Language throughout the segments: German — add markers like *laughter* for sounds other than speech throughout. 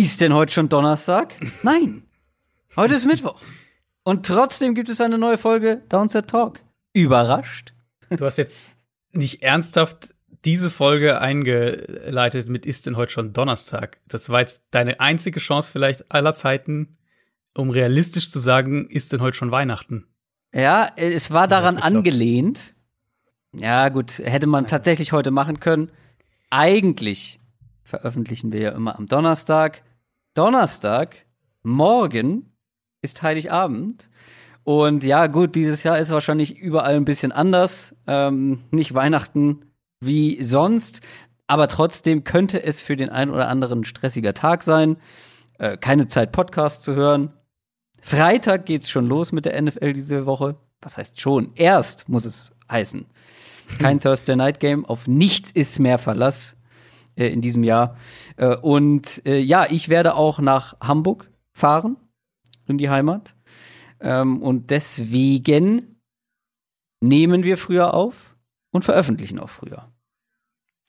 Ist denn heute schon Donnerstag? *laughs* Nein. Heute ist Mittwoch. Und trotzdem gibt es eine neue Folge Downset Talk. Überrascht? Du hast jetzt nicht ernsthaft diese Folge eingeleitet mit Ist denn heute schon Donnerstag? Das war jetzt deine einzige Chance vielleicht aller Zeiten, um realistisch zu sagen, ist denn heute schon Weihnachten? Ja, es war daran ja, angelehnt. Ja, gut, hätte man tatsächlich heute machen können. Eigentlich veröffentlichen wir ja immer am Donnerstag. Donnerstag, morgen ist Heiligabend. Und ja, gut, dieses Jahr ist wahrscheinlich überall ein bisschen anders. Ähm, nicht Weihnachten wie sonst. Aber trotzdem könnte es für den einen oder anderen ein stressiger Tag sein. Äh, keine Zeit, Podcast zu hören. Freitag geht's schon los mit der NFL diese Woche. Was heißt schon? Erst muss es heißen. Kein *laughs* Thursday Night Game. Auf nichts ist mehr Verlass äh, in diesem Jahr. Äh, und äh, ja, ich werde auch nach Hamburg fahren, in die Heimat. Ähm, und deswegen nehmen wir früher auf und veröffentlichen auch früher.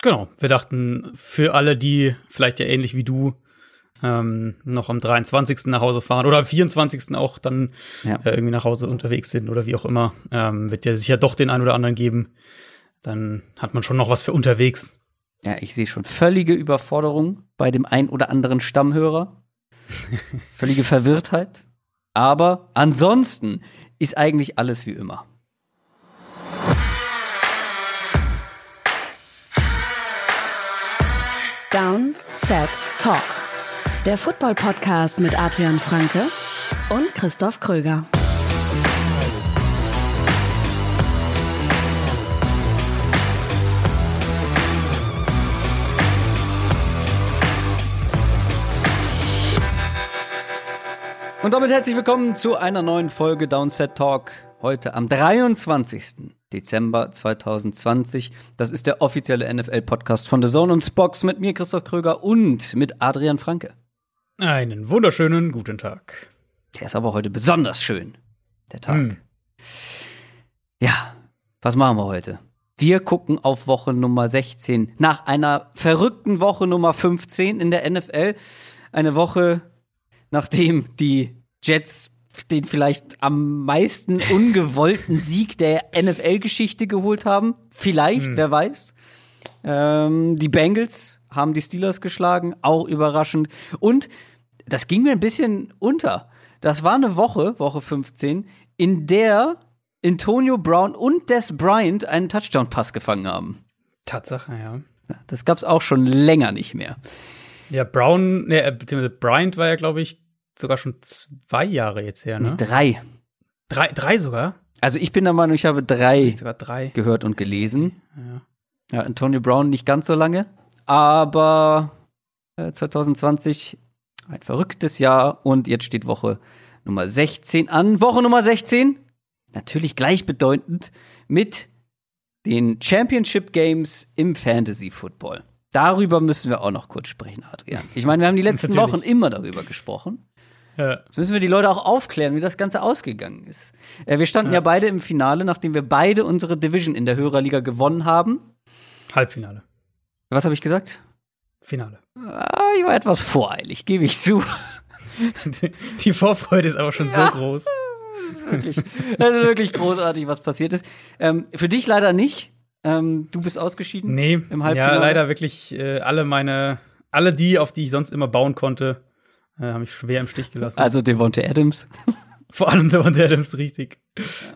Genau, wir dachten, für alle, die vielleicht ja ähnlich wie du ähm, noch am 23. nach Hause fahren oder am 24. auch dann ja. äh, irgendwie nach Hause unterwegs sind oder wie auch immer, ähm, wird ja sicher doch den einen oder anderen geben. Dann hat man schon noch was für unterwegs. Ja, ich sehe schon völlige Überforderung bei dem ein oder anderen Stammhörer. *laughs* Völlige Verwirrtheit. Aber ansonsten ist eigentlich alles wie immer. Down, Set, Talk. Der Football-Podcast mit Adrian Franke und Christoph Kröger. Und damit herzlich willkommen zu einer neuen Folge Downset Talk. Heute am 23. Dezember 2020. Das ist der offizielle NFL-Podcast von The Zone und Spox mit mir, Christoph Kröger und mit Adrian Franke. Einen wunderschönen guten Tag. Der ist aber heute besonders schön, der Tag. Hm. Ja, was machen wir heute? Wir gucken auf Woche Nummer 16. Nach einer verrückten Woche Nummer 15 in der NFL. Eine Woche, nachdem die Jets den vielleicht am meisten *laughs* ungewollten Sieg der NFL-Geschichte geholt haben. Vielleicht, hm. wer weiß. Ähm, die Bengals haben die Steelers geschlagen, auch überraschend. Und das ging mir ein bisschen unter. Das war eine Woche, Woche 15, in der Antonio Brown und Des Bryant einen Touchdown-Pass gefangen haben. Tatsache, ja. Das gab's auch schon länger nicht mehr. Ja, Brown, ne, beziehungsweise Bryant war ja, glaube ich, sogar schon zwei Jahre jetzt her, ne? Drei. Drei, drei sogar? Also ich bin der Meinung, ich habe drei, sogar drei. gehört und gelesen. Ja. ja, Antonio Brown nicht ganz so lange, aber äh, 2020 ein verrücktes Jahr und jetzt steht Woche Nummer 16 an. Woche Nummer 16, natürlich gleichbedeutend mit den Championship Games im Fantasy Football. Darüber müssen wir auch noch kurz sprechen, Adrian. Ich meine, wir haben die letzten Wochen immer darüber gesprochen. Ja. Jetzt müssen wir die Leute auch aufklären, wie das Ganze ausgegangen ist. Äh, wir standen ja. ja beide im Finale, nachdem wir beide unsere Division in der Hörerliga gewonnen haben. Halbfinale. Was habe ich gesagt? Finale. Ah, ich war etwas voreilig, gebe ich zu. *laughs* Die Vorfreude ist aber schon ja. so groß. Das ist, wirklich, das ist wirklich großartig, was passiert ist. Ähm, für dich leider nicht. Ähm, du bist ausgeschieden. Nee, im Halbfinale. Ja, leider wirklich äh, alle meine, alle die, auf die ich sonst immer bauen konnte, äh, haben mich schwer im Stich gelassen. Also Devonte Adams. *laughs* Vor allem Devonte Adams, richtig.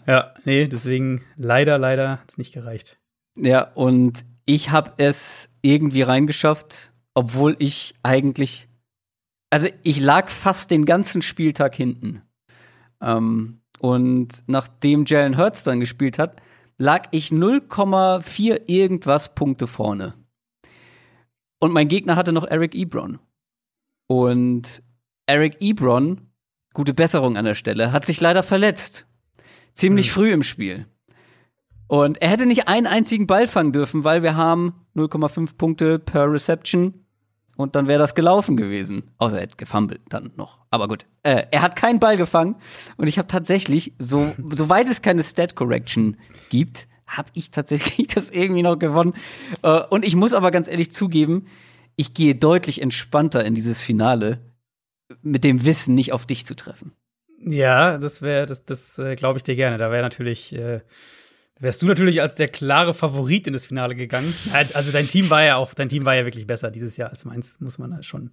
Ja, ja nee, deswegen leider, leider hat es nicht gereicht. Ja, und ich habe es irgendwie reingeschafft, obwohl ich eigentlich, also ich lag fast den ganzen Spieltag hinten. Ähm, und nachdem Jalen Hurts dann gespielt hat, lag ich 0,4 irgendwas Punkte vorne. Und mein Gegner hatte noch Eric Ebron. Und Eric Ebron, gute Besserung an der Stelle, hat sich leider verletzt. Ziemlich mhm. früh im Spiel. Und er hätte nicht einen einzigen Ball fangen dürfen, weil wir haben 0,5 Punkte per Reception. Und dann wäre das gelaufen gewesen. Außer er hätte gefummelt dann noch. Aber gut. Äh, er hat keinen Ball gefangen. Und ich habe tatsächlich, so, *laughs* soweit es keine Stat Correction gibt, habe ich tatsächlich *laughs* das irgendwie noch gewonnen. Äh, und ich muss aber ganz ehrlich zugeben, ich gehe deutlich entspannter in dieses Finale, mit dem Wissen, nicht auf dich zu treffen. Ja, das wäre, das, das äh, glaube ich dir gerne. Da wäre natürlich, äh, wärst du natürlich als der klare Favorit in das Finale gegangen. Also dein Team war ja auch, dein Team war ja wirklich besser dieses Jahr als meins, muss man schon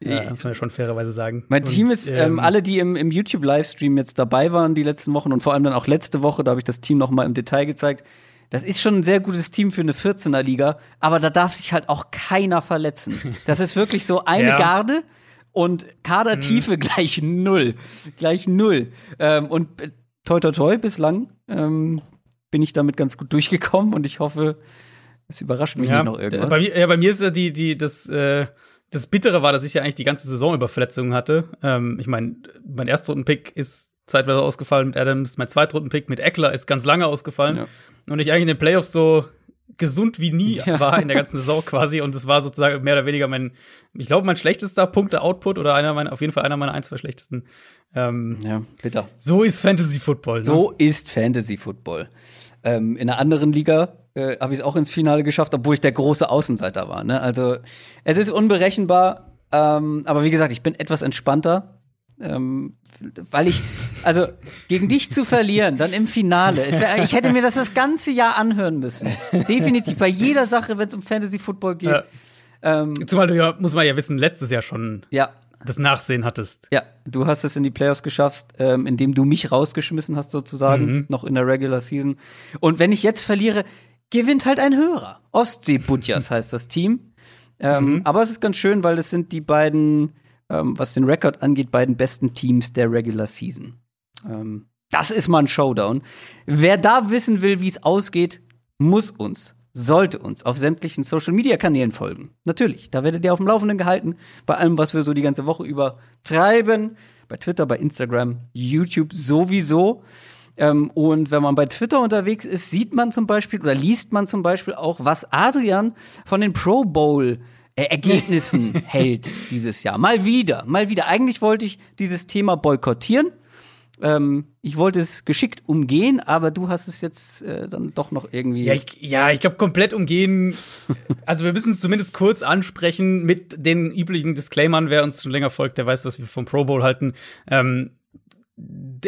ja, muss man ja schon fairerweise sagen. Mein und, Team ist, ähm, ähm, alle, die im, im YouTube-Livestream jetzt dabei waren die letzten Wochen und vor allem dann auch letzte Woche, da habe ich das Team noch mal im Detail gezeigt. Das ist schon ein sehr gutes Team für eine 14er Liga, aber da darf sich halt auch keiner verletzen. Das ist wirklich so eine ja. Garde und Kadertiefe mhm. *laughs* gleich null. Gleich null. Ähm, und äh, toi toi toi, bislang ähm, bin ich damit ganz gut durchgekommen und ich hoffe, es überrascht mich ja, noch irgendwas. Bei mir, ja, bei mir ist ja die, die, das, äh, das Bittere war, dass ich ja eigentlich die ganze Saison über Verletzungen hatte. Ähm, ich meine, mein Erstrunden-Pick ist zeitweise ausgefallen mit Adams, mein Zweitrunden-Pick mit Eckler ist ganz lange ausgefallen. Ja. Und ich eigentlich in den Playoffs so gesund wie nie ja. war in der ganzen Saison quasi. Und es war sozusagen mehr oder weniger mein, ich glaube, mein schlechtester Punkte-Output oder einer meiner, auf jeden Fall einer meiner ein, zwei schlechtesten. Ähm, ja, bitter. So ist Fantasy Football. Ne? So ist Fantasy Football. Ähm, in einer anderen Liga äh, habe ich es auch ins Finale geschafft, obwohl ich der große Außenseiter war. Ne? Also es ist unberechenbar, ähm, aber wie gesagt, ich bin etwas entspannter. Ähm, weil ich, also gegen dich zu verlieren, dann im Finale, wär, ich hätte mir das das ganze Jahr anhören müssen. Definitiv bei jeder Sache, wenn es um Fantasy Football geht. Ja. Ähm, Zumal du ja, muss man ja wissen, letztes Jahr schon ja. das Nachsehen hattest. Ja, du hast es in die Playoffs geschafft, ähm, indem du mich rausgeschmissen hast, sozusagen, mhm. noch in der Regular Season. Und wenn ich jetzt verliere, gewinnt halt ein Hörer. Ostsee Butjas *laughs* heißt das Team. Ähm, mhm. Aber es ist ganz schön, weil es sind die beiden, ähm, was den Rekord angeht, beiden besten Teams der Regular Season. Ähm, das ist mal ein Showdown. Wer da wissen will, wie es ausgeht, muss uns, sollte uns auf sämtlichen Social Media Kanälen folgen. Natürlich, da werdet ihr auf dem Laufenden gehalten bei allem, was wir so die ganze Woche über treiben. Bei Twitter, bei Instagram, YouTube sowieso. Ähm, und wenn man bei Twitter unterwegs ist, sieht man zum Beispiel oder liest man zum Beispiel auch, was Adrian von den Pro Bowl Ergebnissen *laughs* hält dieses Jahr. Mal wieder, mal wieder. Eigentlich wollte ich dieses Thema boykottieren. Ähm, ich wollte es geschickt umgehen, aber du hast es jetzt äh, dann doch noch irgendwie. Ja, ich, ja, ich glaube, komplett umgehen. also, wir müssen es zumindest kurz ansprechen mit den üblichen Disclaimern. Wer uns schon länger folgt, der weiß, was wir vom Pro Bowl halten. Ähm,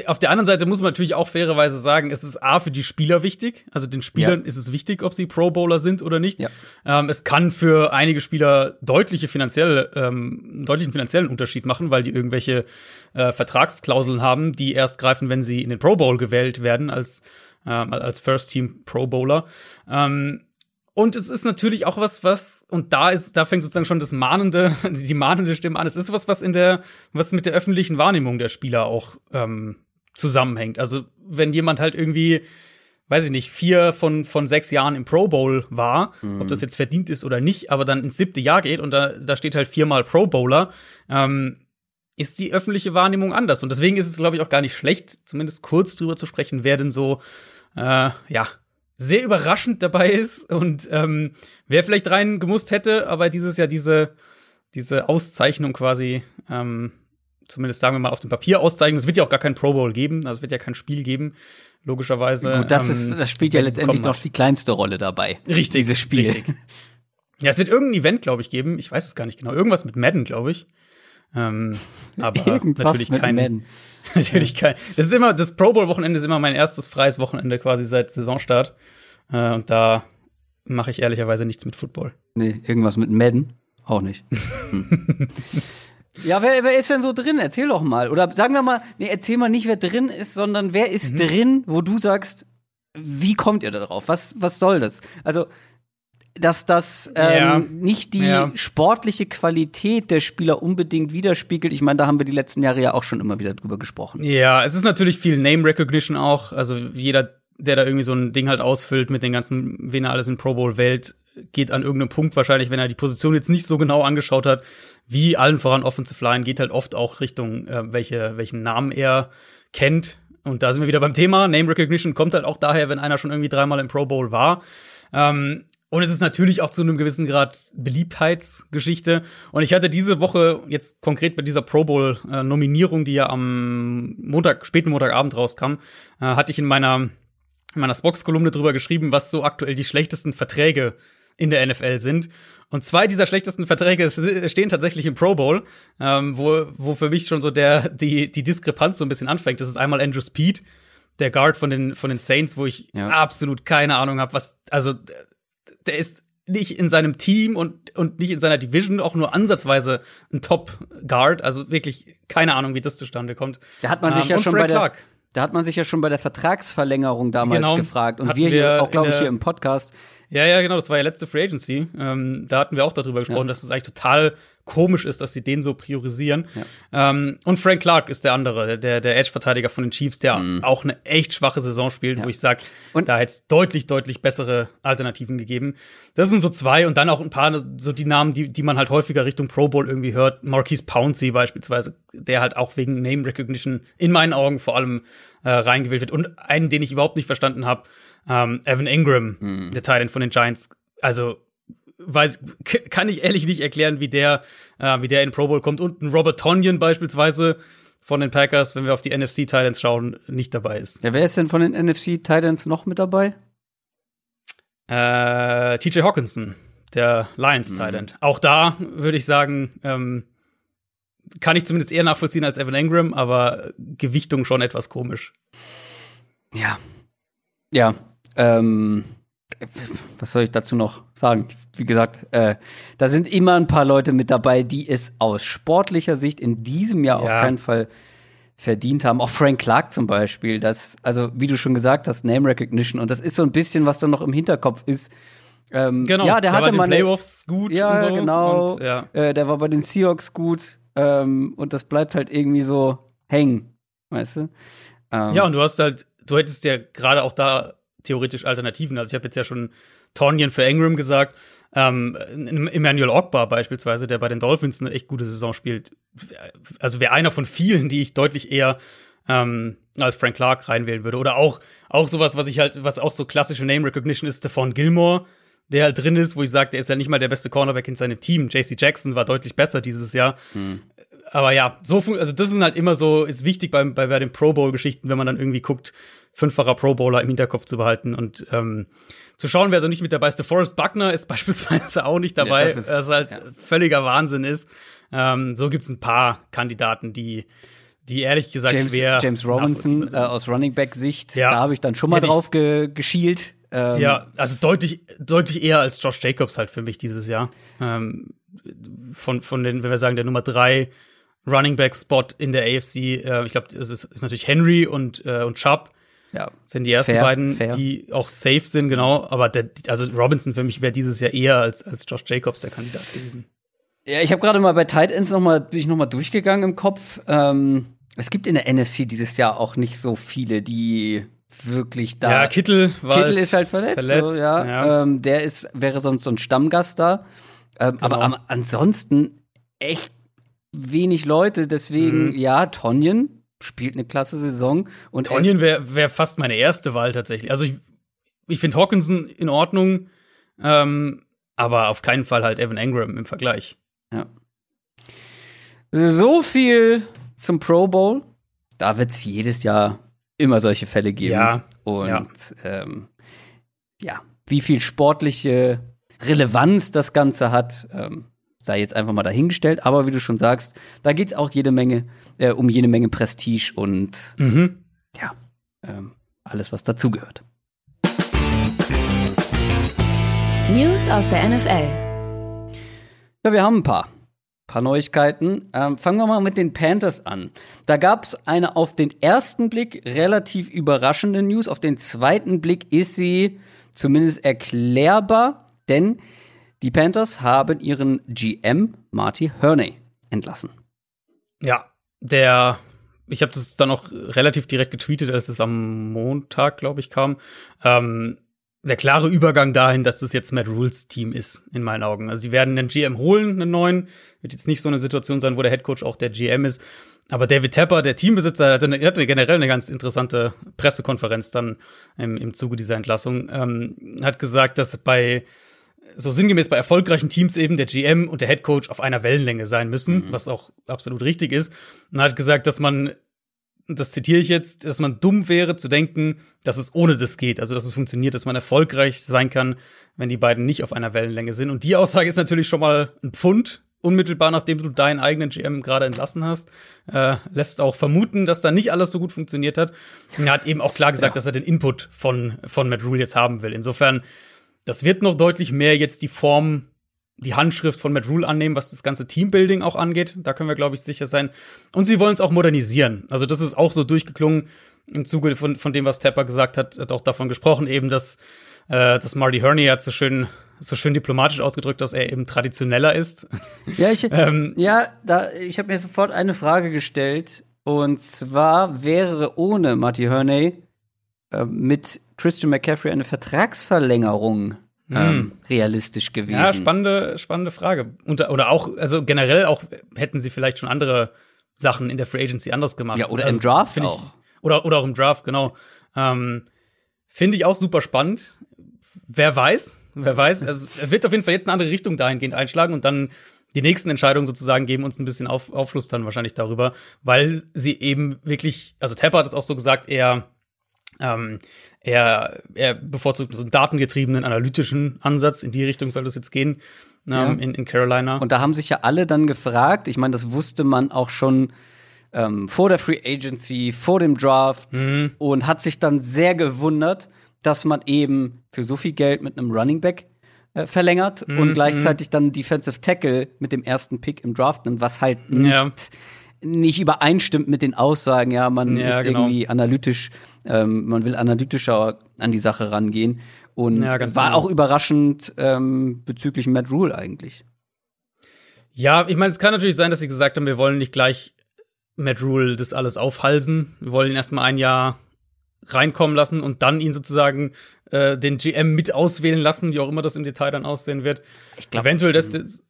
auf der anderen Seite muss man natürlich auch fairerweise sagen, es ist A für die Spieler wichtig. Also den Spielern ja. ist es wichtig, ob sie Pro Bowler sind oder nicht. Ja. Ähm, es kann für einige Spieler deutliche finanzielle, ähm, deutlichen finanziellen Unterschied machen, weil die irgendwelche äh, Vertragsklauseln haben, die erst greifen, wenn sie in den Pro Bowl gewählt werden als, äh, als First Team Pro Bowler. Ähm, und es ist natürlich auch was, was, und da ist, da fängt sozusagen schon das mahnende, *laughs* die mahnende Stimme an. Es ist was, was in der, was mit der öffentlichen Wahrnehmung der Spieler auch ähm, zusammenhängt. Also, wenn jemand halt irgendwie, weiß ich nicht, vier von, von sechs Jahren im Pro Bowl war, mhm. ob das jetzt verdient ist oder nicht, aber dann ins siebte Jahr geht und da, da steht halt viermal Pro Bowler, ähm, ist die öffentliche Wahrnehmung anders. Und deswegen ist es, glaube ich, auch gar nicht schlecht, zumindest kurz drüber zu sprechen, wer denn so, äh, ja, sehr überraschend dabei ist und ähm, wer vielleicht reingemusst hätte, aber dieses Jahr diese, diese Auszeichnung quasi, ähm, zumindest sagen wir mal auf dem Papier auszeichnung. Es wird ja auch gar kein Pro Bowl geben, also es wird ja kein Spiel geben, logischerweise. Gut, das, ist, ähm, das spielt ja letztendlich noch die kleinste Rolle dabei. Richtig. Dieses Spiel. Richtig. Ja, es wird irgendein Event, glaube ich, geben. Ich weiß es gar nicht genau. Irgendwas mit Madden, glaube ich. Ähm, *laughs* aber Irgendwas natürlich kein. Madden. *laughs* natürlich kein. Das ist immer, das Pro Bowl-Wochenende ist immer mein erstes freies Wochenende quasi seit Saisonstart. Äh, und da mache ich ehrlicherweise nichts mit Football. Nee, irgendwas mit Madden? Auch nicht. *laughs* Hm. ja, wer, wer ist denn so drin? Erzähl doch mal. Oder sagen wir mal, nee, erzähl mal nicht, wer drin ist, sondern wer ist mhm. drin, wo du sagst, wie kommt ihr da drauf? Was, was soll das? Also, dass das ähm, ja. nicht die ja. sportliche Qualität der Spieler unbedingt widerspiegelt. Ich meine, da haben wir die letzten Jahre ja auch schon immer wieder drüber gesprochen. Ja, es ist natürlich viel Name Recognition auch. Also jeder, der da irgendwie so ein Ding halt ausfüllt mit den ganzen, wen er alles in Pro Bowl wählt, geht an irgendeinem Punkt wahrscheinlich, wenn er die Position jetzt nicht so genau angeschaut hat, wie allen voran Offensive Line, geht halt oft auch Richtung, äh, welche, welchen Namen er kennt. Und da sind wir wieder beim Thema. Name Recognition kommt halt auch daher, wenn einer schon irgendwie dreimal im Pro Bowl war. Ähm, und es ist natürlich auch zu einem gewissen Grad Beliebtheitsgeschichte. Und ich hatte diese Woche jetzt konkret bei dieser Pro Bowl äh, Nominierung, die ja am Montag, späten Montagabend rauskam, äh, hatte ich in meiner in meiner Spox-Kolumne drüber geschrieben, was so aktuell die schlechtesten Verträge in der NFL sind. Und zwei dieser schlechtesten Verträge stehen tatsächlich im Pro Bowl, ähm, wo, wo für mich schon so der, die, die Diskrepanz so ein bisschen anfängt. Das ist einmal Andrew Speed, der Guard von den, von den Saints, wo ich ja. absolut keine Ahnung habe, was, also der ist nicht in seinem Team und, und nicht in seiner Division auch nur ansatzweise ein Top-Guard. Also wirklich keine Ahnung, wie das zustande kommt. Da hat man sich ähm, ja schon Frank bei der, da hat man sich ja schon bei der Vertragsverlängerung damals genau, gefragt. Und wir hier auch, glaube ich, hier im Podcast. Ja, ja, genau, das war ja letzte Free Agency. Ähm, da hatten wir auch darüber gesprochen, ja. dass es eigentlich total komisch ist, dass sie den so priorisieren. Ja. Ähm, und Frank Clark ist der andere, der, der Edge-Verteidiger von den Chiefs, der mhm. auch eine echt schwache Saison spielt, ja. wo ich sage, da hätte es deutlich, deutlich bessere Alternativen gegeben. Das sind so zwei und dann auch ein paar, so die Namen, die, die man halt häufiger Richtung Pro Bowl irgendwie hört. Marquise Pouncey beispielsweise, der halt auch wegen Name Recognition in meinen Augen vor allem äh, reingewählt wird. Und einen, den ich überhaupt nicht verstanden habe, ähm, Evan Ingram, mhm. der Titan von den Giants. Also weiß, kann ich ehrlich nicht erklären, wie der, äh, wie der in Pro Bowl kommt. Und ein Robert Tonyan beispielsweise von den Packers, wenn wir auf die NFC Titans schauen, nicht dabei ist. Ja, wer ist denn von den NFC Titans noch mit dabei? Äh, TJ Hawkinson, der Lions mhm. Titan. Auch da würde ich sagen, ähm, kann ich zumindest eher nachvollziehen als Evan Ingram, aber Gewichtung schon etwas komisch. Ja. Ja. Ähm, was soll ich dazu noch sagen? Wie gesagt, äh, da sind immer ein paar Leute mit dabei, die es aus sportlicher Sicht in diesem Jahr ja. auf keinen Fall verdient haben. Auch Frank Clark zum Beispiel. Das, also wie du schon gesagt hast, Name Recognition. Und das ist so ein bisschen, was da noch im Hinterkopf ist. Ähm, genau. Ja, der, der hatte mal Playoffs gut. Ja, so. genau. Und, ja. Äh, der war bei den Seahawks gut. Ähm, und das bleibt halt irgendwie so hängen, weißt du? Ähm, ja, und du hast halt, du hättest ja gerade auch da theoretisch Alternativen. Also ich habe jetzt ja schon Tonyan für Ingram gesagt. Ähm, Emmanuel Ogbar beispielsweise, der bei den Dolphins eine echt gute Saison spielt, also wäre einer von vielen, die ich deutlich eher ähm, als Frank Clark reinwählen würde. Oder auch, auch sowas, was ich halt, was auch so klassische Name Recognition ist, Stephon Gilmore, der halt drin ist, wo ich sage, der ist ja nicht mal der beste Cornerback in seinem Team. JC Jackson war deutlich besser dieses Jahr. Hm. Aber ja, so also das ist halt immer so, ist wichtig bei, bei, bei den Pro Bowl-Geschichten, wenn man dann irgendwie guckt, fünffacher Pro Bowler im Hinterkopf zu behalten und ähm, zu schauen, wer so nicht mit dabei ist. Forrest Buckner ist *laughs* beispielsweise auch nicht dabei, ja, was halt ja. völliger Wahnsinn ist. Ähm, so gibt's ein paar Kandidaten, die die ehrlich gesagt James, schwer. James Robinson äh, aus Running Back Sicht, ja. da habe ich dann schon mal Hätte drauf ge geschielt. Ähm, ja, also deutlich, deutlich eher als Josh Jacobs halt für mich dieses Jahr. Ähm, von, von den, wenn wir sagen, der Nummer drei Running Back Spot in der AFC, äh, ich glaube, es ist, ist natürlich Henry und, äh, und Chubb. Ja. Sind die ersten fair, beiden, fair. die auch safe sind, genau. Aber der, also Robinson für mich wäre dieses Jahr eher als, als Josh Jacobs der Kandidat gewesen. Ja, ich habe gerade mal bei Tight Ends noch mal, bin ich noch mal durchgegangen im Kopf. Ähm, es gibt in der NFC dieses Jahr auch nicht so viele, die wirklich da. Ja, Kittel war Kittel ist halt verletzt. verletzt so, ja. ja. Ähm, der ist, wäre sonst so ein Stammgast da. Ähm, genau. Aber am, ansonsten echt wenig Leute. Deswegen, mhm. ja, Tonjen spielt eine klasse Saison. Und Tonjen wäre wär fast meine erste Wahl tatsächlich. Also ich, ich finde Hawkinson in Ordnung, ähm, aber auf keinen Fall halt Evan Engram im Vergleich. Ja. So viel zum Pro Bowl. Da wird es jedes Jahr immer solche Fälle geben. Ja. Und ja. Ähm, ja, wie viel sportliche Relevanz das Ganze hat, ähm, sei jetzt einfach mal dahingestellt. Aber wie du schon sagst, da geht es auch jede Menge äh, um jede Menge Prestige und mhm. ja, ähm, alles, was dazugehört. News aus der NFL. Ja, wir haben ein paar. paar Neuigkeiten. Ähm, fangen wir mal mit den Panthers an. Da gab es eine auf den ersten Blick relativ überraschende News. Auf den zweiten Blick ist sie zumindest erklärbar, denn die Panthers haben ihren GM Marty Hurney entlassen. Ja, der, ich habe das dann auch relativ direkt getweetet, als es am Montag, glaube ich, kam. Ähm, der klare Übergang dahin, dass das jetzt Matt Rules Team ist, in meinen Augen. Also, sie werden einen GM holen, einen neuen. Wird jetzt nicht so eine Situation sein, wo der Headcoach auch der GM ist. Aber David Tepper, der Teambesitzer, hatte, eine, hatte generell eine ganz interessante Pressekonferenz dann im, im Zuge dieser Entlassung. Ähm, hat gesagt, dass bei so sinngemäß bei erfolgreichen Teams eben der GM und der Head Coach auf einer Wellenlänge sein müssen, mhm. was auch absolut richtig ist. Und hat gesagt, dass man das zitiere ich jetzt, dass man dumm wäre zu denken, dass es ohne das geht, also dass es funktioniert, dass man erfolgreich sein kann, wenn die beiden nicht auf einer Wellenlänge sind. Und die Aussage ist natürlich schon mal ein Pfund, unmittelbar nachdem du deinen eigenen GM gerade entlassen hast, äh, lässt auch vermuten, dass da nicht alles so gut funktioniert hat. Und er hat eben auch klar gesagt, ja. dass er den Input von, von Matt Rule jetzt haben will. Insofern, das wird noch deutlich mehr jetzt die Form die Handschrift von Matt Rule annehmen, was das ganze Teambuilding auch angeht. Da können wir, glaube ich, sicher sein. Und sie wollen es auch modernisieren. Also, das ist auch so durchgeklungen im Zuge von, von dem, was Tapper gesagt hat, hat auch davon gesprochen, eben, dass, äh, dass Marty Herney hat so schön, so schön diplomatisch ausgedrückt, dass er eben traditioneller ist. Ja, ich, *laughs* ähm, ja, da, ich habe mir sofort eine Frage gestellt. Und zwar wäre ohne Marty Herney äh, mit Christian McCaffrey eine Vertragsverlängerung ähm, hm. realistisch gewesen. Ja, spannende, spannende Frage. Und, oder auch, also generell auch hätten sie vielleicht schon andere Sachen in der Free Agency anders gemacht. Ja, oder also, im Draft ich, auch. Oder, oder auch im Draft, genau. Ähm, Finde ich auch super spannend. Wer weiß, wer weiß. Also, er wird auf jeden Fall jetzt eine andere Richtung dahingehend einschlagen und dann die nächsten Entscheidungen sozusagen geben uns ein bisschen auf, Aufschluss dann wahrscheinlich darüber, weil sie eben wirklich, also Tapper hat es auch so gesagt, eher ähm, er, er bevorzugt so einen datengetriebenen, analytischen Ansatz. In die Richtung soll das jetzt gehen ähm, ja. in, in Carolina. Und da haben sich ja alle dann gefragt, ich meine, das wusste man auch schon ähm, vor der Free Agency, vor dem Draft mhm. und hat sich dann sehr gewundert, dass man eben für so viel Geld mit einem Running Back äh, verlängert mhm. und gleichzeitig dann Defensive Tackle mit dem ersten Pick im Draft nimmt, was halt nicht ja nicht übereinstimmt mit den Aussagen, ja, man ja, ist genau. irgendwie analytisch, ähm, man will analytischer an die Sache rangehen. Und ja, war genau. auch überraschend ähm, bezüglich Matt Rule eigentlich. Ja, ich meine, es kann natürlich sein, dass sie gesagt haben, wir wollen nicht gleich Matt Rule das alles aufhalsen. Wir wollen ihn erstmal ein Jahr reinkommen lassen und dann ihn sozusagen äh, den GM mit auswählen lassen, wie auch immer das im Detail dann aussehen wird. Ich glaub, Eventuell das, das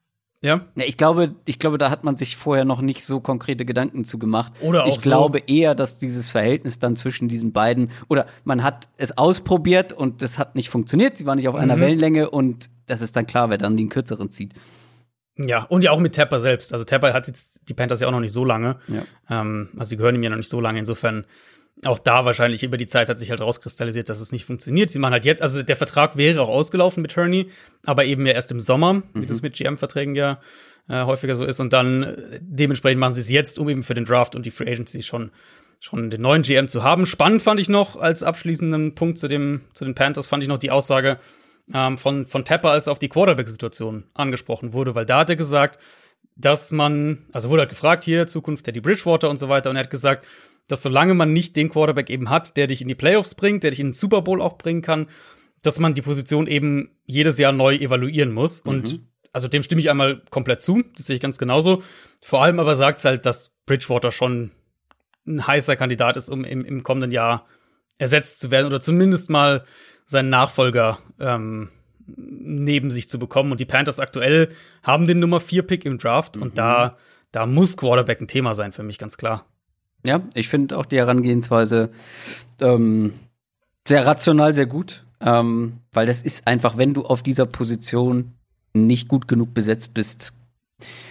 ja. ja. Ich glaube, ich glaube, da hat man sich vorher noch nicht so konkrete Gedanken zu gemacht. Oder auch Ich glaube so. eher, dass dieses Verhältnis dann zwischen diesen beiden oder man hat es ausprobiert und es hat nicht funktioniert. Sie waren nicht auf einer mhm. Wellenlänge und das ist dann klar, wer dann den kürzeren zieht. Ja, und ja auch mit Tapper selbst. Also Tapper hat jetzt die Panthers ja auch noch nicht so lange. Ja. Ähm, also sie gehören ihm ja noch nicht so lange. Insofern auch da wahrscheinlich über die Zeit hat sich halt rauskristallisiert, dass es nicht funktioniert. Sie machen halt jetzt, also der Vertrag wäre auch ausgelaufen mit Herney, aber eben ja erst im Sommer, mhm. wie das mit GM-Verträgen ja äh, häufiger so ist. Und dann äh, dementsprechend machen sie es jetzt, um eben für den Draft und die Free Agency schon, schon den neuen GM zu haben. Spannend fand ich noch als abschließenden Punkt zu, dem, zu den Panthers, fand ich noch die Aussage ähm, von, von Tapper, als auf die Quarterback-Situation angesprochen wurde, weil da hat er gesagt, dass man, also wurde halt gefragt hier, Zukunft Teddy Bridgewater und so weiter, und er hat gesagt, dass solange man nicht den Quarterback eben hat, der dich in die Playoffs bringt, der dich in den Super Bowl auch bringen kann, dass man die Position eben jedes Jahr neu evaluieren muss. Mhm. Und also dem stimme ich einmal komplett zu, das sehe ich ganz genauso. Vor allem aber sagt es halt, dass Bridgewater schon ein heißer Kandidat ist, um im, im kommenden Jahr ersetzt zu werden oder zumindest mal seinen Nachfolger ähm, neben sich zu bekommen. Und die Panthers aktuell haben den Nummer 4 Pick im Draft mhm. und da, da muss Quarterback ein Thema sein für mich, ganz klar. Ja, ich finde auch die Herangehensweise ähm, sehr rational, sehr gut. Ähm, weil das ist einfach, wenn du auf dieser Position nicht gut genug besetzt bist,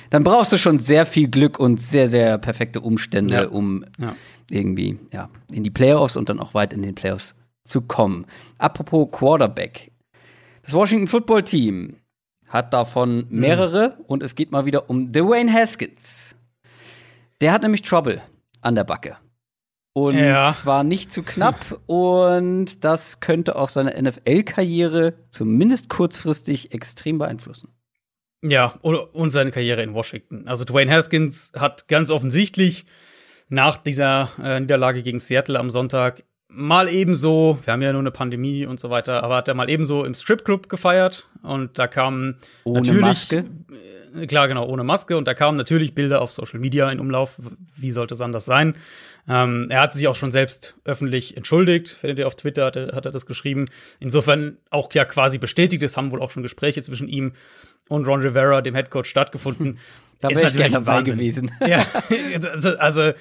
dann brauchst du schon sehr viel Glück und sehr, sehr perfekte Umstände, ja. um ja. irgendwie ja, in die Playoffs und dann auch weit in den Playoffs zu kommen. Apropos Quarterback. Das Washington Football Team hat davon mhm. mehrere mhm. und es geht mal wieder um Dwayne Haskins. Der hat nämlich Trouble an der Backe. Und ja. zwar nicht zu knapp und das könnte auch seine NFL-Karriere zumindest kurzfristig extrem beeinflussen. Ja, und seine Karriere in Washington. Also Dwayne Haskins hat ganz offensichtlich nach dieser äh, Niederlage gegen Seattle am Sonntag mal ebenso, wir haben ja nur eine Pandemie und so weiter, aber hat er mal ebenso im Stripclub gefeiert und da kam Ohne natürlich Maske? Klar, genau, ohne Maske. Und da kamen natürlich Bilder auf Social Media in Umlauf. Wie sollte es anders sein? Ähm, er hat sich auch schon selbst öffentlich entschuldigt. Findet ihr auf Twitter, hat er, hat er das geschrieben. Insofern auch ja quasi bestätigt. Es haben wohl auch schon Gespräche zwischen ihm und Ron Rivera, dem Headcoach, stattgefunden. *laughs* Da wäre ich gerne dabei Wahnsinn. gewesen. *laughs* ja, also, also,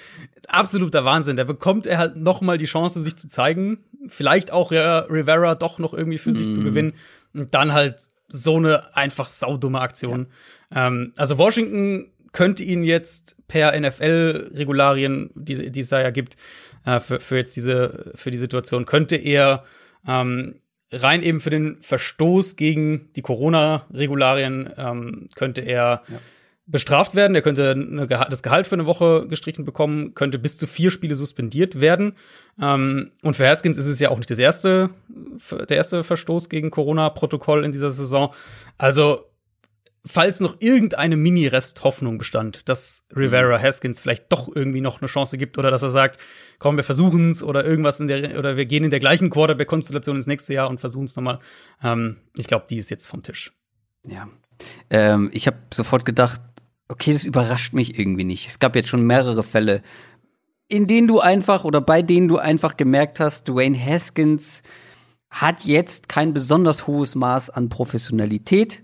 absoluter Wahnsinn. Da bekommt er halt noch mal die Chance, sich zu zeigen. Vielleicht auch ja, Rivera doch noch irgendwie für mm. sich zu mhm. gewinnen. Und dann halt so eine einfach saudumme Aktion. Ja. Ähm, also Washington könnte ihn jetzt per NFL-Regularien, die, die es da ja gibt, äh, für, für jetzt diese, für die Situation, könnte er ähm, rein eben für den Verstoß gegen die Corona-Regularien ähm, könnte er ja. Bestraft werden. Er könnte eine, das Gehalt für eine Woche gestrichen bekommen, könnte bis zu vier Spiele suspendiert werden. Ähm, und für Haskins ist es ja auch nicht das erste, der erste Verstoß gegen Corona-Protokoll in dieser Saison. Also falls noch irgendeine Mini-Rest-Hoffnung bestand, dass Rivera mhm. Haskins vielleicht doch irgendwie noch eine Chance gibt oder dass er sagt, komm, wir versuchen es oder irgendwas in der oder wir gehen in der gleichen Quarterback-Konstellation ins nächste Jahr und versuchen es nochmal. Ähm, ich glaube, die ist jetzt vom Tisch. Ja. Ähm, ich habe sofort gedacht, okay, das überrascht mich irgendwie nicht. Es gab jetzt schon mehrere Fälle, in denen du einfach oder bei denen du einfach gemerkt hast, Dwayne Haskins hat jetzt kein besonders hohes Maß an Professionalität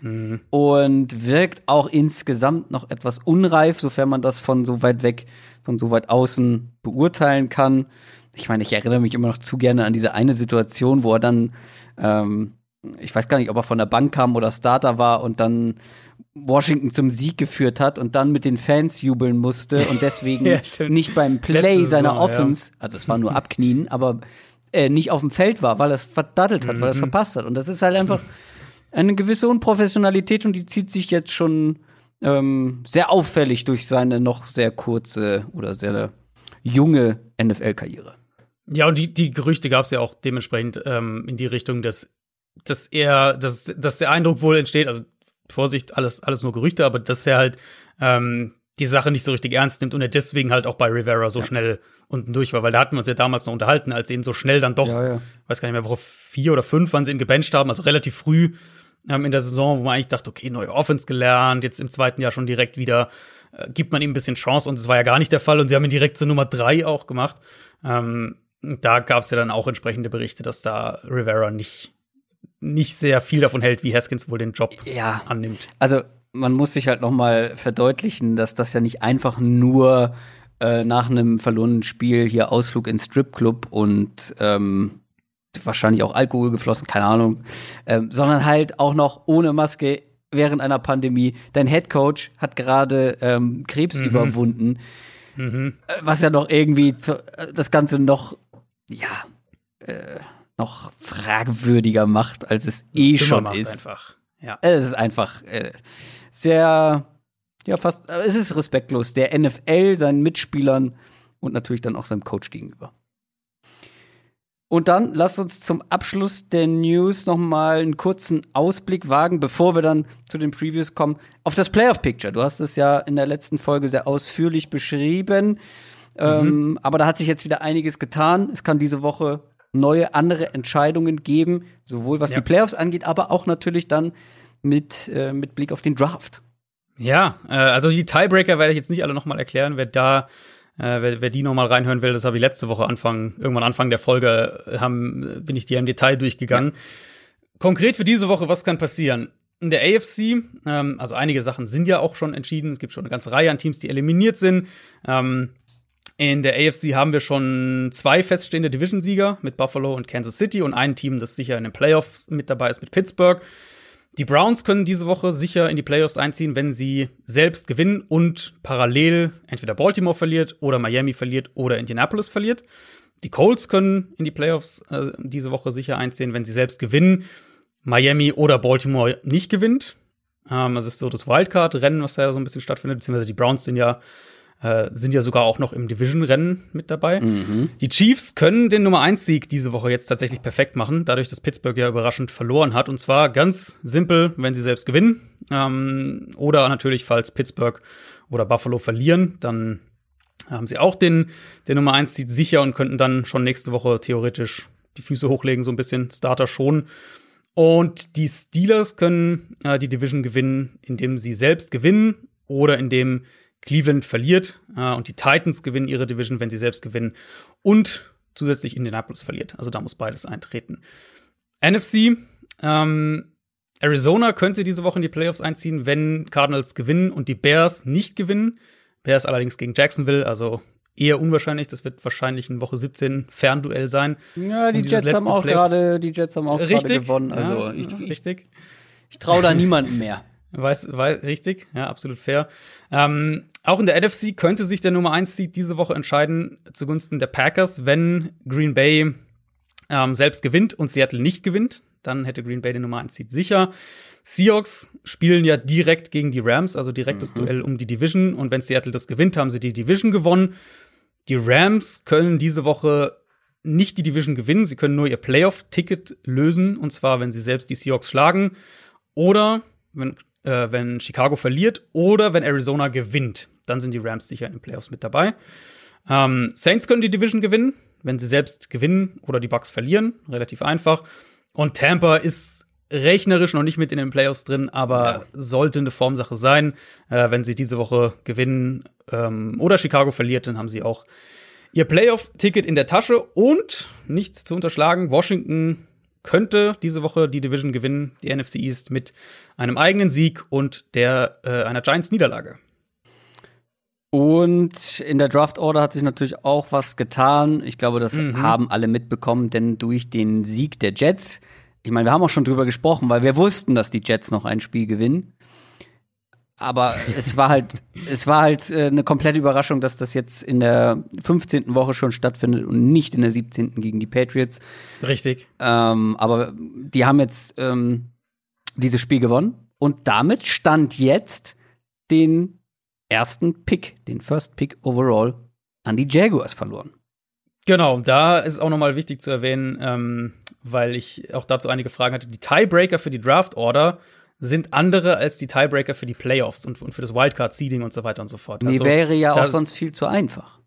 Mhm. Und wirkt auch insgesamt noch etwas unreif, sofern man das von so weit weg, von so weit außen beurteilen kann. Ich meine, ich erinnere mich immer noch zu gerne an diese eine Situation, wo er dann, ähm, ich weiß gar nicht, ob er von der Bank kam oder Starter war und dann Washington zum Sieg geführt hat und dann mit den Fans jubeln musste und *laughs* deswegen ja, nicht beim Play seiner Saison, Offense, ja. also es war nur Abknien, aber äh, nicht auf dem Feld war, weil er es verdaddelt hat, mhm. weil er es verpasst hat. Und das ist halt einfach eine gewisse Unprofessionalität und die zieht sich jetzt schon ähm, sehr auffällig durch seine noch sehr kurze oder sehr junge NFL-Karriere. Ja, und die, die Gerüchte gab es ja auch dementsprechend ähm, in die Richtung, dass, dass er, dass, dass der Eindruck wohl entsteht, also Vorsicht, alles, alles nur Gerüchte, aber dass er halt ähm, die Sache nicht so richtig ernst nimmt und er deswegen halt auch bei Rivera so ja. schnell unten durch war, weil da hatten wir uns ja damals noch unterhalten, als sie ihn so schnell dann doch, ja, ja. weiß gar nicht mehr, Woche vier oder fünf, wann sie ihn gebencht haben, also relativ früh ähm, in der Saison, wo man eigentlich dachte, okay, neue Offense gelernt, jetzt im zweiten Jahr schon direkt wieder, äh, gibt man ihm ein bisschen Chance und das war ja gar nicht der Fall und sie haben ihn direkt zur Nummer drei auch gemacht. Ähm, da gab es ja dann auch entsprechende Berichte, dass da Rivera nicht, nicht sehr viel davon hält, wie Haskins wohl den Job ja. annimmt. Also man muss sich halt noch mal verdeutlichen, dass das ja nicht einfach nur äh, nach einem verlorenen Spiel hier Ausflug ins Stripclub und ähm, wahrscheinlich auch Alkohol geflossen, keine Ahnung, ähm, sondern halt auch noch ohne Maske während einer Pandemie. Dein Head Coach hat gerade ähm, Krebs mhm. überwunden, mhm. Äh, was ja noch irgendwie zu, äh, das Ganze noch, ja, äh, noch fragwürdiger macht, als es eh schon ist. Einfach. Ja. Es ist einfach äh, sehr, ja, fast, äh, es ist respektlos der NFL, seinen Mitspielern und natürlich dann auch seinem Coach gegenüber. Und dann lasst uns zum Abschluss der News noch mal einen kurzen Ausblick wagen, bevor wir dann zu den Previews kommen, auf das Playoff Picture. Du hast es ja in der letzten Folge sehr ausführlich beschrieben, mhm. ähm, aber da hat sich jetzt wieder einiges getan. Es kann diese Woche neue, andere Entscheidungen geben, sowohl was ja. die Playoffs angeht, aber auch natürlich dann mit, äh, mit Blick auf den Draft. Ja, äh, also die Tiebreaker werde ich jetzt nicht alle noch mal erklären, wer da äh, wer, wer die nochmal reinhören will, das habe ich letzte Woche Anfang, irgendwann Anfang der Folge, äh, haben, bin ich die im Detail durchgegangen. Ja. Konkret für diese Woche, was kann passieren? In der AFC, ähm, also einige Sachen sind ja auch schon entschieden. Es gibt schon eine ganze Reihe an Teams, die eliminiert sind. Ähm, in der AFC haben wir schon zwei feststehende Division-Sieger mit Buffalo und Kansas City und ein Team, das sicher in den Playoffs mit dabei ist mit Pittsburgh. Die Browns können diese Woche sicher in die Playoffs einziehen, wenn sie selbst gewinnen und parallel entweder Baltimore verliert oder Miami verliert oder Indianapolis verliert. Die Colts können in die Playoffs äh, diese Woche sicher einziehen, wenn sie selbst gewinnen, Miami oder Baltimore nicht gewinnt. Ähm, das ist so das Wildcard-Rennen, was da so ein bisschen stattfindet, beziehungsweise die Browns sind ja äh, sind ja sogar auch noch im Division-Rennen mit dabei. Mhm. Die Chiefs können den Nummer 1-Sieg diese Woche jetzt tatsächlich perfekt machen, dadurch, dass Pittsburgh ja überraschend verloren hat. Und zwar ganz simpel, wenn sie selbst gewinnen. Ähm, oder natürlich, falls Pittsburgh oder Buffalo verlieren, dann haben sie auch den, den Nummer 1-Sieg sicher und könnten dann schon nächste Woche theoretisch die Füße hochlegen, so ein bisschen Starter schon. Und die Steelers können äh, die Division gewinnen, indem sie selbst gewinnen oder indem Cleveland verliert äh, und die Titans gewinnen ihre Division, wenn sie selbst gewinnen und zusätzlich Indianapolis verliert. Also da muss beides eintreten. NFC, ähm, Arizona könnte diese Woche in die Playoffs einziehen, wenn Cardinals gewinnen und die Bears nicht gewinnen. Bears allerdings gegen Jacksonville, also eher unwahrscheinlich. Das wird wahrscheinlich in Woche 17 Fernduell sein. Ja, die Jets haben auch gerade, die Jets haben auch gerade gewonnen. Also ja, ich, richtig. Ich, ich traue da niemanden mehr. Weiß, weiß, richtig, ja, absolut fair. Ähm, auch in der NFC könnte sich der Nummer 1 Seed diese Woche entscheiden zugunsten der Packers, wenn Green Bay ähm, selbst gewinnt und Seattle nicht gewinnt. Dann hätte Green Bay den Nummer 1 Seed sicher. Seahawks spielen ja direkt gegen die Rams, also direktes mhm. Duell um die Division. Und wenn Seattle das gewinnt, haben sie die Division gewonnen. Die Rams können diese Woche nicht die Division gewinnen, sie können nur ihr Playoff-Ticket lösen, und zwar, wenn sie selbst die Seahawks schlagen oder wenn, äh, wenn Chicago verliert oder wenn Arizona gewinnt. Dann sind die Rams sicher in den Playoffs mit dabei. Ähm, Saints können die Division gewinnen, wenn sie selbst gewinnen oder die Bucks verlieren. Relativ einfach. Und Tampa ist rechnerisch noch nicht mit in den Playoffs drin, aber ja. sollte eine Formsache sein. Äh, wenn sie diese Woche gewinnen ähm, oder Chicago verliert, dann haben sie auch ihr Playoff-Ticket in der Tasche und nicht zu unterschlagen, Washington könnte diese Woche die Division gewinnen, die NFC East, mit einem eigenen Sieg und der äh, einer Giants-Niederlage. Und in der Draft Order hat sich natürlich auch was getan. Ich glaube, das mhm. haben alle mitbekommen, denn durch den Sieg der Jets ich meine, wir haben auch schon drüber gesprochen, weil wir wussten, dass die Jets noch ein Spiel gewinnen. Aber es war halt, es war halt äh, eine komplette Überraschung, dass das jetzt in der 15. Woche schon stattfindet und nicht in der 17. gegen die Patriots. Richtig. Ähm, aber die haben jetzt ähm, dieses Spiel gewonnen und damit stand jetzt den ersten Pick, den First Pick overall an die Jaguars verloren. Genau, da ist auch nochmal wichtig zu erwähnen, ähm, weil ich auch dazu einige Fragen hatte. Die Tiebreaker für die Draft Order sind andere als die Tiebreaker für die Playoffs und, und für das Wildcard-Seeding und so weiter und so fort. Nee, also, wäre ja auch sonst viel zu einfach.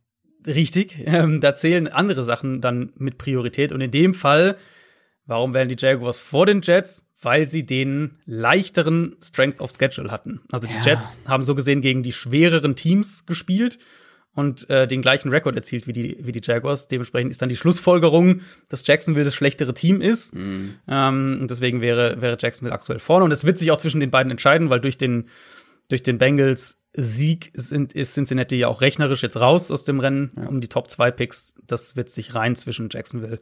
Richtig, *laughs* ähm, da zählen andere Sachen dann mit Priorität. Und in dem Fall, warum wären die Jaguars vor den Jets? Weil sie den leichteren Strength of Schedule hatten. Also die ja. Jets haben so gesehen gegen die schwereren Teams gespielt und äh, den gleichen Rekord erzielt wie die, wie die Jaguars. Dementsprechend ist dann die Schlussfolgerung, dass Jacksonville das schlechtere Team ist. Mhm. Ähm, und deswegen wäre, wäre Jacksonville aktuell vorne. Und es wird sich auch zwischen den beiden entscheiden, weil durch den, durch den Bengals Sieg sind, ist Cincinnati ja auch rechnerisch jetzt raus aus dem Rennen ja. um die Top 2 Picks. Das wird sich rein zwischen Jacksonville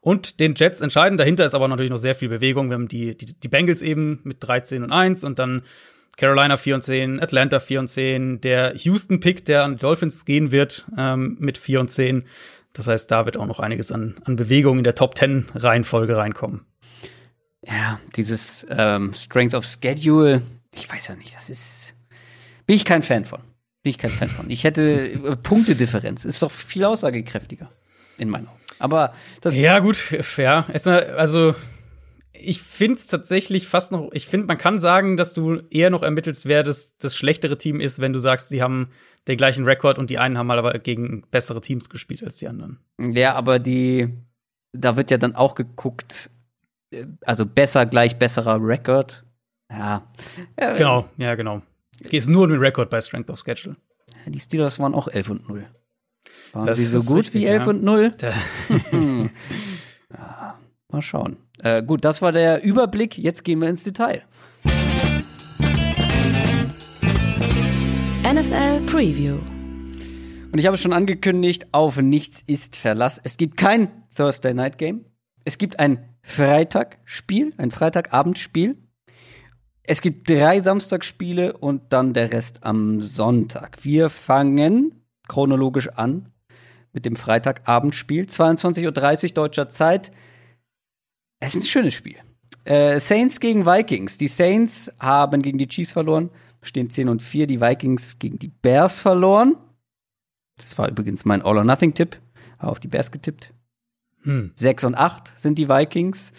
und den Jets entscheiden. Dahinter ist aber natürlich noch sehr viel Bewegung. Wir haben die, die, die Bengals eben mit 13 und 1 und dann Carolina 4 und 10, Atlanta 4 und 10, der Houston-Pick, der an die Dolphins gehen wird, ähm, mit 4 und 10. Das heißt, da wird auch noch einiges an, an Bewegung in der Top 10 Reihenfolge reinkommen. Ja, dieses ähm, Strength of Schedule, ich weiß ja nicht, das ist. Bin ich kein Fan von. Bin ich kein Fan von. Ich hätte äh, Punktedifferenz, ist doch viel aussagekräftiger in meinen Augen. Aber das. Ja, gut, ja. Also, ich finde es tatsächlich fast noch, ich finde, man kann sagen, dass du eher noch ermittelst, wer das, das schlechtere Team ist, wenn du sagst, sie haben den gleichen Rekord und die einen haben mal aber gegen bessere Teams gespielt als die anderen. Ja, aber die, da wird ja dann auch geguckt, äh, also besser gleich besserer Rekord. Ja. ja genau, ja, genau. Gehst nur mit Rekord bei Strength of Schedule. Die Steelers waren auch 11 und 0. Waren das sie so gut richtig, wie 11 ja. und 0? *laughs* ja, mal schauen. Äh, gut, das war der Überblick. Jetzt gehen wir ins Detail. NFL Preview. Und ich habe es schon angekündigt, auf nichts ist Verlass. Es gibt kein Thursday Night Game. Es gibt ein Freitagspiel, ein Freitagabendspiel. Es gibt drei Samstagsspiele und dann der Rest am Sonntag. Wir fangen chronologisch an mit dem Freitagabendspiel. 22.30 Uhr deutscher Zeit. Es ist ein schönes Spiel. Äh, Saints gegen Vikings. Die Saints haben gegen die Chiefs verloren, stehen 10 und 4. Die Vikings gegen die Bears verloren. Das war übrigens mein All-or-Nothing-Tipp. Habe auf die Bears getippt. Hm. 6 und 8 sind die Vikings.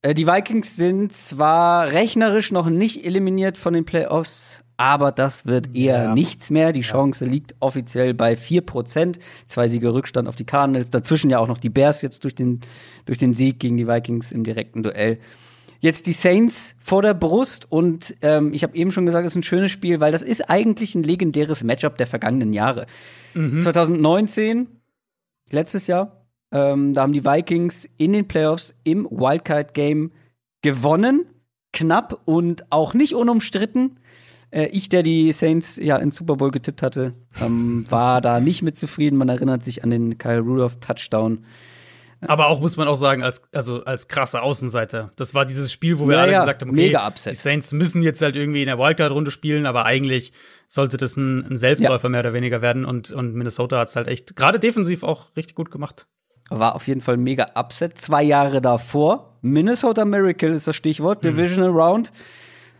Äh, die Vikings sind zwar rechnerisch noch nicht eliminiert von den Playoffs, aber das wird eher ja. nichts mehr. Die Chance liegt offiziell bei 4%. Zwei Siege Rückstand auf die Cardinals. Dazwischen ja auch noch die Bears jetzt durch den, durch den Sieg gegen die Vikings im direkten Duell. Jetzt die Saints vor der Brust und ähm, ich habe eben schon gesagt, es ist ein schönes Spiel, weil das ist eigentlich ein legendäres Matchup der vergangenen Jahre. Mhm. 2019, letztes Jahr, ähm, da haben die Vikings in den Playoffs im Wildcard-Game gewonnen, knapp und auch nicht unumstritten. Äh, ich, der die Saints ja ins Super Bowl getippt hatte, ähm, *laughs* war da nicht mit zufrieden. Man erinnert sich an den Kyle Rudolph Touchdown. Aber auch muss man auch sagen, als, also als krasser Außenseiter. Das war dieses Spiel, wo wir ja, alle ja. gesagt haben, okay, die Saints müssen jetzt halt irgendwie in der Wildcard-Runde spielen, aber eigentlich sollte das ein, ein Selbstläufer ja. mehr oder weniger werden. Und, und Minnesota hat es halt echt gerade defensiv auch richtig gut gemacht. War auf jeden Fall ein mega Upset. Zwei Jahre davor, Minnesota Miracle ist das Stichwort, mhm. Divisional Round.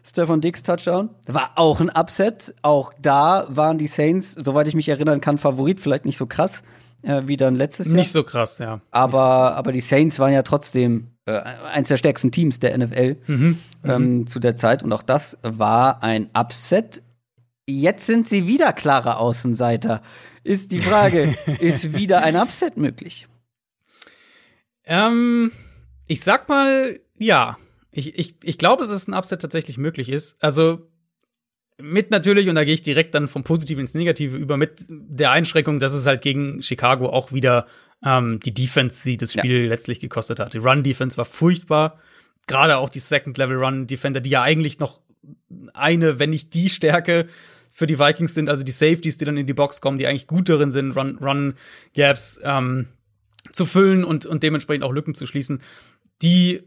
Stefan Dix Touchdown. War auch ein Upset. Auch da waren die Saints, soweit ich mich erinnern kann, Favorit. Vielleicht nicht so krass äh, wie dann letztes Jahr. Nicht so krass, ja. Aber, so krass. aber die Saints waren ja trotzdem äh, eins der stärksten Teams der NFL mhm. ähm, mhm. zu der Zeit. Und auch das war ein Upset. Jetzt sind sie wieder klare Außenseiter. Ist die Frage, *laughs* ist wieder ein Upset möglich? Ähm, ich sag mal, ja. Ich, ich, ich glaube, dass ein Upset tatsächlich möglich ist. Also mit natürlich, und da gehe ich direkt dann vom Positiven ins Negative über, mit der Einschränkung, dass es halt gegen Chicago auch wieder ähm, die Defense, die das Spiel ja. letztlich gekostet hat. Die Run-Defense war furchtbar. Gerade auch die Second-Level-Run-Defender, die ja eigentlich noch eine, wenn nicht die Stärke für die Vikings sind, also die Safeties, die dann in die Box kommen, die eigentlich gut darin sind, Run-Gaps Run ähm, zu füllen und, und dementsprechend auch Lücken zu schließen. Die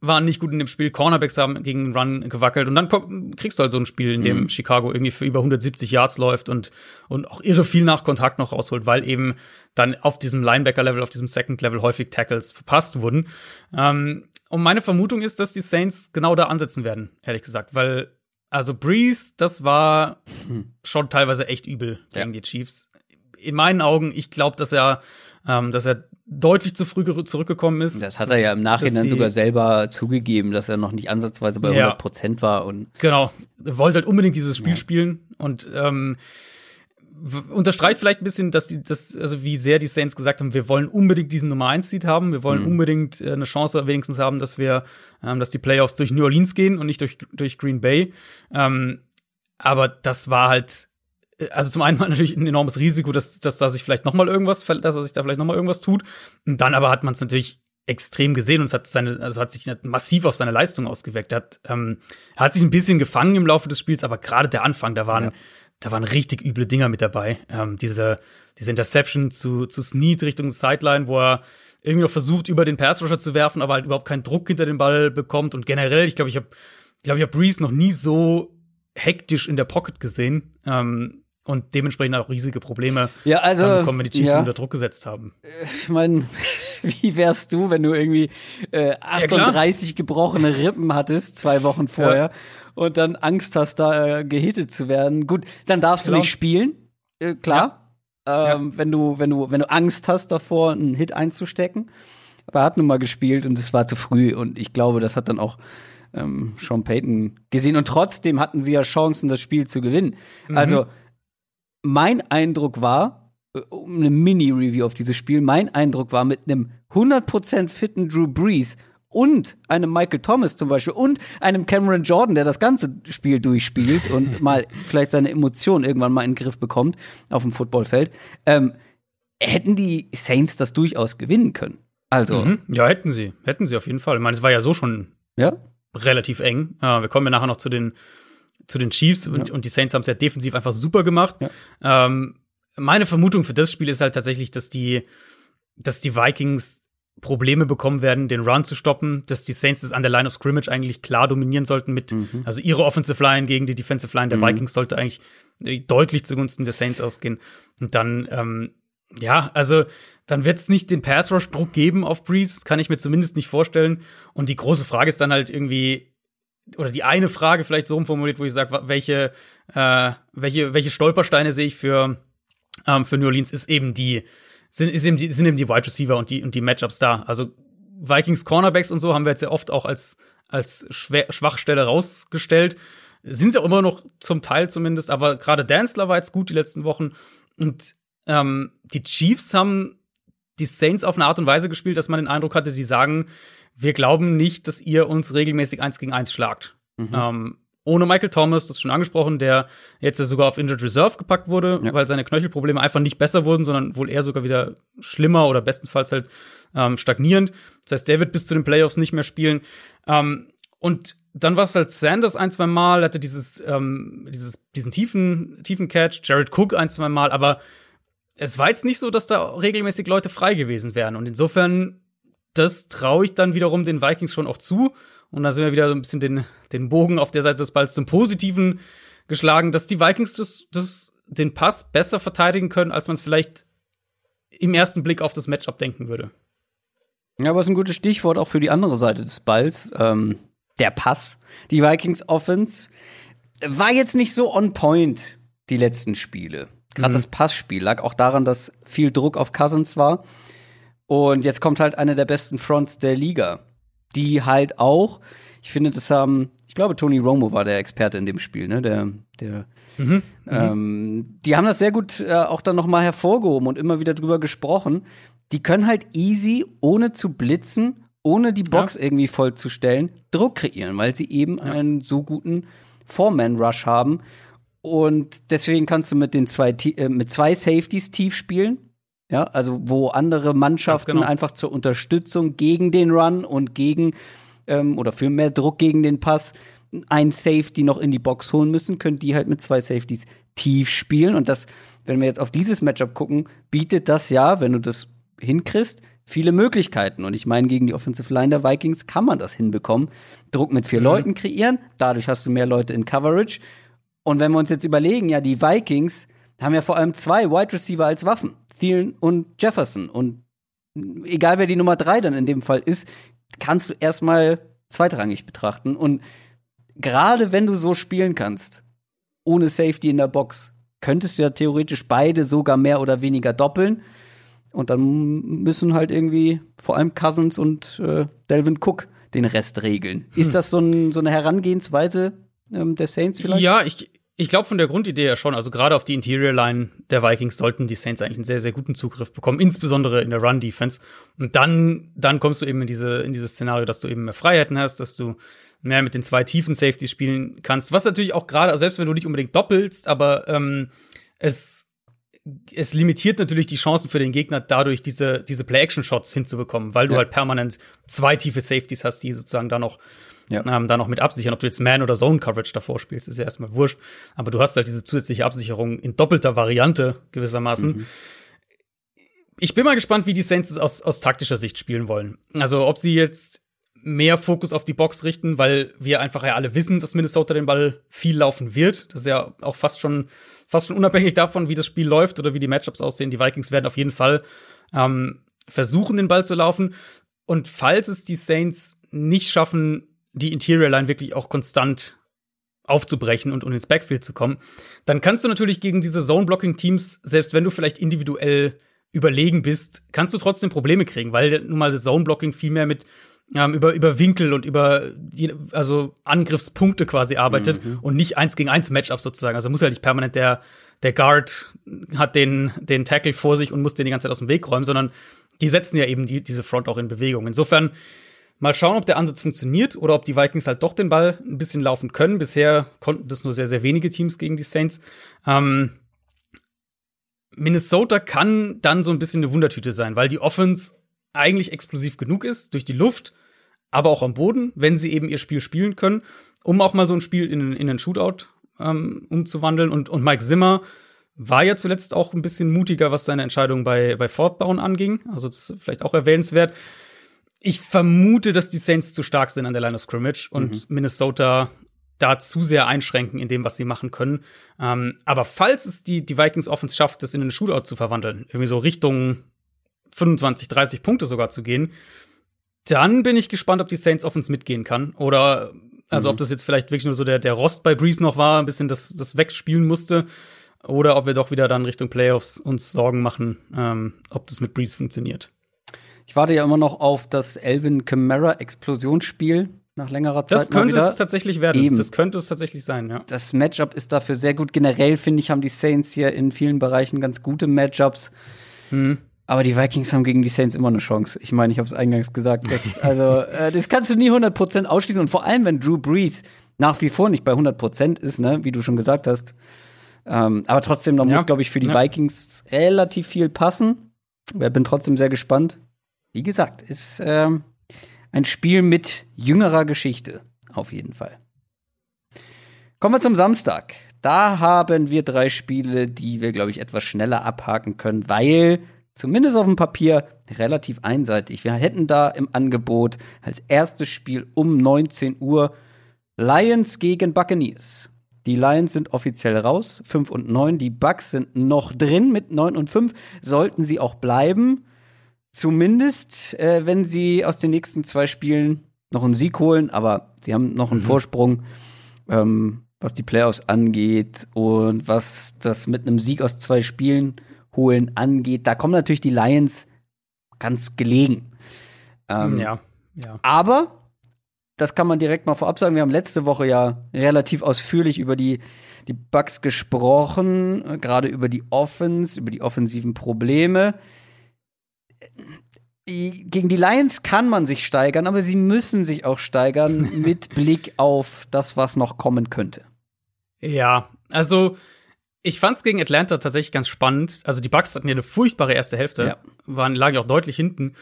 waren nicht gut in dem Spiel. Cornerbacks haben gegen Run gewackelt und dann kriegst du halt so ein Spiel, in dem mhm. Chicago irgendwie für über 170 Yards läuft und, und auch irre viel nach Kontakt noch rausholt, weil eben dann auf diesem Linebacker-Level, auf diesem Second-Level häufig Tackles verpasst wurden. Ähm, und meine Vermutung ist, dass die Saints genau da ansetzen werden, ehrlich gesagt, weil also Breeze, das war mhm. schon teilweise echt übel gegen ja. die Chiefs. In meinen Augen, ich glaube, dass er ähm, dass er deutlich zu früh zurückgekommen ist. Das hat er ja im Nachhinein sogar selber zugegeben, dass er noch nicht ansatzweise bei 100 Prozent war. Und genau, er wollte halt unbedingt dieses Spiel ja. spielen und ähm, unterstreicht vielleicht ein bisschen, dass die, das, also wie sehr die Saints gesagt haben, wir wollen unbedingt diesen Nummer 1 Seed haben, wir wollen mhm. unbedingt äh, eine Chance wenigstens haben, dass wir, ähm, dass die Playoffs durch New Orleans gehen und nicht durch, durch Green Bay. Ähm, aber das war halt also zum einen mal natürlich ein enormes Risiko, dass, dass da sich vielleicht noch mal irgendwas, dass er sich da vielleicht noch mal irgendwas tut. Und dann aber hat man es natürlich extrem gesehen und es hat seine, also hat sich massiv auf seine Leistung ausgewirkt. Er hat, ähm, er hat sich ein bisschen gefangen im Laufe des Spiels, aber gerade der Anfang, da waren, ja. da waren richtig üble Dinger mit dabei. Ähm, diese, diese Interception zu, zu Snead Richtung Sideline, wo er irgendwie noch versucht, über den Pass Rusher zu werfen, aber halt überhaupt keinen Druck hinter den Ball bekommt. Und generell, ich glaube, ich habe, ich glaube, ich habe Breeze noch nie so hektisch in der Pocket gesehen. Ähm, und dementsprechend auch riesige Probleme ja, also, bekommen, wenn die Chiefs ja. unter Druck gesetzt haben. Ich meine, *laughs* wie wärst du, wenn du irgendwie äh, 38 ja, gebrochene Rippen hattest, zwei Wochen vorher, und dann Angst hast, da äh, gehittet zu werden? Gut, dann darfst klar. du nicht spielen, äh, klar. Ähm, wenn du, wenn du, wenn du Angst hast davor, einen Hit einzustecken. Aber er hat nun mal gespielt und es war zu früh und ich glaube, das hat dann auch ähm, Sean Payton gesehen und trotzdem hatten sie ja Chancen, das Spiel zu gewinnen. Mhm. Also mein Eindruck war, äh, um eine Mini-Review auf dieses Spiel, mein Eindruck war, mit einem 100% fitten Drew Brees und einem Michael Thomas zum Beispiel und einem Cameron Jordan, der das ganze Spiel durchspielt und *laughs* mal vielleicht seine Emotionen irgendwann mal in den Griff bekommt auf dem Footballfeld, ähm, hätten die Saints das durchaus gewinnen können. Also. Mhm. Ja, hätten sie. Hätten sie auf jeden Fall. Ich meine, es war ja so schon ja? relativ eng. Äh, wir kommen ja nachher noch zu den zu den Chiefs und, ja. und die Saints haben es ja defensiv einfach super gemacht. Ja. Ähm, meine Vermutung für das Spiel ist halt tatsächlich, dass die, dass die Vikings Probleme bekommen werden, den Run zu stoppen, dass die Saints das an der Line of Scrimmage eigentlich klar dominieren sollten mit, mhm. also ihre Offensive Line gegen die Defensive Line der mhm. Vikings sollte eigentlich deutlich zugunsten der Saints ausgehen. Und dann, ähm, ja, also dann wird es nicht den Pass Rush Druck geben auf Breeze, kann ich mir zumindest nicht vorstellen. Und die große Frage ist dann halt irgendwie, oder die eine Frage vielleicht so umformuliert, wo ich sage, welche, äh, welche, welche Stolpersteine sehe ich für, ähm, für New Orleans, ist eben die, sind, ist eben die, sind eben die Wide Receiver und die, und die Matchups da. Also Vikings Cornerbacks und so haben wir jetzt ja oft auch als, als Schwachstelle rausgestellt. Sind sie auch immer noch zum Teil zumindest, aber gerade Danzler war jetzt gut die letzten Wochen. Und ähm, die Chiefs haben die Saints auf eine Art und Weise gespielt, dass man den Eindruck hatte, die sagen, wir glauben nicht, dass ihr uns regelmäßig eins gegen eins schlagt. Mhm. Ähm, ohne Michael Thomas, das ist schon angesprochen, der jetzt sogar auf Injured Reserve gepackt wurde, ja. weil seine Knöchelprobleme einfach nicht besser wurden, sondern wohl eher sogar wieder schlimmer oder bestenfalls halt ähm, stagnierend. Das heißt, der wird bis zu den Playoffs nicht mehr spielen. Ähm, und dann war es halt Sanders ein, zwei Mal, hatte dieses, ähm, dieses, diesen tiefen, tiefen Catch, Jared Cook ein, zwei Mal, aber es war jetzt nicht so, dass da regelmäßig Leute frei gewesen wären. Und insofern das traue ich dann wiederum den Vikings schon auch zu. Und da sind wir wieder so ein bisschen den, den Bogen auf der Seite des Balls zum Positiven geschlagen, dass die Vikings das, das, den Pass besser verteidigen können, als man es vielleicht im ersten Blick auf das Matchup denken würde. Ja, aber es ist ein gutes Stichwort auch für die andere Seite des Balls. Ähm, der Pass. Die Vikings Offense war jetzt nicht so on point die letzten Spiele. Gerade mhm. das Passspiel lag auch daran, dass viel Druck auf Cousins war. Und jetzt kommt halt eine der besten Fronts der Liga, die halt auch, ich finde, das haben, ich glaube, Tony Romo war der Experte in dem Spiel, ne? Der, der, mhm. mhm. ähm, die haben das sehr gut äh, auch dann noch mal hervorgehoben und immer wieder drüber gesprochen. Die können halt easy, ohne zu blitzen, ohne die Box ja. irgendwie vollzustellen, Druck kreieren, weil sie eben ja. einen so guten Four-Man-Rush haben. Und deswegen kannst du mit den zwei, äh, mit zwei Safeties tief spielen. Ja, also wo andere Mannschaften genau. einfach zur Unterstützung gegen den Run und gegen ähm, oder für mehr Druck gegen den Pass ein Safety noch in die Box holen müssen, können die halt mit zwei Safeties tief spielen. Und das, wenn wir jetzt auf dieses Matchup gucken, bietet das ja, wenn du das hinkriegst, viele Möglichkeiten. Und ich meine, gegen die Offensive Line der Vikings kann man das hinbekommen. Druck mit vier mhm. Leuten kreieren, dadurch hast du mehr Leute in Coverage. Und wenn wir uns jetzt überlegen, ja, die Vikings haben ja vor allem zwei Wide Receiver als Waffen. Thielen und Jefferson. Und egal wer die Nummer drei dann in dem Fall ist, kannst du erstmal zweitrangig betrachten. Und gerade wenn du so spielen kannst, ohne Safety in der Box, könntest du ja theoretisch beide sogar mehr oder weniger doppeln. Und dann müssen halt irgendwie vor allem Cousins und äh, Delvin Cook den Rest regeln. Hm. Ist das so, ein, so eine Herangehensweise ähm, der Saints vielleicht? Ja, ich, ich glaube von der Grundidee ja schon. Also gerade auf die Interior Line der Vikings sollten die Saints eigentlich einen sehr, sehr guten Zugriff bekommen, insbesondere in der Run-Defense. Und dann, dann kommst du eben in diese, in dieses Szenario, dass du eben mehr Freiheiten hast, dass du mehr mit den zwei tiefen Safeties spielen kannst. Was natürlich auch gerade, also selbst wenn du nicht unbedingt doppelst, aber ähm, es, es limitiert natürlich die Chancen für den Gegner, dadurch diese, diese Play-Action-Shots hinzubekommen, weil du ja. halt permanent zwei tiefe Safeties hast, die sozusagen da noch ja. ähm, da noch mit absichern. Ob du jetzt Man- oder Zone-Coverage davor spielst, ist ja erstmal wurscht. Aber du hast halt diese zusätzliche Absicherung in doppelter Variante gewissermaßen. Mhm. Ich bin mal gespannt, wie die Saints es aus, aus taktischer Sicht spielen wollen. Also, ob sie jetzt mehr Fokus auf die Box richten, weil wir einfach ja alle wissen, dass Minnesota den Ball viel laufen wird. Das ist ja auch fast schon, fast schon unabhängig davon, wie das Spiel läuft oder wie die Matchups aussehen. Die Vikings werden auf jeden Fall ähm, versuchen, den Ball zu laufen. Und falls es die Saints nicht schaffen, die Interior Line wirklich auch konstant aufzubrechen und, und ins Backfield zu kommen, dann kannst du natürlich gegen diese Zone-Blocking-Teams, selbst wenn du vielleicht individuell überlegen bist, kannst du trotzdem Probleme kriegen, weil nun mal das Zone-Blocking viel mehr mit ähm, über, über Winkel und über die, also Angriffspunkte quasi arbeitet mhm. und nicht eins gegen eins Matchup sozusagen. Also muss ja nicht permanent der, der Guard hat den, den Tackle vor sich und muss den die ganze Zeit aus dem Weg räumen, sondern die setzen ja eben die, diese Front auch in Bewegung. Insofern Mal schauen, ob der Ansatz funktioniert oder ob die Vikings halt doch den Ball ein bisschen laufen können. Bisher konnten das nur sehr, sehr wenige Teams gegen die Saints. Ähm, Minnesota kann dann so ein bisschen eine Wundertüte sein, weil die Offense eigentlich explosiv genug ist durch die Luft, aber auch am Boden, wenn sie eben ihr Spiel spielen können, um auch mal so ein Spiel in, in einen Shootout ähm, umzuwandeln. Und, und Mike Zimmer war ja zuletzt auch ein bisschen mutiger, was seine Entscheidung bei, bei Fourth anging. Also das ist vielleicht auch erwähnenswert ich vermute, dass die Saints zu stark sind an der Line of Scrimmage und mhm. Minnesota da zu sehr einschränken in dem, was sie machen können. Ähm, aber falls es die, die Vikings Offense schafft, das in einen Shootout zu verwandeln, irgendwie so Richtung 25, 30 Punkte sogar zu gehen, dann bin ich gespannt, ob die Saints Offense mitgehen kann. Oder also mhm. ob das jetzt vielleicht wirklich nur so der, der Rost bei Breeze noch war, ein bisschen das, das wegspielen musste. Oder ob wir doch wieder dann Richtung Playoffs uns Sorgen machen, ähm, ob das mit Breeze funktioniert. Ich warte ja immer noch auf das Elvin Kamara Explosionsspiel nach längerer Zeit. Das könnte es tatsächlich werden. Eben. Das könnte es tatsächlich sein, ja. Das Matchup ist dafür sehr gut. Generell finde ich, haben die Saints hier in vielen Bereichen ganz gute Matchups. Hm. Aber die Vikings haben gegen die Saints immer eine Chance. Ich meine, ich habe es eingangs gesagt. Das, *laughs* also, äh, das kannst du nie 100% ausschließen. Und vor allem, wenn Drew Brees nach wie vor nicht bei 100% ist, ne, wie du schon gesagt hast. Ähm, aber trotzdem, da ja. muss, glaube ich, für die ja. Vikings relativ viel passen. Ich bin trotzdem sehr gespannt wie gesagt, ist ähm, ein Spiel mit jüngerer Geschichte, auf jeden Fall. Kommen wir zum Samstag. Da haben wir drei Spiele, die wir, glaube ich, etwas schneller abhaken können, weil zumindest auf dem Papier relativ einseitig. Wir hätten da im Angebot als erstes Spiel um 19 Uhr Lions gegen Buccaneers. Die Lions sind offiziell raus, 5 und 9. Die Bucks sind noch drin mit 9 und 5. Sollten sie auch bleiben. Zumindest, äh, wenn sie aus den nächsten zwei Spielen noch einen Sieg holen. Aber sie haben noch einen mhm. Vorsprung, ähm, was die Playoffs angeht und was das mit einem Sieg aus zwei Spielen holen angeht. Da kommen natürlich die Lions ganz gelegen. Ähm, ja, ja. Aber das kann man direkt mal vorab sagen. Wir haben letzte Woche ja relativ ausführlich über die, die Bugs gesprochen, äh, gerade über die Offense, über die offensiven Probleme. Gegen die Lions kann man sich steigern, aber sie müssen sich auch steigern *laughs* mit Blick auf das, was noch kommen könnte. Ja, also ich fand es gegen Atlanta tatsächlich ganz spannend. Also die Bucks hatten ja eine furchtbare erste Hälfte, ja. waren lagen ja auch deutlich hinten.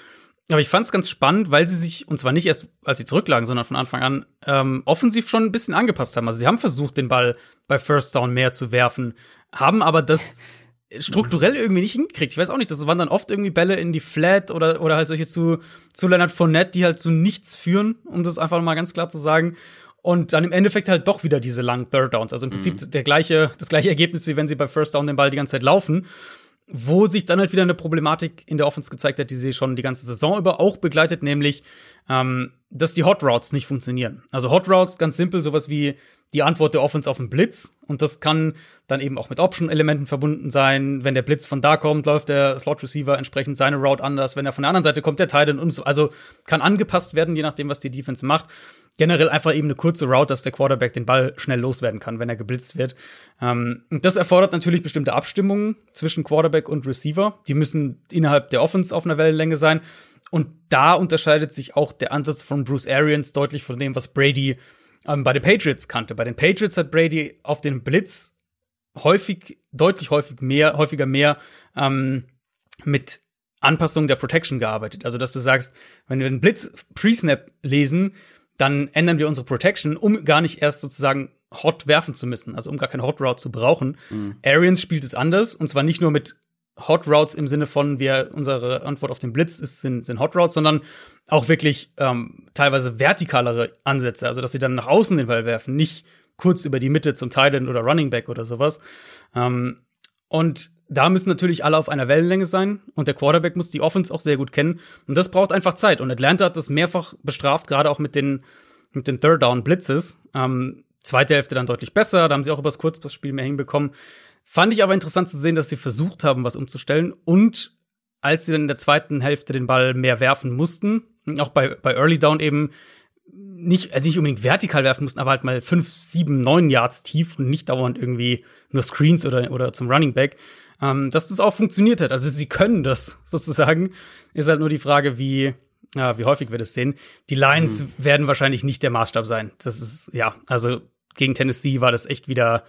Aber ich fand es ganz spannend, weil sie sich, und zwar nicht erst, als sie zurücklagen, sondern von Anfang an, ähm, offensiv schon ein bisschen angepasst haben. Also sie haben versucht, den Ball bei First Down mehr zu werfen, haben aber das *laughs* strukturell irgendwie nicht hingekriegt. Ich weiß auch nicht, das waren dann oft irgendwie Bälle in die Flat oder, oder halt solche zu, zu Leonard Fournette, die halt zu nichts führen, um das einfach mal ganz klar zu sagen. Und dann im Endeffekt halt doch wieder diese langen Third Downs. Also im Prinzip mhm. der gleiche, das gleiche Ergebnis, wie wenn sie bei First Down den Ball die ganze Zeit laufen wo sich dann halt wieder eine Problematik in der Offense gezeigt hat, die sie schon die ganze Saison über auch begleitet, nämlich, ähm, dass die Hot Routes nicht funktionieren. Also Hot Routes, ganz simpel, sowas wie die Antwort der Offense auf einen Blitz. Und das kann dann eben auch mit Option-Elementen verbunden sein. Wenn der Blitz von da kommt, läuft der Slot-Receiver entsprechend seine Route anders. Wenn er von der anderen Seite kommt, der Titan und so. Also kann angepasst werden, je nachdem, was die Defense macht generell einfach eben eine kurze Route, dass der Quarterback den Ball schnell loswerden kann, wenn er geblitzt wird. Ähm, das erfordert natürlich bestimmte Abstimmungen zwischen Quarterback und Receiver. Die müssen innerhalb der Offense auf einer Wellenlänge sein. Und da unterscheidet sich auch der Ansatz von Bruce Arians deutlich von dem, was Brady ähm, bei den Patriots kannte. Bei den Patriots hat Brady auf den Blitz häufig, deutlich häufig mehr, häufiger mehr ähm, mit Anpassung der Protection gearbeitet. Also, dass du sagst, wenn wir einen Blitz Pre-Snap lesen, dann ändern wir unsere Protection, um gar nicht erst sozusagen Hot werfen zu müssen, also um gar keine Hot Route zu brauchen. Mhm. Arians spielt es anders und zwar nicht nur mit Hot Routes im Sinne von, wir, unsere Antwort auf den Blitz ist, sind, sind Hot Routes, sondern auch wirklich ähm, teilweise vertikalere Ansätze, also dass sie dann nach außen den Ball werfen, nicht kurz über die Mitte zum Titan oder Running Back oder sowas. Ähm, und da müssen natürlich alle auf einer Wellenlänge sein und der Quarterback muss die Offense auch sehr gut kennen. Und das braucht einfach Zeit. Und Atlanta hat das mehrfach bestraft, gerade auch mit den, mit den Third Down Blitzes. Ähm, zweite Hälfte dann deutlich besser, da haben sie auch übers Kurzpassspiel mehr hinbekommen. Fand ich aber interessant zu sehen, dass sie versucht haben, was umzustellen. Und als sie dann in der zweiten Hälfte den Ball mehr werfen mussten, auch bei, bei Early Down eben nicht, also nicht unbedingt vertikal werfen mussten, aber halt mal fünf, sieben, neun Yards tief und nicht dauernd irgendwie nur Screens oder, oder zum Running Back, ähm, dass das auch funktioniert hat. Also sie können das *laughs* sozusagen. Ist halt nur die Frage, wie, ja, wie häufig wir das sehen. Die Lions mhm. werden wahrscheinlich nicht der Maßstab sein. Das ist, ja, also gegen Tennessee war das echt wieder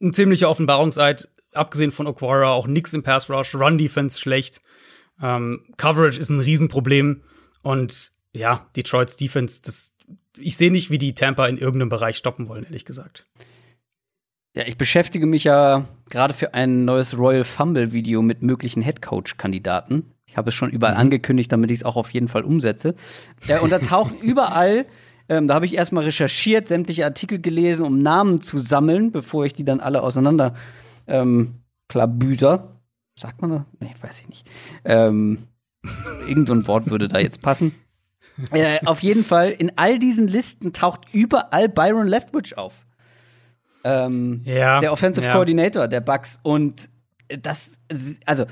ein ziemlicher Offenbarungseid. Abgesehen von Okwara auch nix im Pass Rush, Run Defense schlecht. Ähm, Coverage ist ein Riesenproblem. Und ja, Detroits Defense, das, ich sehe nicht, wie die Tampa in irgendeinem Bereich stoppen wollen, ehrlich gesagt. Ja, ich beschäftige mich ja gerade für ein neues Royal Fumble Video mit möglichen Headcoach-Kandidaten. Ich habe es schon überall mhm. angekündigt, damit ich es auch auf jeden Fall umsetze. Ja, und da tauchen *laughs* überall, ähm, da habe ich erstmal recherchiert, sämtliche Artikel gelesen, um Namen zu sammeln, bevor ich die dann alle auseinander ähm, klabüser. Sagt man das? Nee, weiß ich nicht. Ähm, irgend so ein Wort würde da jetzt passen. Äh, auf jeden Fall, in all diesen Listen taucht überall Byron Leftwich auf. Ähm, ja, der Offensive ja. Coordinator der Bucks. Und das, also,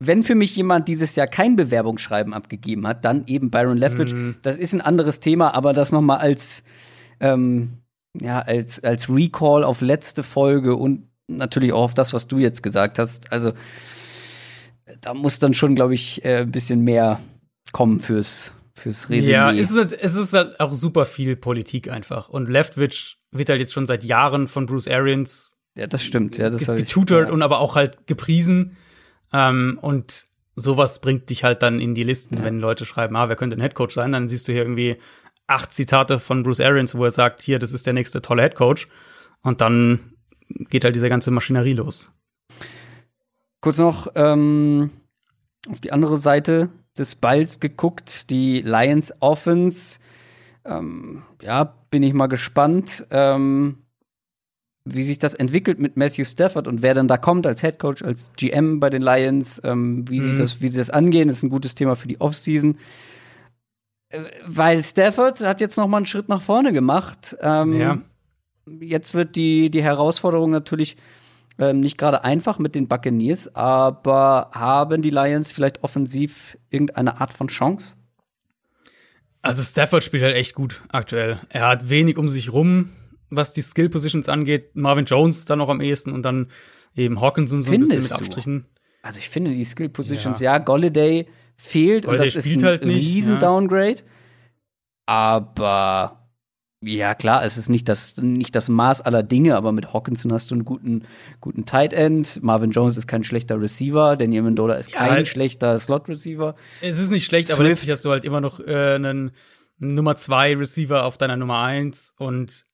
wenn für mich jemand dieses Jahr kein Bewerbungsschreiben abgegeben hat, dann eben Byron Leftwich. Mhm. Das ist ein anderes Thema, aber das noch mal als, ähm, ja, als, als Recall auf letzte Folge und natürlich auch auf das, was du jetzt gesagt hast. Also, da muss dann schon, glaube ich, äh, ein bisschen mehr kommen fürs, fürs Resümee. Ja, es ist, halt, es ist halt auch super viel Politik einfach. Und Leftwich wird halt jetzt schon seit Jahren von Bruce Arians ja, das stimmt. Ja, das getutert ja. und aber auch halt gepriesen. Ähm, und sowas bringt dich halt dann in die Listen, ja. wenn Leute schreiben, ah, wer könnte ein Headcoach sein? Dann siehst du hier irgendwie acht Zitate von Bruce Arians, wo er sagt, hier, das ist der nächste tolle Headcoach. Und dann geht halt diese ganze Maschinerie los. Kurz noch, ähm, auf die andere Seite des Balls geguckt, die Lions Offense. Ähm, ja, bin ich mal gespannt, ähm, wie sich das entwickelt mit Matthew Stafford und wer dann da kommt als Head Coach, als GM bei den Lions, ähm, wie, mhm. sie das, wie sie das angehen, ist ein gutes Thema für die Offseason. Äh, weil Stafford hat jetzt noch mal einen Schritt nach vorne gemacht. Ähm, ja. Jetzt wird die, die Herausforderung natürlich ähm, nicht gerade einfach mit den Buccaneers, aber haben die Lions vielleicht offensiv irgendeine Art von Chance? Also Stafford spielt halt echt gut aktuell. Er hat wenig um sich rum, was die Skill Positions angeht. Marvin Jones dann noch am ehesten und dann eben Hawkinson so Findest ein bisschen mit Abstrichen. Du? Also ich finde die Skill Positions, ja, ja Golladay fehlt Golladay und das ist ein halt nicht, riesen ja. Downgrade. Aber ja, klar, es ist nicht das, nicht das Maß aller Dinge, aber mit Hawkinson hast du einen guten, guten Tight End. Marvin Jones ist kein schlechter Receiver. Daniel Mendola ist kein halt. schlechter Slot Receiver. Es ist nicht schlecht, Swift. aber letztlich hast du halt immer noch äh, einen Nummer 2 Receiver auf deiner Nummer 1 und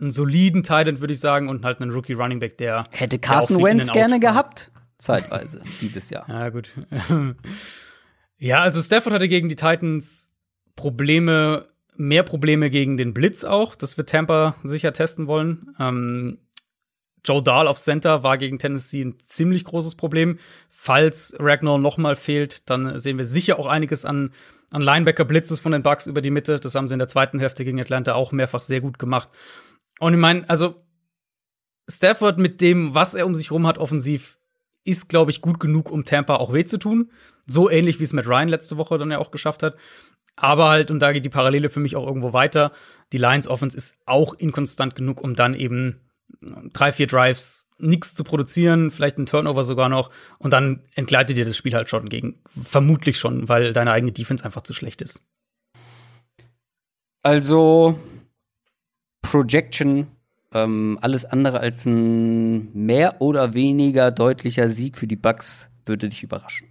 einen soliden Tight End, würde ich sagen, und halt einen Rookie Running Back, der. Hätte Carson Wentz gerne gehabt, zeitweise, *laughs* dieses Jahr. Ja, gut. *laughs* ja, also Stafford hatte gegen die Titans Probleme mehr Probleme gegen den Blitz auch. Das wird Tampa sicher testen wollen. Ähm, Joe Dahl auf Center war gegen Tennessee ein ziemlich großes Problem. Falls Ragnar nochmal fehlt, dann sehen wir sicher auch einiges an, an Linebacker-Blitzes von den Bucks über die Mitte. Das haben sie in der zweiten Hälfte gegen Atlanta auch mehrfach sehr gut gemacht. Und ich meine, also Stafford mit dem, was er um sich rum hat, offensiv, ist, glaube ich, gut genug, um Tampa auch weh zu tun. So ähnlich wie es Matt Ryan letzte Woche dann ja auch geschafft hat. Aber halt, und da geht die Parallele für mich auch irgendwo weiter, die Lions Offense ist auch inkonstant genug, um dann eben drei, vier Drives nichts zu produzieren, vielleicht einen Turnover sogar noch, und dann entgleitet dir das Spiel halt schon gegen, vermutlich schon, weil deine eigene Defense einfach zu schlecht ist. Also, Projection, ähm, alles andere als ein mehr oder weniger deutlicher Sieg für die Bucks würde dich überraschen.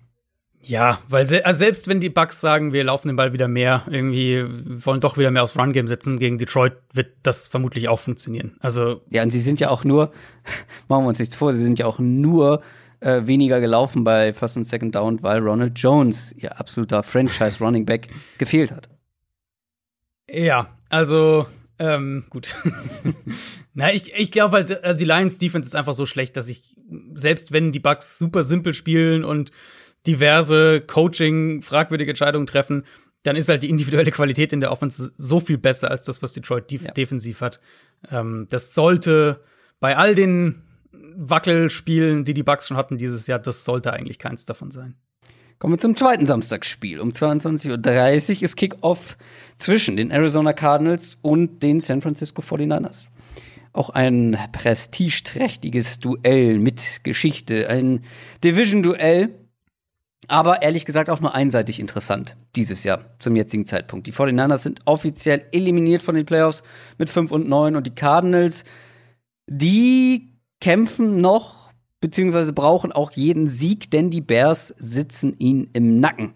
Ja, weil se also selbst wenn die Bucks sagen, wir laufen den Ball wieder mehr, irgendwie wollen doch wieder mehr aufs Run-Game setzen gegen Detroit, wird das vermutlich auch funktionieren. Also ja, und sie sind ja auch nur, *laughs* machen wir uns nichts vor, sie sind ja auch nur äh, weniger gelaufen bei First und Second Down, weil Ronald Jones, ihr absoluter Franchise-Running Back, gefehlt hat. Ja, also ähm, gut. *laughs* Na, ich, ich glaube halt, also die Lions Defense ist einfach so schlecht, dass ich, selbst wenn die Bucks super simpel spielen und diverse Coaching, fragwürdige Entscheidungen treffen, dann ist halt die individuelle Qualität in der Offense so viel besser als das, was Detroit def ja. defensiv hat. Ähm, das sollte bei all den Wackelspielen, die die Bucks schon hatten dieses Jahr, das sollte eigentlich keins davon sein. Kommen wir zum zweiten Samstagsspiel. Um 22.30 Uhr ist Kickoff zwischen den Arizona Cardinals und den San Francisco 49ers. Auch ein prestigeträchtiges Duell mit Geschichte, ein Division-Duell aber ehrlich gesagt auch nur einseitig interessant dieses Jahr zum jetzigen Zeitpunkt. Die 49ers sind offiziell eliminiert von den Playoffs mit 5 und 9 und die Cardinals, die kämpfen noch beziehungsweise brauchen auch jeden Sieg, denn die Bears sitzen ihnen im Nacken.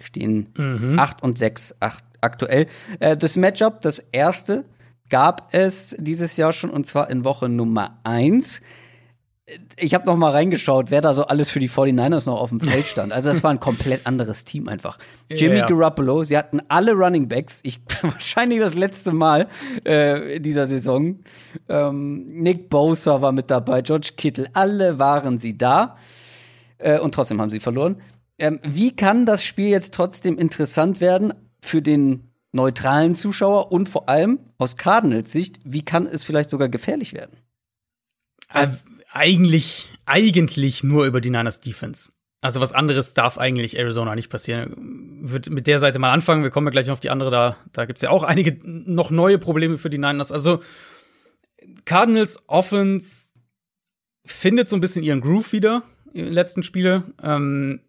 Stehen mhm. 8 und 6 8 aktuell. Äh, das Matchup, das erste, gab es dieses Jahr schon und zwar in Woche Nummer 1 ich habe noch mal reingeschaut, wer da so alles für die 49ers noch auf dem Feld stand. Also das war ein komplett anderes Team einfach. Jimmy ja. Garoppolo, sie hatten alle Running Backs, ich *laughs* wahrscheinlich das letzte Mal äh, dieser Saison. Ähm, Nick Bosa war mit dabei, George Kittle, alle waren sie da äh, und trotzdem haben sie verloren. Ähm, wie kann das Spiel jetzt trotzdem interessant werden für den neutralen Zuschauer und vor allem aus Cardinals Sicht, wie kann es vielleicht sogar gefährlich werden? Äh, eigentlich, eigentlich nur über die Niners Defense. Also was anderes darf eigentlich Arizona nicht passieren. Wird mit der Seite mal anfangen. Wir kommen ja gleich noch auf die andere. Da, da gibt es ja auch einige noch neue Probleme für die Niners. Also Cardinals Offense findet so ein bisschen ihren Groove wieder in den letzten Spiele. Ähm,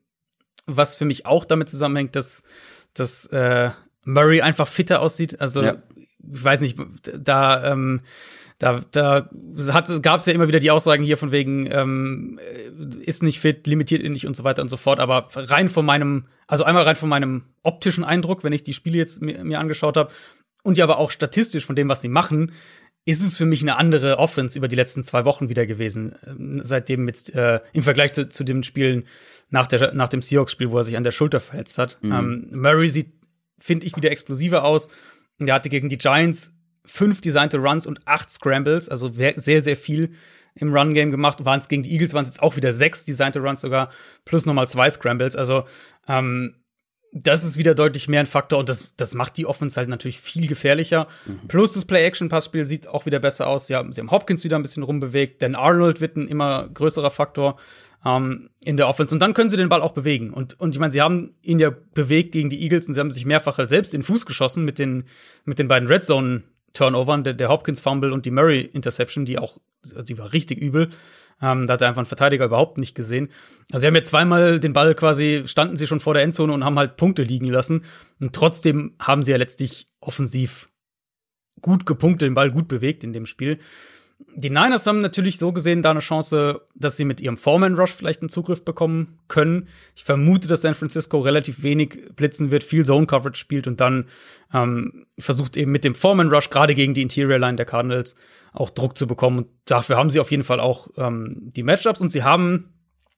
was für mich auch damit zusammenhängt, dass, dass äh, Murray einfach fitter aussieht. Also ja. ich weiß nicht, da ähm, da, da gab es ja immer wieder die Aussagen hier von wegen, ähm, ist nicht fit, limitiert ihn nicht und so weiter und so fort. Aber rein von meinem, also einmal rein von meinem optischen Eindruck, wenn ich die Spiele jetzt mir, mir angeschaut habe, und ja aber auch statistisch von dem, was sie machen, ist es für mich eine andere Offense über die letzten zwei Wochen wieder gewesen. Ähm, seitdem mit, äh, im Vergleich zu, zu den Spielen nach, der, nach dem Seahawks-Spiel, wo er sich an der Schulter verletzt hat. Mhm. Ähm, Murray sieht, finde ich, wieder explosiver aus. Er hatte gegen die Giants fünf designte Runs und acht Scrambles, also sehr, sehr viel im Run-Game gemacht. Waren es gegen die Eagles, waren es jetzt auch wieder sechs designte Runs sogar, plus nochmal zwei Scrambles. Also ähm, das ist wieder deutlich mehr ein Faktor und das, das macht die Offense halt natürlich viel gefährlicher. Mhm. Plus das Play-Action-Passspiel sieht auch wieder besser aus. Sie haben, sie haben Hopkins wieder ein bisschen rumbewegt, denn Arnold wird ein immer größerer Faktor ähm, in der Offense. Und dann können sie den Ball auch bewegen. Und, und ich meine, sie haben ihn ja bewegt gegen die Eagles und sie haben sich mehrfach halt selbst in den Fuß geschossen mit den, mit den beiden Red Zone Turnovern, der, der Hopkins Fumble und die Murray Interception, die auch, die war richtig übel. Ähm, da hat er einfach ein Verteidiger überhaupt nicht gesehen. Also sie haben jetzt zweimal den Ball quasi, standen sie schon vor der Endzone und haben halt Punkte liegen lassen. Und trotzdem haben sie ja letztlich offensiv gut gepunktet, den Ball gut bewegt in dem Spiel. Die Niners haben natürlich so gesehen da eine Chance, dass sie mit ihrem Foreman Rush vielleicht einen Zugriff bekommen können. Ich vermute, dass San Francisco relativ wenig blitzen wird, viel Zone Coverage spielt und dann ähm, versucht eben mit dem Foreman Rush gerade gegen die Interior Line der Cardinals auch Druck zu bekommen. Und dafür haben sie auf jeden Fall auch ähm, die Matchups und sie haben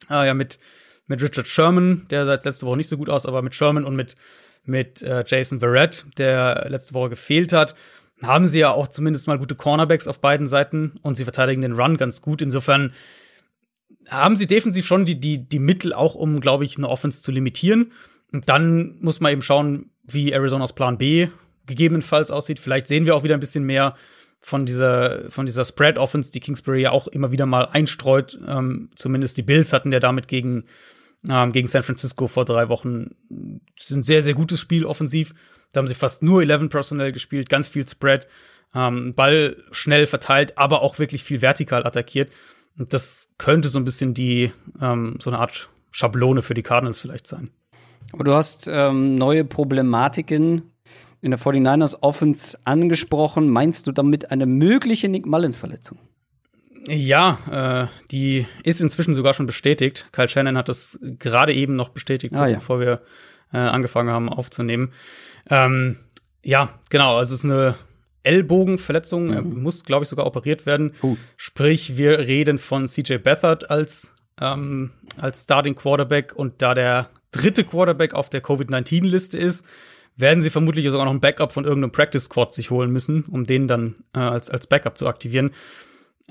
äh, ja mit, mit Richard Sherman, der seit letzte Woche nicht so gut aus, aber mit Sherman und mit, mit äh, Jason Verrett, der letzte Woche gefehlt hat, haben sie ja auch zumindest mal gute Cornerbacks auf beiden Seiten und sie verteidigen den Run ganz gut. Insofern haben sie defensiv schon die, die, die Mittel auch, um, glaube ich, eine Offense zu limitieren. Und dann muss man eben schauen, wie Arizonas Plan B gegebenenfalls aussieht. Vielleicht sehen wir auch wieder ein bisschen mehr von dieser, von dieser Spread-Offense, die Kingsbury ja auch immer wieder mal einstreut. Ähm, zumindest die Bills hatten ja damit gegen, ähm, gegen San Francisco vor drei Wochen ein sehr, sehr gutes Spiel offensiv. Da haben sie fast nur 11 Personal gespielt, ganz viel Spread, ähm, Ball schnell verteilt, aber auch wirklich viel vertikal attackiert. Und das könnte so ein bisschen die, ähm, so eine Art Schablone für die Cardinals vielleicht sein. Aber du hast ähm, neue Problematiken in der 49ers Offense angesprochen. Meinst du damit eine mögliche Nick Mullins-Verletzung? Ja, äh, die ist inzwischen sogar schon bestätigt. Kyle Shannon hat das gerade eben noch bestätigt, ah, ja. bevor wir äh, angefangen haben aufzunehmen. Ähm, ja, genau, also es ist eine Ellbogenverletzung. Mhm. Er muss, glaube ich, sogar operiert werden. Uh. Sprich, wir reden von CJ Beathard als, ähm, als Starting Quarterback und da der dritte Quarterback auf der Covid-19-Liste ist, werden sie vermutlich sogar noch ein Backup von irgendeinem Practice Squad sich holen müssen, um den dann äh, als, als Backup zu aktivieren.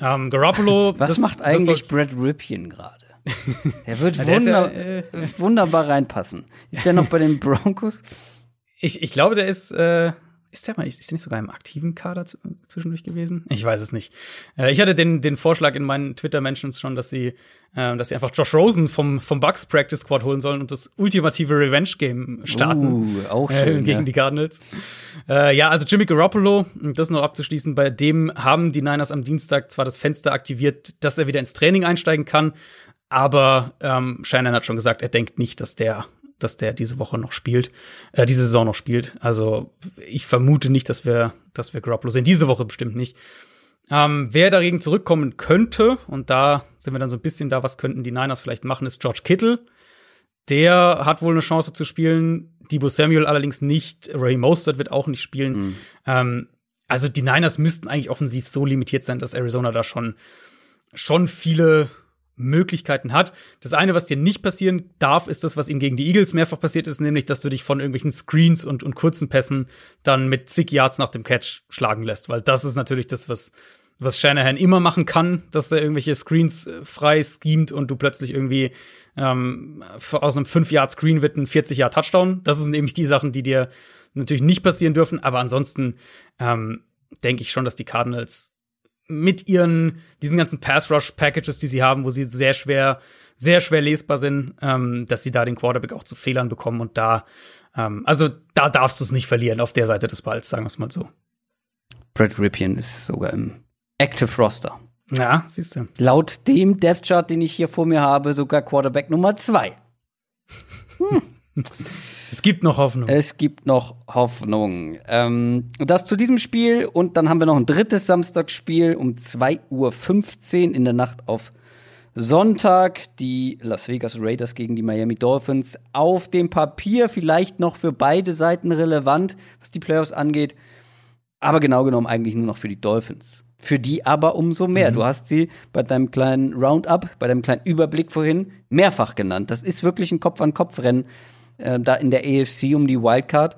Ähm, Garoppolo. *laughs* Was das, macht eigentlich Brad Ripien gerade? Der wird *laughs* wunder ja, äh, wunderbar reinpassen. Ist der noch bei den Broncos? *laughs* Ich, ich glaube, der ist, äh, ist der mal, ist der nicht sogar im aktiven Kader zwischendurch gewesen? Ich weiß es nicht. Äh, ich hatte den, den Vorschlag in meinen Twitter-Mentions schon, dass sie, äh, dass sie einfach Josh Rosen vom, vom Bucks Practice Squad holen sollen und das ultimative Revenge-Game starten. Uh, auch äh, schön, äh, gegen ja. die Cardinals. Äh, ja, also Jimmy Garoppolo, um das noch abzuschließen, bei dem haben die Niners am Dienstag zwar das Fenster aktiviert, dass er wieder ins Training einsteigen kann, aber ähm, Shannon hat schon gesagt, er denkt nicht, dass der dass der diese Woche noch spielt, äh, diese Saison noch spielt. Also ich vermute nicht, dass wir, dass wir Garoppolo sehen. Diese Woche bestimmt nicht. Ähm, wer dagegen zurückkommen könnte, und da sind wir dann so ein bisschen da, was könnten die Niners vielleicht machen, ist George Kittle. Der hat wohl eine Chance zu spielen. Debo Samuel allerdings nicht. Ray Mostert wird auch nicht spielen. Mhm. Ähm, also die Niners müssten eigentlich offensiv so limitiert sein, dass Arizona da schon, schon viele Möglichkeiten hat. Das eine, was dir nicht passieren darf, ist das, was ihm gegen die Eagles mehrfach passiert ist, nämlich, dass du dich von irgendwelchen Screens und, und kurzen Pässen dann mit zig Yards nach dem Catch schlagen lässt, weil das ist natürlich das, was, was Shanahan immer machen kann, dass er irgendwelche Screens äh, frei schemt und du plötzlich irgendwie ähm, aus einem 5-Yard-Screen wird ein 40-Yard-Touchdown. Das sind nämlich die Sachen, die dir natürlich nicht passieren dürfen, aber ansonsten ähm, denke ich schon, dass die Cardinals mit ihren, diesen ganzen Pass-Rush-Packages, die sie haben, wo sie sehr schwer, sehr schwer lesbar sind, ähm, dass sie da den Quarterback auch zu Fehlern bekommen und da, ähm, also da darfst du es nicht verlieren auf der Seite des Balls, sagen wir es mal so. Brad Ripien ist sogar im Active Roster. Ja, siehst du. Laut dem Death Chart, den ich hier vor mir habe, sogar Quarterback Nummer zwei. Hm. *laughs* *laughs* Es gibt noch Hoffnung. Es gibt noch Hoffnung. Ähm, das zu diesem Spiel und dann haben wir noch ein drittes Samstagsspiel um 2.15 Uhr in der Nacht auf Sonntag. Die Las Vegas Raiders gegen die Miami Dolphins. Auf dem Papier vielleicht noch für beide Seiten relevant, was die Playoffs angeht. Aber genau genommen eigentlich nur noch für die Dolphins. Für die aber umso mehr. Mhm. Du hast sie bei deinem kleinen Roundup, bei deinem kleinen Überblick vorhin mehrfach genannt. Das ist wirklich ein Kopf-an-Kopf-Rennen äh, da in der AFC um die Wildcard.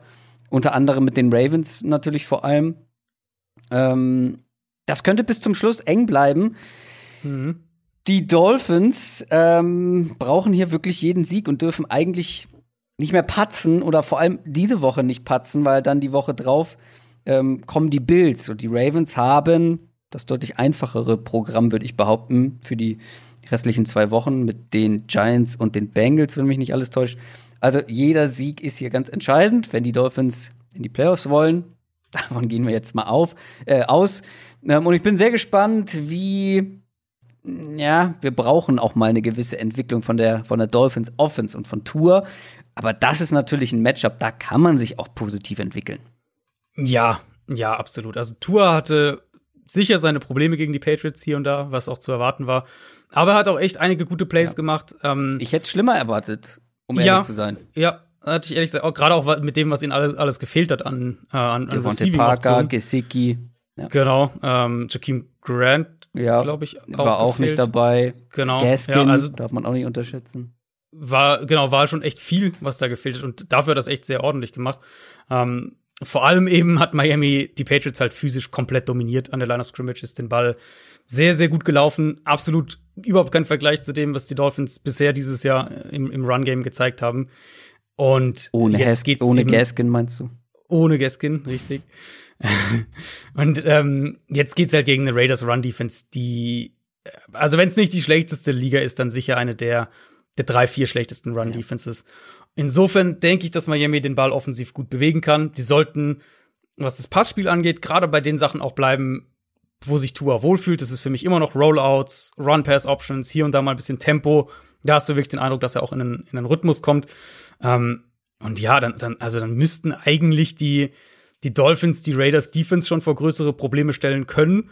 Unter anderem mit den Ravens natürlich vor allem. Ähm, das könnte bis zum Schluss eng bleiben. Mhm. Die Dolphins ähm, brauchen hier wirklich jeden Sieg und dürfen eigentlich nicht mehr patzen oder vor allem diese Woche nicht patzen, weil dann die Woche drauf ähm, kommen die Bills und die Ravens haben das deutlich einfachere Programm, würde ich behaupten, für die restlichen zwei Wochen mit den Giants und den Bengals, wenn mich nicht alles täuscht. Also jeder Sieg ist hier ganz entscheidend, wenn die Dolphins in die Playoffs wollen. *laughs* Davon gehen wir jetzt mal auf, äh, aus. Ähm, und ich bin sehr gespannt, wie ja, wir brauchen auch mal eine gewisse Entwicklung von der, von der Dolphins Offense und von Tour. Aber das ist natürlich ein Matchup, da kann man sich auch positiv entwickeln. Ja, ja, absolut. Also Tour hatte sicher seine Probleme gegen die Patriots hier und da, was auch zu erwarten war. Aber er hat auch echt einige gute Plays ja. gemacht. Ähm, ich hätte es schlimmer erwartet, um ehrlich ja, zu sein. Ja, hatte ich ehrlich gesagt, gerade auch mit dem, was ihnen alles, alles gefehlt hat an, äh, an, an Receiving Parker, Gesicki. Ja. Genau, ähm, Jakeem Grant, ja, glaube ich, auch war auch gefehlt. nicht dabei. Genau, Gaskin ja, also darf man auch nicht unterschätzen. War genau, war schon echt viel, was da gefehlt hat und dafür hat das echt sehr ordentlich gemacht. Ähm, vor allem eben hat Miami die Patriots halt physisch komplett dominiert an der Line of Scrimmage, ist den Ball sehr, sehr gut gelaufen. Absolut überhaupt kein Vergleich zu dem, was die Dolphins bisher dieses Jahr im, im Run-Game gezeigt haben. Und ohne jetzt geht's ohne Gaskin meinst du? Ohne Gaskin, richtig. *laughs* und ähm, jetzt geht's halt gegen eine Raiders Run Defense, die also wenn es nicht die schlechteste Liga ist, dann sicher eine der der drei vier schlechtesten Run Defenses. Ja. Insofern denke ich, dass Miami den Ball offensiv gut bewegen kann. Die sollten, was das Passspiel angeht, gerade bei den Sachen auch bleiben, wo sich Tua wohlfühlt. Das ist für mich immer noch Rollouts, Run-Pass-Options, hier und da mal ein bisschen Tempo. Da hast du wirklich den Eindruck, dass er auch in einen, in einen Rhythmus kommt. Ähm, und ja, dann, dann, also dann müssten eigentlich die, die Dolphins, die Raiders Defense schon vor größere Probleme stellen können.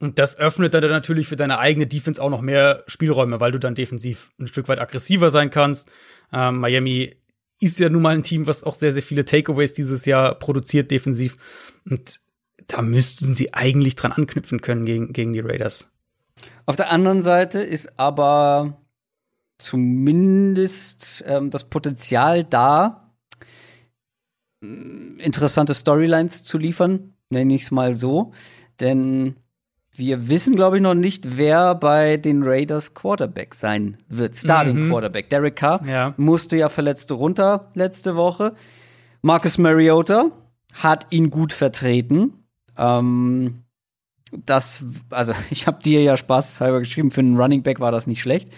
Und das öffnet dann natürlich für deine eigene Defense auch noch mehr Spielräume, weil du dann defensiv ein Stück weit aggressiver sein kannst. Ähm, Miami ist ja nun mal ein Team, was auch sehr, sehr viele Takeaways dieses Jahr produziert defensiv. Und da müssten sie eigentlich dran anknüpfen können gegen, gegen die Raiders. Auf der anderen Seite ist aber zumindest ähm, das Potenzial da, interessante Storylines zu liefern, nenne ich es mal so. Denn wir wissen, glaube ich, noch nicht, wer bei den Raiders Quarterback sein wird. Starting mhm. Quarterback. Derek Carr ja. musste ja verletzt runter letzte Woche. Marcus Mariota hat ihn gut vertreten. Ähm, das, also *laughs* ich habe dir ja spaßhalber geschrieben, für einen Running Back war das nicht schlecht.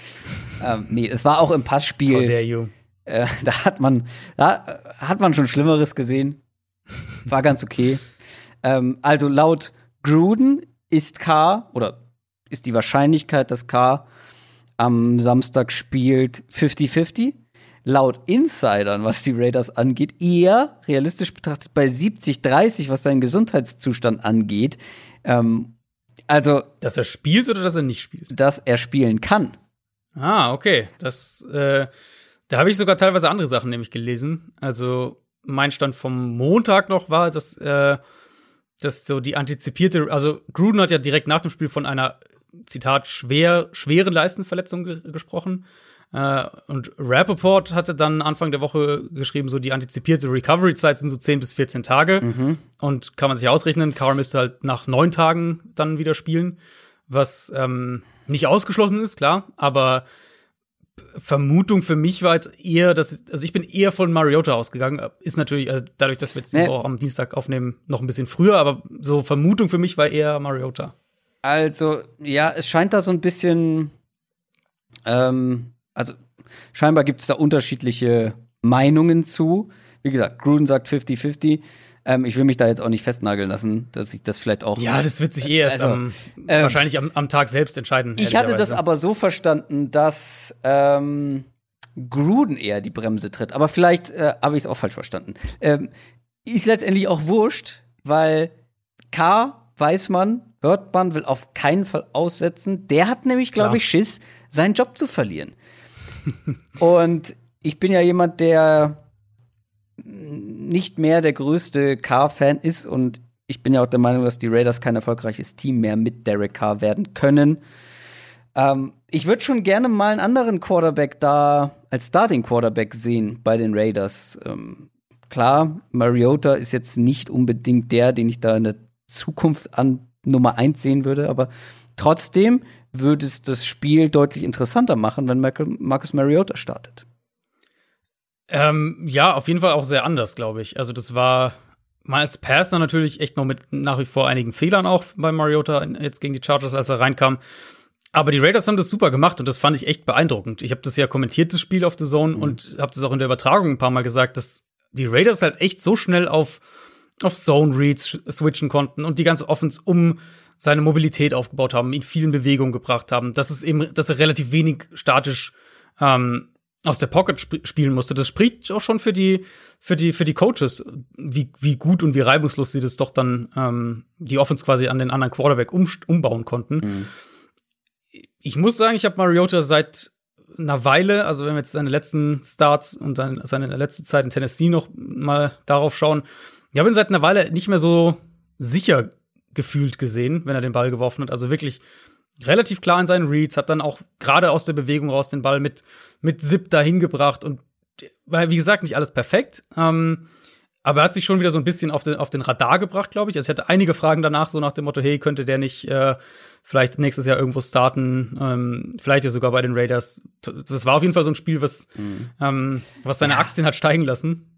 ähm, nee, es war auch im Passspiel. How dare you. Äh, *laughs* da hat man, da hat man schon Schlimmeres gesehen. War ganz okay. ähm, also laut Gruden ist K oder ist die Wahrscheinlichkeit, dass K am Samstag spielt 50-50. Laut Insidern, was die Raiders angeht, eher realistisch betrachtet bei 70-30, was seinen Gesundheitszustand angeht. Ähm, also. Dass er spielt oder dass er nicht spielt? Dass er spielen kann. Ah, okay. Das, äh, da habe ich sogar teilweise andere Sachen nämlich gelesen. Also mein Stand vom Montag noch war, dass äh, dass so die antizipierte, also Gruden hat ja direkt nach dem Spiel von einer, Zitat, schwer, schweren Leistenverletzung ge gesprochen. Äh, und Rappaport hatte dann Anfang der Woche geschrieben, so die antizipierte Recovery-Zeit sind so 10 bis 14 Tage. Mhm. Und kann man sich ausrechnen, Carr müsste halt nach neun Tagen dann wieder spielen, was ähm, nicht ausgeschlossen ist, klar, aber Vermutung für mich war jetzt eher, dass also ich bin eher von Mariota ausgegangen. Ist natürlich, also dadurch, dass wir jetzt nee. auch am Dienstag aufnehmen, noch ein bisschen früher, aber so Vermutung für mich war eher Mariota. Also, ja, es scheint da so ein bisschen, ähm, also scheinbar gibt es da unterschiedliche Meinungen zu. Wie gesagt, Gruden sagt 50-50. Ähm, ich will mich da jetzt auch nicht festnageln lassen, dass ich das vielleicht auch. Ja, das wird sich eh erst also, am, ähm, wahrscheinlich am, am, Tag selbst entscheiden. Ich hatte das aber so verstanden, dass ähm, Gruden eher die Bremse tritt. Aber vielleicht äh, habe ich es auch falsch verstanden. Ähm, ist letztendlich auch wurscht, weil K weiß man, hört man, will auf keinen Fall aussetzen. Der hat nämlich, glaube ich, Schiss, seinen Job zu verlieren. Und ich bin ja jemand, der nicht mehr der größte Car-Fan ist und ich bin ja auch der Meinung, dass die Raiders kein erfolgreiches Team mehr mit Derek Carr werden können. Ähm, ich würde schon gerne mal einen anderen Quarterback da als Starting Quarterback sehen bei den Raiders. Ähm, klar, Mariota ist jetzt nicht unbedingt der, den ich da in der Zukunft an Nummer 1 sehen würde, aber trotzdem würde es das Spiel deutlich interessanter machen, wenn Marcus Mariota startet. Ähm, ja, auf jeden Fall auch sehr anders, glaube ich. Also das war mal als Passer natürlich echt noch mit nach wie vor einigen Fehlern auch bei Mariota jetzt gegen die Chargers, als er reinkam. Aber die Raiders haben das super gemacht und das fand ich echt beeindruckend. Ich habe das ja kommentiert, das Spiel auf The Zone, mhm. und habe das auch in der Übertragung ein paar Mal gesagt, dass die Raiders halt echt so schnell auf, auf Zone Reads switchen konnten und die ganze Offense um seine Mobilität aufgebaut haben, ihn viel in Bewegung gebracht haben, dass es eben, dass er relativ wenig statisch ähm, aus der Pocket sp spielen musste. Das spricht auch schon für die, für die, für die Coaches, wie, wie gut und wie reibungslos sie das doch dann ähm, die Offense quasi an den anderen Quarterback um, umbauen konnten. Mhm. Ich muss sagen, ich habe Mariota seit einer Weile, also wenn wir jetzt seine letzten Starts und seine, seine letzte Zeit in Tennessee noch mal darauf schauen, ich habe ihn seit einer Weile nicht mehr so sicher gefühlt gesehen, wenn er den Ball geworfen hat. Also wirklich relativ klar in seinen Reads, hat dann auch gerade aus der Bewegung raus den Ball mit, mit Zip dahin gebracht und weil, wie gesagt, nicht alles perfekt. Ähm, aber er hat sich schon wieder so ein bisschen auf den, auf den Radar gebracht, glaube ich. Also ich hatte einige Fragen danach, so nach dem Motto, hey, könnte der nicht äh, vielleicht nächstes Jahr irgendwo starten, ähm, vielleicht ja sogar bei den Raiders. Das war auf jeden Fall so ein Spiel, was, mhm. ähm, was seine. Aktien hat steigen lassen.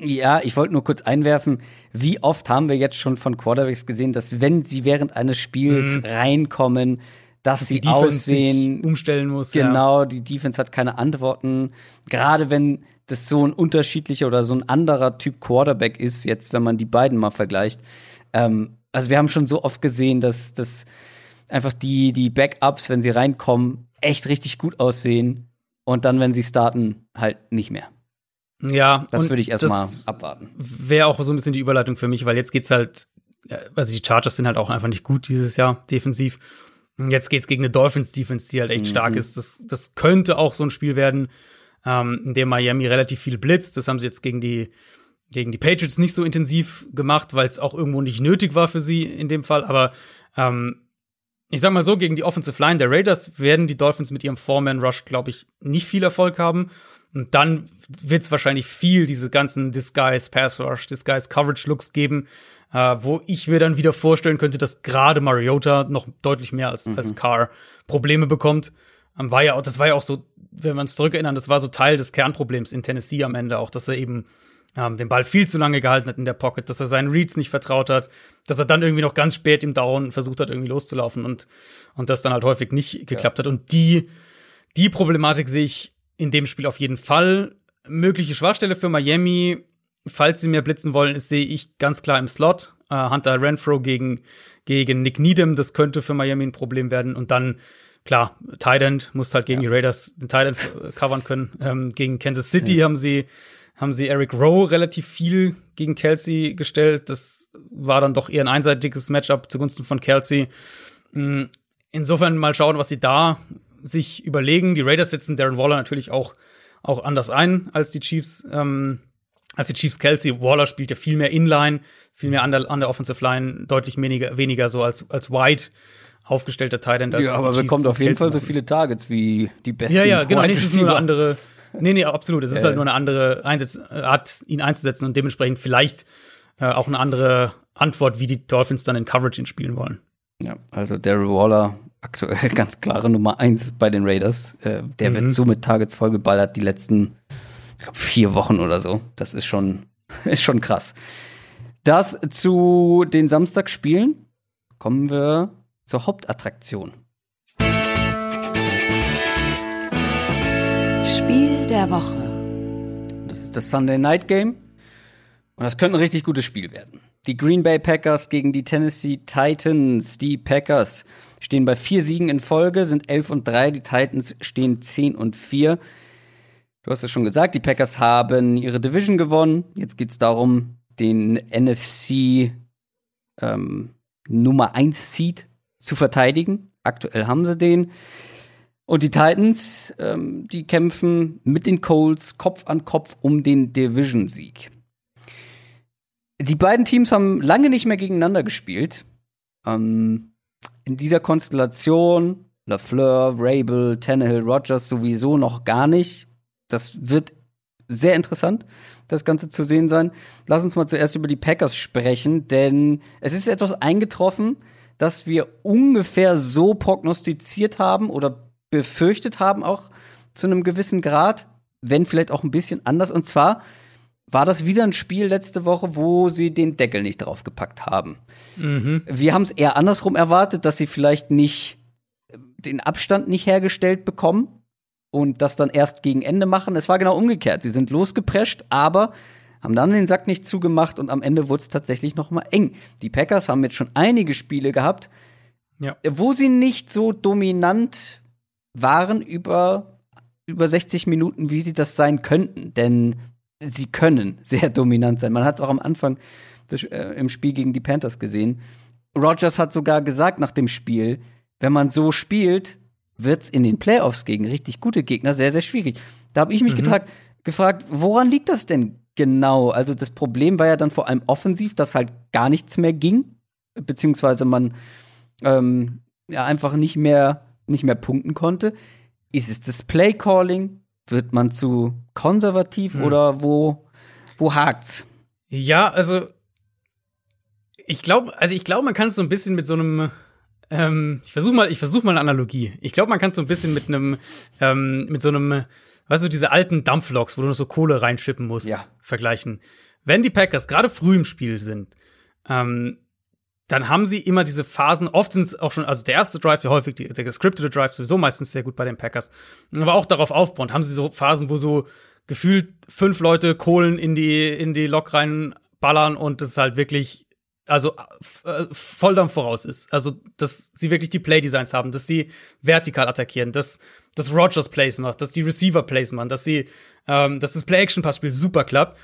Ja, ich wollte nur kurz einwerfen, wie oft haben wir jetzt schon von Quarterbacks gesehen, dass wenn sie während eines Spiels mhm. reinkommen, dass die sie Defense aussehen umstellen muss. Genau, ja. die Defense hat keine Antworten. Gerade wenn das so ein unterschiedlicher oder so ein anderer Typ Quarterback ist, jetzt wenn man die beiden mal vergleicht. Ähm, also wir haben schon so oft gesehen, dass, dass einfach die, die Backups, wenn sie reinkommen, echt richtig gut aussehen und dann, wenn sie starten, halt nicht mehr. Ja, das würde ich erstmal abwarten. Wäre auch so ein bisschen die Überleitung für mich, weil jetzt geht's halt, also die Chargers sind halt auch einfach nicht gut dieses Jahr defensiv. Jetzt geht's gegen eine Dolphins Defense, die halt echt mhm. stark ist. Das, das könnte auch so ein Spiel werden, ähm, in dem Miami relativ viel blitzt. Das haben sie jetzt gegen die gegen die Patriots nicht so intensiv gemacht, weil es auch irgendwo nicht nötig war für sie in dem Fall. Aber ähm, ich sag mal so, gegen die Offensive Line der Raiders werden die Dolphins mit ihrem Foreman Rush, glaube ich, nicht viel Erfolg haben. Und dann wird es wahrscheinlich viel diese ganzen Disguise Pass Rush, Disguise Coverage Looks geben, äh, wo ich mir dann wieder vorstellen könnte, dass gerade Mariota noch deutlich mehr als, mhm. als Carr Probleme bekommt. Ähm, war ja das war ja auch so, wenn wir uns zurückerinnern, das war so Teil des Kernproblems in Tennessee am Ende auch, dass er eben ähm, den Ball viel zu lange gehalten hat in der Pocket, dass er seinen Reads nicht vertraut hat, dass er dann irgendwie noch ganz spät im Down versucht hat, irgendwie loszulaufen und, und das dann halt häufig nicht geklappt ja. hat. Und die, die Problematik sehe ich in dem Spiel auf jeden Fall. Mögliche Schwachstelle für Miami, falls sie mehr blitzen wollen, ist, sehe ich ganz klar im Slot. Uh, Hunter Renfro gegen, gegen Nick Needham, das könnte für Miami ein Problem werden. Und dann, klar, Tight muss halt gegen ja. die Raiders den Tight covern können. Ähm, gegen Kansas City ja. haben sie, haben sie Eric Rowe relativ viel gegen Kelsey gestellt. Das war dann doch eher ein einseitiges Matchup zugunsten von Kelsey. Mm, insofern mal schauen, was sie da sich überlegen. Die Raiders setzen Darren Waller natürlich auch, auch anders ein als die Chiefs. Ähm, als die Chiefs Kelsey. Waller spielt ja viel mehr Inline, viel mehr an der, an der Offensive Line, deutlich weniger, weniger so als, als Wide aufgestellter Tight End. Ja, aber bekommt auf jeden Kelsey Fall so viele Targets wie die besten. Ja, ja, genau. Nee, es ist nur eine andere. Nee, nee, absolut. Es ist halt nur eine andere Einsatz, Art, ihn einzusetzen und dementsprechend vielleicht äh, auch eine andere Antwort, wie die Dolphins dann in Coverage ihn spielen wollen. Ja, also Daryl Waller aktuell *laughs* ganz klare Nummer eins bei den Raiders. Äh, der mhm. wird so mit Targets vollgeballert die letzten, ich glaube, vier Wochen oder so. Das ist schon, *laughs* ist schon krass. Das zu den Samstagsspielen kommen wir zur Hauptattraktion. Spiel der Woche. Das ist das Sunday Night Game. Und das könnte ein richtig gutes Spiel werden. Die Green Bay Packers gegen die Tennessee Titans. Die Packers stehen bei vier Siegen in Folge, sind 11 und 3. Die Titans stehen 10 und 4. Du hast es schon gesagt, die Packers haben ihre Division gewonnen. Jetzt geht es darum, den NFC ähm, Nummer 1 Seed zu verteidigen. Aktuell haben sie den. Und die Titans, ähm, die kämpfen mit den Colts Kopf an Kopf um den Division-Sieg. die beiden Teams haben lange nicht mehr gegeneinander gespielt. Ähm, in dieser Konstellation LaFleur, Rabel, Tannehill, Rogers sowieso noch gar nicht. Das wird sehr interessant, das Ganze zu sehen sein. Lass uns mal zuerst über die Packers sprechen, denn es ist etwas eingetroffen, das wir ungefähr so prognostiziert haben oder befürchtet haben, auch zu einem gewissen Grad, wenn vielleicht auch ein bisschen anders. Und zwar war das wieder ein Spiel letzte Woche, wo sie den Deckel nicht draufgepackt haben. Mhm. Wir haben es eher andersrum erwartet, dass sie vielleicht nicht den Abstand nicht hergestellt bekommen und das dann erst gegen Ende machen. Es war genau umgekehrt. Sie sind losgeprescht, aber haben dann den Sack nicht zugemacht und am Ende wurde es tatsächlich noch mal eng. Die Packers haben jetzt schon einige Spiele gehabt, ja. wo sie nicht so dominant waren über, über 60 Minuten, wie sie das sein könnten. Denn sie können *laughs* sehr dominant sein. Man hat es auch am Anfang des, äh, im Spiel gegen die Panthers gesehen. Rogers hat sogar gesagt nach dem Spiel, wenn man so spielt, wird es in den Playoffs gegen richtig gute Gegner sehr, sehr schwierig. Da habe ich mich mhm. gefragt, woran liegt das denn genau? Also das Problem war ja dann vor allem offensiv, dass halt gar nichts mehr ging, beziehungsweise man ähm, ja einfach nicht mehr, nicht mehr punkten konnte. Ist es das Play-Calling? Wird man zu konservativ mhm. oder wo, wo hakt's? Ja, also ich glaube, also ich glaube, man kann es so ein bisschen mit so einem ähm, ich versuche mal, ich versuche mal eine Analogie. Ich glaube, man kann es so ein bisschen mit einem, ähm, mit so einem, weißt du, diese alten Dampfloks, wo du noch so Kohle reinschippen musst, ja. vergleichen. Wenn die Packers gerade früh im Spiel sind, ähm, dann haben sie immer diese Phasen, oft sind es auch schon, also der erste Drive, häufig die, der gescriptete Drive sowieso meistens sehr gut bei den Packers, aber auch darauf aufbauend, haben sie so Phasen, wo so gefühlt fünf Leute Kohlen in die, in die Lok reinballern und das halt wirklich also äh, Volldampf voraus ist. Also, dass sie wirklich die Playdesigns haben, dass sie vertikal attackieren, dass, dass Rogers Plays macht, dass die Receiver Plays machen, dass sie, ähm, dass das Play-Action-Passspiel super klappt.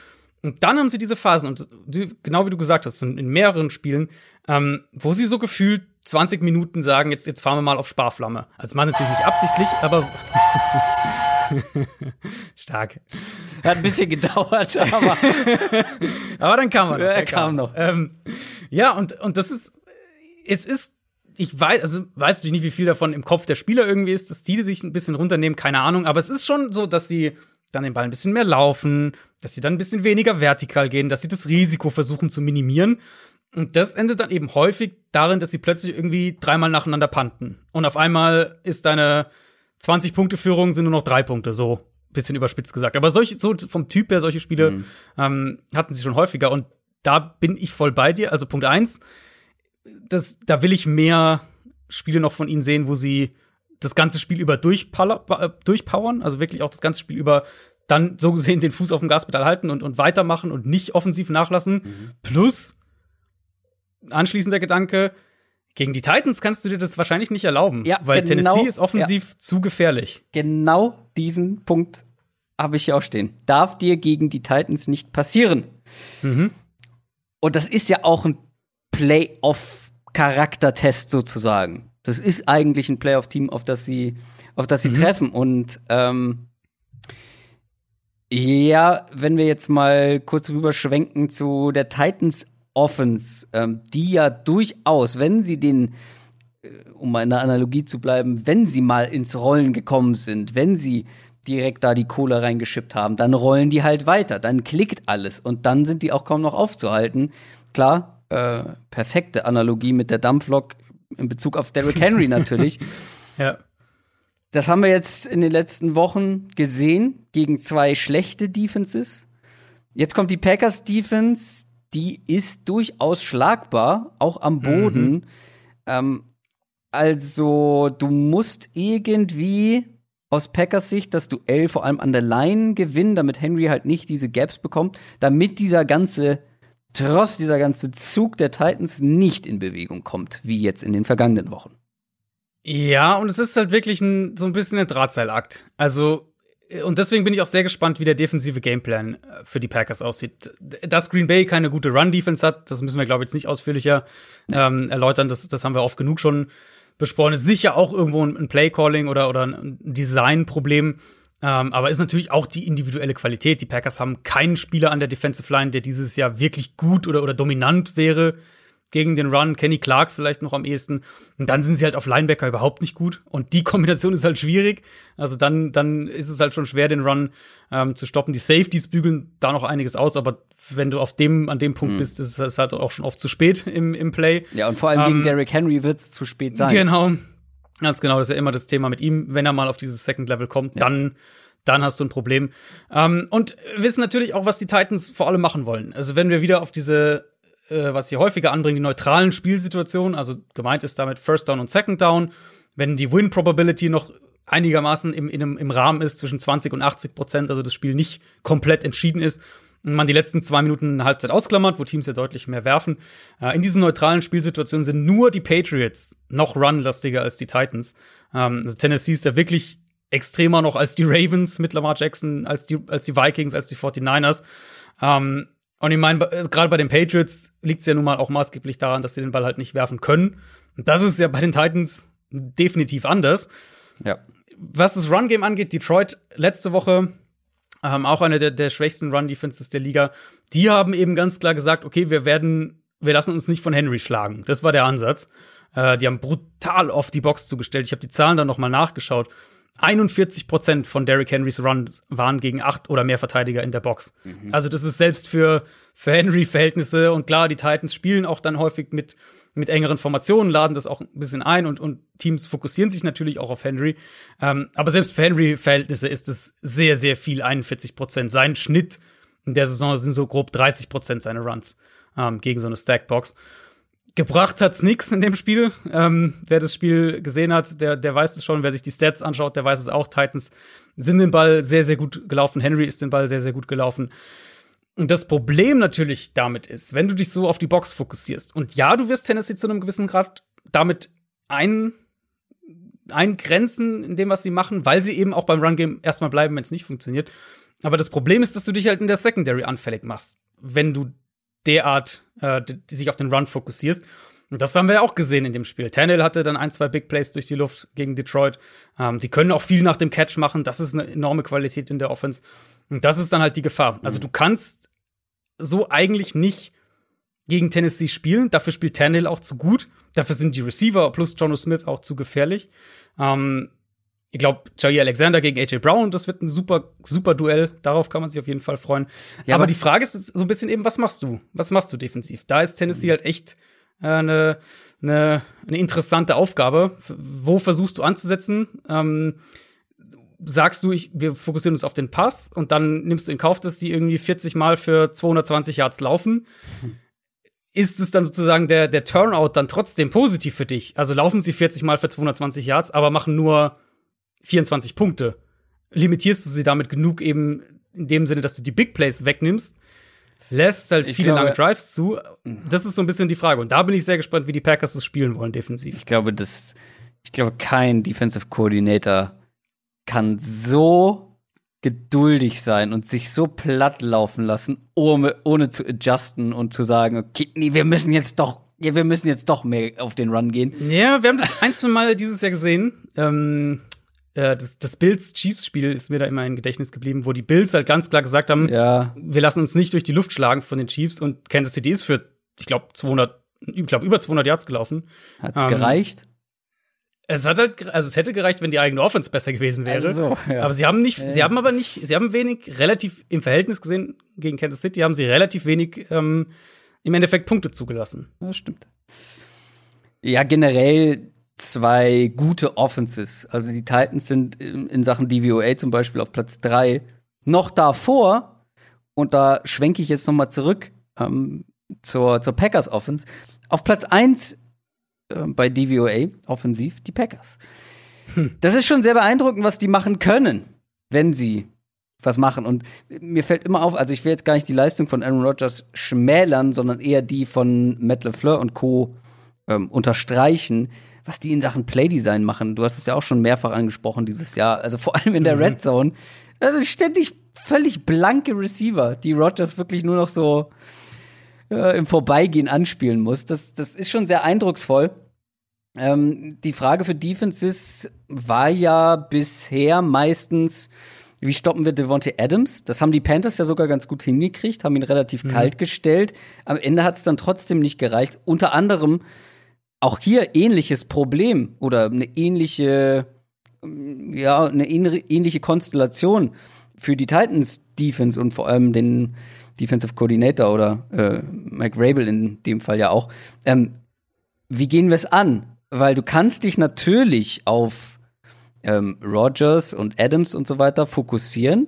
Und dann haben sie diese Phasen, und die, genau wie du gesagt hast, in, in mehreren Spielen, ähm, wo sie so gefühlt 20 Minuten sagen, jetzt, jetzt fahren wir mal auf Sparflamme. Also man natürlich nicht absichtlich, aber *laughs* Stark. Hat ein bisschen gedauert, aber. *laughs* aber dann kam er. Noch, er kam noch. Ähm, ja, und, und das ist, es ist, ich weiß, also weiß natürlich nicht, wie viel davon im Kopf der Spieler irgendwie ist, dass die sich ein bisschen runternehmen, keine Ahnung, aber es ist schon so, dass sie dann den Ball ein bisschen mehr laufen, dass sie dann ein bisschen weniger vertikal gehen, dass sie das Risiko versuchen zu minimieren. Und das endet dann eben häufig darin, dass sie plötzlich irgendwie dreimal nacheinander panten. Und auf einmal ist deine 20 Punkte Führung sind nur noch drei Punkte, so bisschen überspitzt gesagt. Aber solche, so vom Typ her, solche Spiele mhm. ähm, hatten sie schon häufiger. Und da bin ich voll bei dir. Also Punkt eins, das, da will ich mehr Spiele noch von ihnen sehen, wo sie das ganze Spiel über äh, durchpowern, also wirklich auch das ganze Spiel über dann so gesehen den Fuß auf dem Gaspedal halten und, und weitermachen und nicht offensiv nachlassen. Mhm. Plus, anschließender Gedanke, gegen die Titans kannst du dir das wahrscheinlich nicht erlauben, ja, weil genau, Tennessee ist offensiv ja. zu gefährlich. Genau diesen Punkt habe ich hier auch stehen. Darf dir gegen die Titans nicht passieren. Mhm. Und das ist ja auch ein Playoff-Charaktertest sozusagen. Das ist eigentlich ein Playoff-Team, auf das sie, auf das sie mhm. treffen. Und ähm, ja, wenn wir jetzt mal kurz rüberschwenken zu der Titans Offense, ähm, die ja durchaus, wenn sie den, äh, um mal in der Analogie zu bleiben, wenn sie mal ins Rollen gekommen sind, wenn sie direkt da die Kohle reingeschippt haben, dann rollen die halt weiter, dann klickt alles und dann sind die auch kaum noch aufzuhalten. Klar, äh, perfekte Analogie mit der Dampflok in Bezug auf Derrick Henry natürlich. *laughs* ja. Das haben wir jetzt in den letzten Wochen gesehen gegen zwei schlechte Defenses. Jetzt kommt die Packers Defense, die ist durchaus schlagbar, auch am Boden. Mhm. Ähm, also, du musst irgendwie aus Packers Sicht das Duell vor allem an der Line gewinnen, damit Henry halt nicht diese Gaps bekommt, damit dieser ganze Tross, dieser ganze Zug der Titans nicht in Bewegung kommt, wie jetzt in den vergangenen Wochen. Ja, und es ist halt wirklich ein, so ein bisschen ein Drahtseilakt. Also, und deswegen bin ich auch sehr gespannt, wie der defensive Gameplan äh, für die Packers aussieht. Dass Green Bay keine gute Run-Defense hat, das müssen wir, glaube ich, jetzt nicht ausführlicher ähm, erläutern. Das, das haben wir oft genug schon besprochen. Ist sicher auch irgendwo ein Play-Calling oder, oder ein Design-Problem. Ähm, aber ist natürlich auch die individuelle Qualität. Die Packers haben keinen Spieler an der Defensive Line, der dieses Jahr wirklich gut oder, oder dominant wäre gegen den Run. Kenny Clark vielleicht noch am ehesten. Und dann sind sie halt auf Linebacker überhaupt nicht gut. Und die *laughs* Kombination ist halt schwierig. Also dann, dann ist es halt schon schwer, den Run ähm, zu stoppen. Die Safeties bügeln da noch einiges aus, aber wenn du auf dem, an dem Punkt mhm. bist, ist es halt auch schon oft zu spät im, im Play. Ja, und vor allem ähm, gegen Derrick Henry wird es zu spät sein. Genau. Ganz genau, das ist ja immer das Thema mit ihm. Wenn er mal auf dieses Second Level kommt, ja. dann dann hast du ein Problem. Ähm, und wissen natürlich auch, was die Titans vor allem machen wollen. Also wenn wir wieder auf diese, äh, was sie häufiger anbringen, die neutralen Spielsituationen, also gemeint ist damit First Down und Second Down, wenn die Win Probability noch einigermaßen im, im, im Rahmen ist, zwischen 20 und 80 Prozent, also das Spiel nicht komplett entschieden ist, man die letzten zwei Minuten Halbzeit ausklammert, wo Teams ja deutlich mehr werfen. Äh, in diesen neutralen Spielsituationen sind nur die Patriots noch runlastiger als die Titans. Ähm, also Tennessee ist da wirklich extremer noch als die Ravens mit Lamar Jackson, als die, als die Vikings, als die 49ers. Ähm, und ich meine, äh, gerade bei den Patriots liegt es ja nun mal auch maßgeblich daran, dass sie den Ball halt nicht werfen können. Und das ist ja bei den Titans definitiv anders. Ja. Was das Run-Game angeht, Detroit letzte Woche ähm, auch eine der, der schwächsten Run-Defenses der Liga. Die haben eben ganz klar gesagt, okay, wir werden, wir lassen uns nicht von Henry schlagen. Das war der Ansatz. Äh, die haben brutal oft die Box zugestellt. Ich habe die Zahlen dann noch mal nachgeschaut. 41 Prozent von Derrick Henrys Runs waren gegen acht oder mehr Verteidiger in der Box. Mhm. Also das ist selbst für, für Henry-Verhältnisse und klar, die Titans spielen auch dann häufig mit mit engeren Formationen laden das auch ein bisschen ein und, und Teams fokussieren sich natürlich auch auf Henry. Ähm, aber selbst für Henry-Verhältnisse ist es sehr, sehr viel, 41 Prozent. Sein Schnitt in der Saison sind so grob 30 Prozent seine Runs ähm, gegen so eine Stackbox. Gebracht hat's nix in dem Spiel. Ähm, wer das Spiel gesehen hat, der, der weiß es schon. Wer sich die Stats anschaut, der weiß es auch. Titans sind den Ball sehr, sehr gut gelaufen. Henry ist den Ball sehr, sehr gut gelaufen. Und das Problem natürlich damit ist, wenn du dich so auf die Box fokussierst, und ja, du wirst Tennessee zu einem gewissen Grad damit ein, eingrenzen in dem, was sie machen, weil sie eben auch beim Run-Game erstmal bleiben, wenn es nicht funktioniert. Aber das Problem ist, dass du dich halt in der Secondary anfällig machst, wenn du derart äh, sich auf den Run fokussierst. Und das haben wir ja auch gesehen in dem Spiel. Tannehill hatte dann ein, zwei Big Plays durch die Luft gegen Detroit. Ähm, die können auch viel nach dem Catch machen. Das ist eine enorme Qualität in der Offense. Und das ist dann halt die Gefahr. Also du kannst so eigentlich nicht gegen Tennessee spielen. Dafür spielt Tannehill auch zu gut. Dafür sind die Receiver plus Jono Smith auch zu gefährlich. Ähm, ich glaube, Jair Alexander gegen AJ Brown, das wird ein super, super Duell. Darauf kann man sich auf jeden Fall freuen. Ja, aber, aber die Frage ist so ein bisschen eben, was machst du? Was machst du defensiv? Da ist Tennessee mhm. halt echt äh, eine, eine, eine interessante Aufgabe. Wo versuchst du anzusetzen? Ähm, sagst du, ich, wir fokussieren uns auf den Pass und dann nimmst du in Kauf, dass die irgendwie 40 Mal für 220 Yards laufen. Ist es dann sozusagen der, der Turnout dann trotzdem positiv für dich? Also laufen sie 40 Mal für 220 Yards, aber machen nur 24 Punkte. Limitierst du sie damit genug eben in dem Sinne, dass du die Big Plays wegnimmst? Lässt halt ich viele glaube, lange Drives zu. Das ist so ein bisschen die Frage. Und da bin ich sehr gespannt, wie die Packers das spielen wollen, defensiv. Ich glaube, das, ich glaube, kein Defensive Coordinator kann so geduldig sein und sich so platt laufen lassen, ohne, ohne zu adjusten und zu sagen, okay, nee, wir müssen jetzt doch, wir müssen jetzt doch mehr auf den Run gehen. Ja, wir haben das *laughs* ein, zwei Mal dieses Jahr gesehen. Ähm, äh, das, das Bills-Chiefs-Spiel ist mir da immer im Gedächtnis geblieben, wo die Bills halt ganz klar gesagt haben, ja. wir lassen uns nicht durch die Luft schlagen von den Chiefs und Kansas City ist für, ich glaube, 200, ich glaube, über 200 Yards gelaufen. Hat's ähm, gereicht? Es hat halt, also es hätte gereicht, wenn die eigene Offense besser gewesen wäre. Also so, ja. Aber sie haben nicht, ja. sie haben aber nicht, sie haben wenig, relativ im Verhältnis gesehen gegen Kansas City, haben sie relativ wenig ähm, im Endeffekt Punkte zugelassen. Das stimmt. Ja, generell zwei gute Offenses. Also die Titans sind in Sachen DVOA zum Beispiel auf Platz drei noch davor, und da schwenke ich jetzt noch mal zurück ähm, zur, zur Packers Offense. Auf Platz eins äh, bei DVOA offensiv die Packers. Hm. Das ist schon sehr beeindruckend, was die machen können, wenn sie was machen. Und mir fällt immer auf, also ich will jetzt gar nicht die Leistung von Aaron Rodgers schmälern, sondern eher die von Matt LeFleur und Co. Ähm, unterstreichen, was die in Sachen Playdesign machen. Du hast es ja auch schon mehrfach angesprochen dieses Jahr. Also vor allem in der mhm. Red Zone. Also ständig völlig blanke Receiver, die Rodgers wirklich nur noch so äh, im Vorbeigehen anspielen muss. Das, das ist schon sehr eindrucksvoll. Ähm, die Frage für Defenses war ja bisher meistens, Wie stoppen wir Devontae Adams? Das haben die Panthers ja sogar ganz gut hingekriegt, haben ihn relativ mhm. kalt gestellt. Am Ende hat es dann trotzdem nicht gereicht. Unter anderem auch hier ähnliches Problem oder eine ähnliche, ja, eine ähnliche Konstellation für die Titans Defense und vor allem den Defensive Coordinator oder äh, Mike Rabel in dem Fall ja auch. Ähm, wie gehen wir es an? Weil du kannst dich natürlich auf ähm, Rogers und Adams und so weiter fokussieren,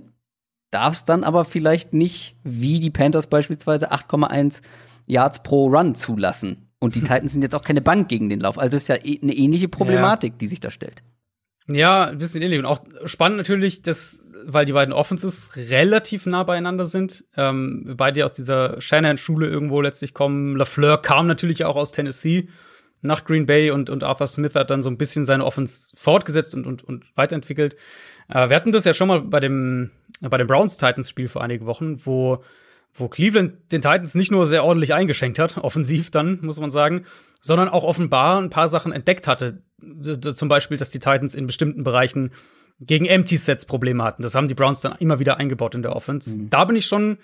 darfst dann aber vielleicht nicht, wie die Panthers beispielsweise, 8,1 Yards pro Run zulassen. Und die *laughs* Titans sind jetzt auch keine Bank gegen den Lauf. Also ist ja eh eine ähnliche Problematik, ja. die sich da stellt. Ja, ein bisschen ähnlich. Und auch spannend natürlich, dass, weil die beiden Offenses relativ nah beieinander sind, ähm, beide aus dieser Shanahan-Schule irgendwo letztlich kommen. LaFleur kam natürlich auch aus Tennessee nach Green Bay und, und Arthur Smith hat dann so ein bisschen seine Offense fortgesetzt und, und, und weiterentwickelt. Äh, wir hatten das ja schon mal bei dem, bei dem Browns-Titans-Spiel vor einigen Wochen, wo, wo Cleveland den Titans nicht nur sehr ordentlich eingeschenkt hat, *laughs* offensiv dann, muss man sagen, sondern auch offenbar ein paar Sachen entdeckt hatte. Zum Beispiel, dass die Titans in bestimmten Bereichen gegen Empty Sets Probleme hatten. Das haben die Browns dann immer wieder eingebaut in der Offense. Mhm. Da bin ich schon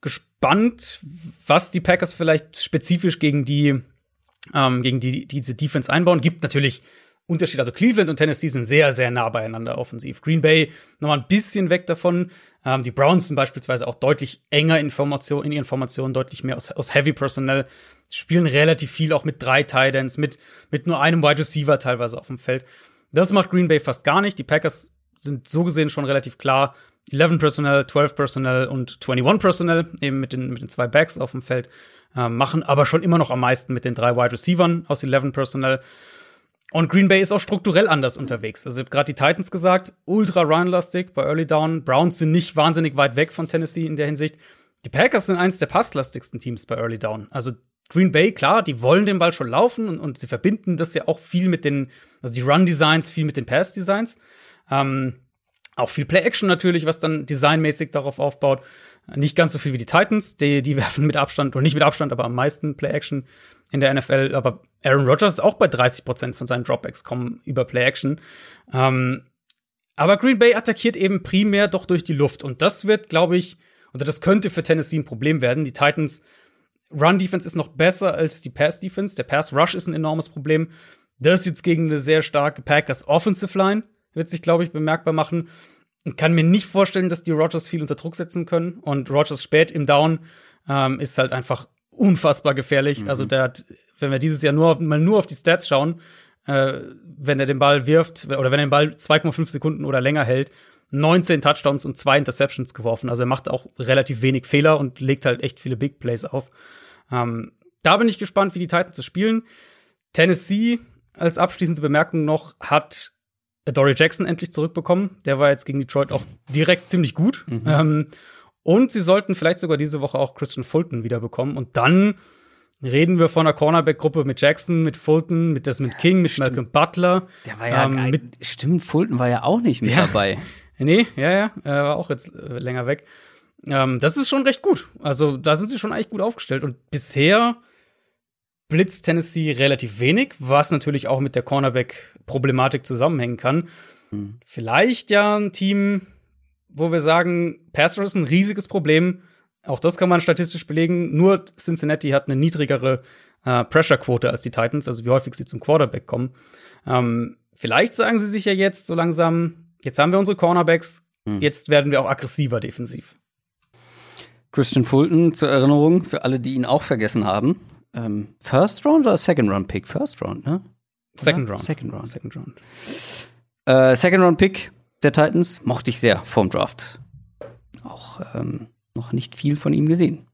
gespannt, was die Packers vielleicht spezifisch gegen die ähm, gegen die, die diese Defense einbauen. Gibt natürlich Unterschiede. Also Cleveland und Tennessee sind sehr, sehr nah beieinander offensiv. Green Bay nochmal ein bisschen weg davon. Ähm, die Browns sind beispielsweise auch deutlich enger Information, in ihren Formationen, deutlich mehr aus, aus Heavy Personnel. Spielen relativ viel auch mit drei Titans, mit, mit nur einem Wide Receiver teilweise auf dem Feld. Das macht Green Bay fast gar nicht. Die Packers sind so gesehen schon relativ klar. 11 Personnel, 12 Personnel und 21 Personnel, eben mit den, mit den zwei Backs auf dem Feld. Äh, machen aber schon immer noch am meisten mit den drei Wide Receivern aus 11 Personnel. Und Green Bay ist auch strukturell anders unterwegs. Also, ich habe gerade die Titans gesagt, ultra runlastig bei Early Down. Browns sind nicht wahnsinnig weit weg von Tennessee in der Hinsicht. Die Packers sind eines der passlastigsten Teams bei Early Down. Also, Green Bay, klar, die wollen den Ball schon laufen und, und sie verbinden das ja auch viel mit den, also die Run-Designs viel mit den Pass-Designs. Ähm, auch viel Play-Action natürlich, was dann designmäßig darauf aufbaut. Nicht ganz so viel wie die Titans, die, die *laughs* werfen mit Abstand, oder nicht mit Abstand, aber am meisten Play-Action in der NFL. Aber Aaron Rodgers ist auch bei 30 Prozent von seinen Dropbacks kommen über Play-Action. Ähm, aber Green Bay attackiert eben primär doch durch die Luft. Und das wird, glaube ich, oder das könnte für Tennessee ein Problem werden. Die Titans Run-Defense ist noch besser als die Pass-Defense. Der Pass-Rush ist ein enormes Problem. Das jetzt gegen eine sehr starke Packers Offensive Line wird sich, glaube ich, bemerkbar machen. Und kann mir nicht vorstellen, dass die Rogers viel unter Druck setzen können. Und Rogers spät im Down ähm, ist halt einfach unfassbar gefährlich. Mhm. Also der hat, wenn wir dieses Jahr nur mal nur auf die Stats schauen, äh, wenn er den Ball wirft oder wenn er den Ball 2,5 Sekunden oder länger hält, 19 Touchdowns und zwei Interceptions geworfen. Also er macht auch relativ wenig Fehler und legt halt echt viele Big Plays auf. Ähm, da bin ich gespannt, wie die Titans zu spielen. Tennessee als abschließende Bemerkung noch hat Dory Jackson endlich zurückbekommen. Der war jetzt gegen Detroit auch direkt ziemlich gut. Mhm. Ähm, und sie sollten vielleicht sogar diese Woche auch Christian Fulton wiederbekommen. Und dann reden wir von einer Cornerback-Gruppe mit Jackson, mit Fulton, mit Desmond King, mit stimmt. Malcolm Butler. Der war ja ähm, mit Stimmt, Fulton war ja auch nicht mit ja, dabei. *laughs* Nee, ja, ja, er war auch jetzt äh, länger weg. Ähm, das ist schon recht gut. Also da sind sie schon eigentlich gut aufgestellt. Und bisher blitzt Tennessee relativ wenig, was natürlich auch mit der Cornerback-Problematik zusammenhängen kann. Mhm. Vielleicht ja ein Team, wo wir sagen, Pass ist ein riesiges Problem. Auch das kann man statistisch belegen. Nur Cincinnati hat eine niedrigere äh, Pressure-Quote als die Titans, also wie häufig sie zum Quarterback kommen. Ähm, vielleicht sagen sie sich ja jetzt so langsam, jetzt haben wir unsere Cornerbacks, mhm. jetzt werden wir auch aggressiver defensiv. Christian Fulton zur Erinnerung für alle, die ihn auch vergessen haben ähm, First Round oder Second Round Pick? First Round, ne? Second Round. Second Round. Second Round. Äh, Second Round Pick der Titans mochte ich sehr vorm Draft. Auch ähm, noch nicht viel von ihm gesehen.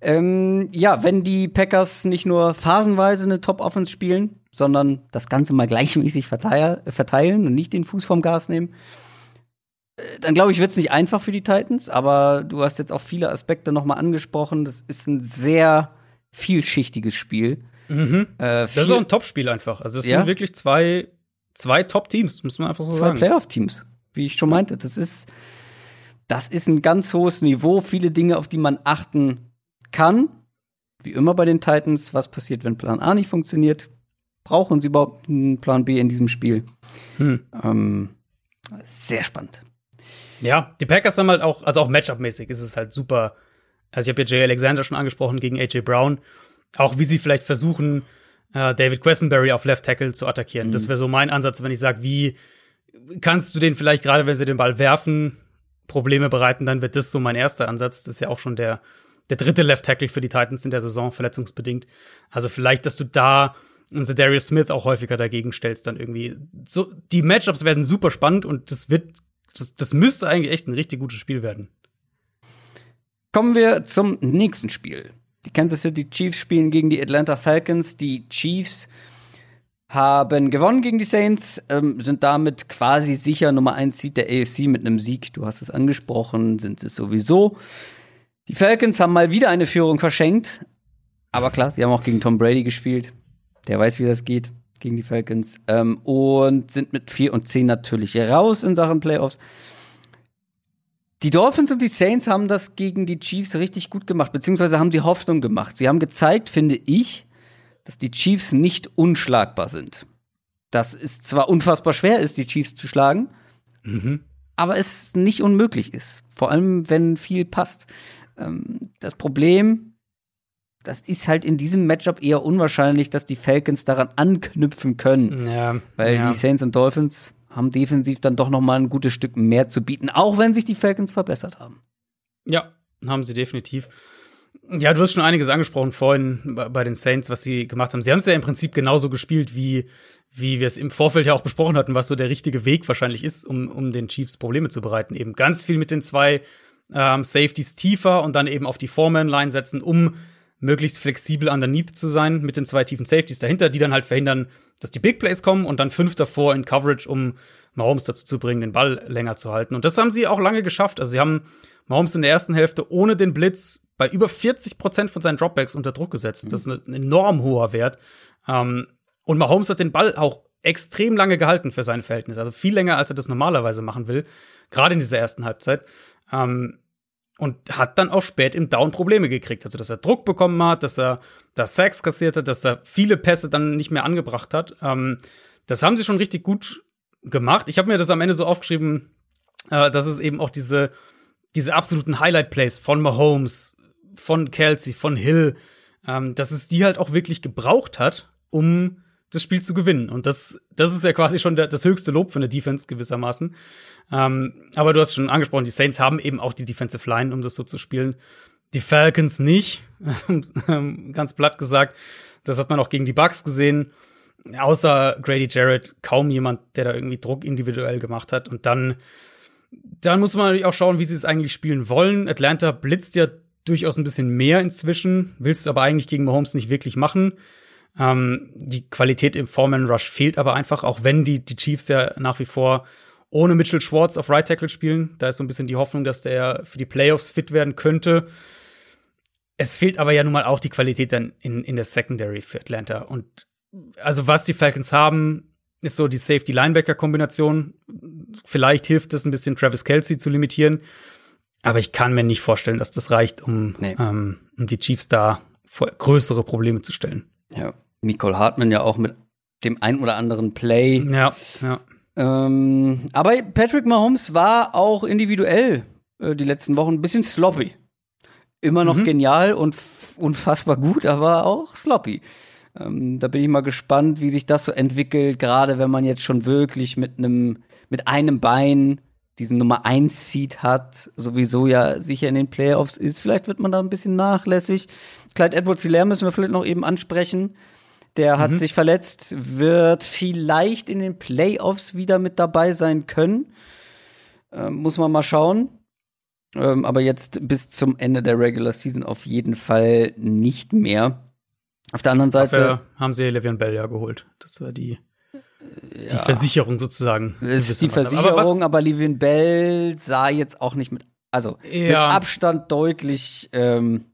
Ähm, ja, wenn die Packers nicht nur phasenweise eine Top-Offense spielen, sondern das Ganze mal gleichmäßig verteil verteilen und nicht den Fuß vom Gas nehmen, äh, dann glaube ich, wird es nicht einfach für die Titans, aber du hast jetzt auch viele Aspekte nochmal angesprochen. Das ist ein sehr vielschichtiges Spiel. Mhm. Äh, das ist auch ein Top-Spiel einfach. Also es ja? sind wirklich zwei, zwei Top-Teams, muss man einfach so zwei sagen. Zwei Playoff-Teams, wie ich schon meinte. Das ist, das ist ein ganz hohes Niveau. Viele Dinge, auf die man achten kann. Wie immer bei den Titans, was passiert, wenn Plan A nicht funktioniert? Brauchen sie überhaupt einen Plan B in diesem Spiel? Hm. Ähm, sehr spannend. Ja, die Packers haben halt auch, also auch Matchup-mäßig ist es halt super. Also ich habe ja Jay Alexander schon angesprochen gegen AJ Brown. Auch wie sie vielleicht versuchen, äh, David Questenberry auf Left Tackle zu attackieren. Mhm. Das wäre so mein Ansatz, wenn ich sage, wie kannst du den vielleicht gerade, wenn sie den Ball werfen, Probleme bereiten, dann wird das so mein erster Ansatz. Das ist ja auch schon der, der dritte Left Tackle für die Titans in der Saison, verletzungsbedingt. Also vielleicht, dass du da und Darius Smith auch häufiger dagegen stellst, dann irgendwie. So, die Matchups werden super spannend und das wird, das, das müsste eigentlich echt ein richtig gutes Spiel werden. Kommen wir zum nächsten Spiel. Die Kansas City Chiefs spielen gegen die Atlanta Falcons. Die Chiefs haben gewonnen gegen die Saints, ähm, sind damit quasi sicher Nummer 1 Seed der AFC mit einem Sieg. Du hast es angesprochen, sind es sowieso. Die Falcons haben mal wieder eine Führung verschenkt. Aber klar, sie haben auch gegen Tom Brady gespielt. Der weiß, wie das geht gegen die Falcons. Ähm, und sind mit 4 und 10 natürlich raus in Sachen Playoffs. Die Dolphins und die Saints haben das gegen die Chiefs richtig gut gemacht, beziehungsweise haben die Hoffnung gemacht. Sie haben gezeigt, finde ich, dass die Chiefs nicht unschlagbar sind. Dass es zwar unfassbar schwer ist, die Chiefs zu schlagen, mhm. aber es nicht unmöglich ist. Vor allem, wenn viel passt. Ähm, das Problem, das ist halt in diesem Matchup eher unwahrscheinlich, dass die Falcons daran anknüpfen können. Ja, weil ja. die Saints und Dolphins haben defensiv dann doch noch mal ein gutes Stück mehr zu bieten, auch wenn sich die Falcons verbessert haben. Ja, haben sie definitiv. Ja, du hast schon einiges angesprochen vorhin bei den Saints, was sie gemacht haben. Sie haben es ja im Prinzip genauso gespielt, wie, wie wir es im Vorfeld ja auch besprochen hatten, was so der richtige Weg wahrscheinlich ist, um, um den Chiefs Probleme zu bereiten. Eben ganz viel mit den zwei ähm, Safeties tiefer und dann eben auf die Foreman-Line setzen, um möglichst flexibel underneath zu sein mit den zwei tiefen Safeties dahinter, die dann halt verhindern, dass die Big Plays kommen und dann fünf davor in Coverage, um Mahomes dazu zu bringen, den Ball länger zu halten. Und das haben sie auch lange geschafft. Also sie haben Mahomes in der ersten Hälfte ohne den Blitz bei über 40 Prozent von seinen Dropbacks unter Druck gesetzt. Das ist ein enorm hoher Wert. Ähm, und Mahomes hat den Ball auch extrem lange gehalten für seine Verhältnisse. Also viel länger, als er das normalerweise machen will. Gerade in dieser ersten Halbzeit. Ähm, und hat dann auch spät im Down Probleme gekriegt. Also, dass er Druck bekommen hat, dass er das Sacks kassierte, dass er viele Pässe dann nicht mehr angebracht hat. Ähm, das haben sie schon richtig gut gemacht. Ich habe mir das am Ende so aufgeschrieben, äh, dass es eben auch diese, diese absoluten Highlight-Plays von Mahomes, von Kelsey, von Hill, ähm, dass es die halt auch wirklich gebraucht hat, um das Spiel zu gewinnen. Und das, das ist ja quasi schon der, das höchste Lob von der Defense gewissermaßen. Ähm, aber du hast schon angesprochen, die Saints haben eben auch die Defensive Line, um das so zu spielen. Die Falcons nicht, *laughs* ganz platt gesagt. Das hat man auch gegen die Bucks gesehen. Außer Grady Jarrett kaum jemand, der da irgendwie Druck individuell gemacht hat. Und dann, dann muss man natürlich auch schauen, wie sie es eigentlich spielen wollen. Atlanta blitzt ja durchaus ein bisschen mehr inzwischen, willst aber eigentlich gegen Mahomes nicht wirklich machen. Ähm, die Qualität im Foreman Rush fehlt aber einfach, auch wenn die, die Chiefs ja nach wie vor ohne Mitchell Schwartz auf Right Tackle spielen. Da ist so ein bisschen die Hoffnung, dass der für die Playoffs fit werden könnte. Es fehlt aber ja nun mal auch die Qualität dann in, in der Secondary für Atlanta. Und also was die Falcons haben, ist so die Safety-Linebacker-Kombination. Vielleicht hilft es ein bisschen, Travis Kelsey zu limitieren. Aber ich kann mir nicht vorstellen, dass das reicht, um, nee. ähm, um die Chiefs da vor größere Probleme zu stellen. Ja, Nicole Hartman ja auch mit dem ein oder anderen Play. Ja, ja. Ähm, aber Patrick Mahomes war auch individuell äh, die letzten Wochen ein bisschen sloppy. Immer noch mhm. genial und unfassbar gut, aber auch sloppy. Ähm, da bin ich mal gespannt, wie sich das so entwickelt, gerade wenn man jetzt schon wirklich mit einem mit einem Bein diesen Nummer 1 Seed hat, sowieso ja sicher in den Playoffs ist. Vielleicht wird man da ein bisschen nachlässig. Clyde Edwards Hilaire müssen wir vielleicht noch eben ansprechen. Der hat mhm. sich verletzt, wird vielleicht in den Playoffs wieder mit dabei sein können. Ähm, muss man mal schauen. Ähm, aber jetzt bis zum Ende der Regular Season auf jeden Fall nicht mehr. Auf der anderen Seite. Dafür haben sie Le'Veon Bell ja geholt. Das war die, die ja. Versicherung sozusagen. Es ist die Versicherung, aber, aber Le'Veon Bell sah jetzt auch nicht mit, also ja. mit Abstand deutlich ähm,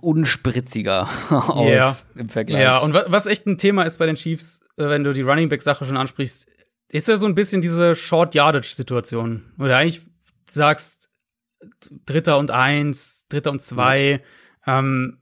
unspritziger *laughs* aus yeah. im Vergleich. Ja, und was echt ein Thema ist bei den Chiefs, äh, wenn du die Running Back Sache schon ansprichst, ist ja so ein bisschen diese Short Yardage Situation, wo du eigentlich sagst Dritter und eins, Dritter und zwei. Mhm. Ähm,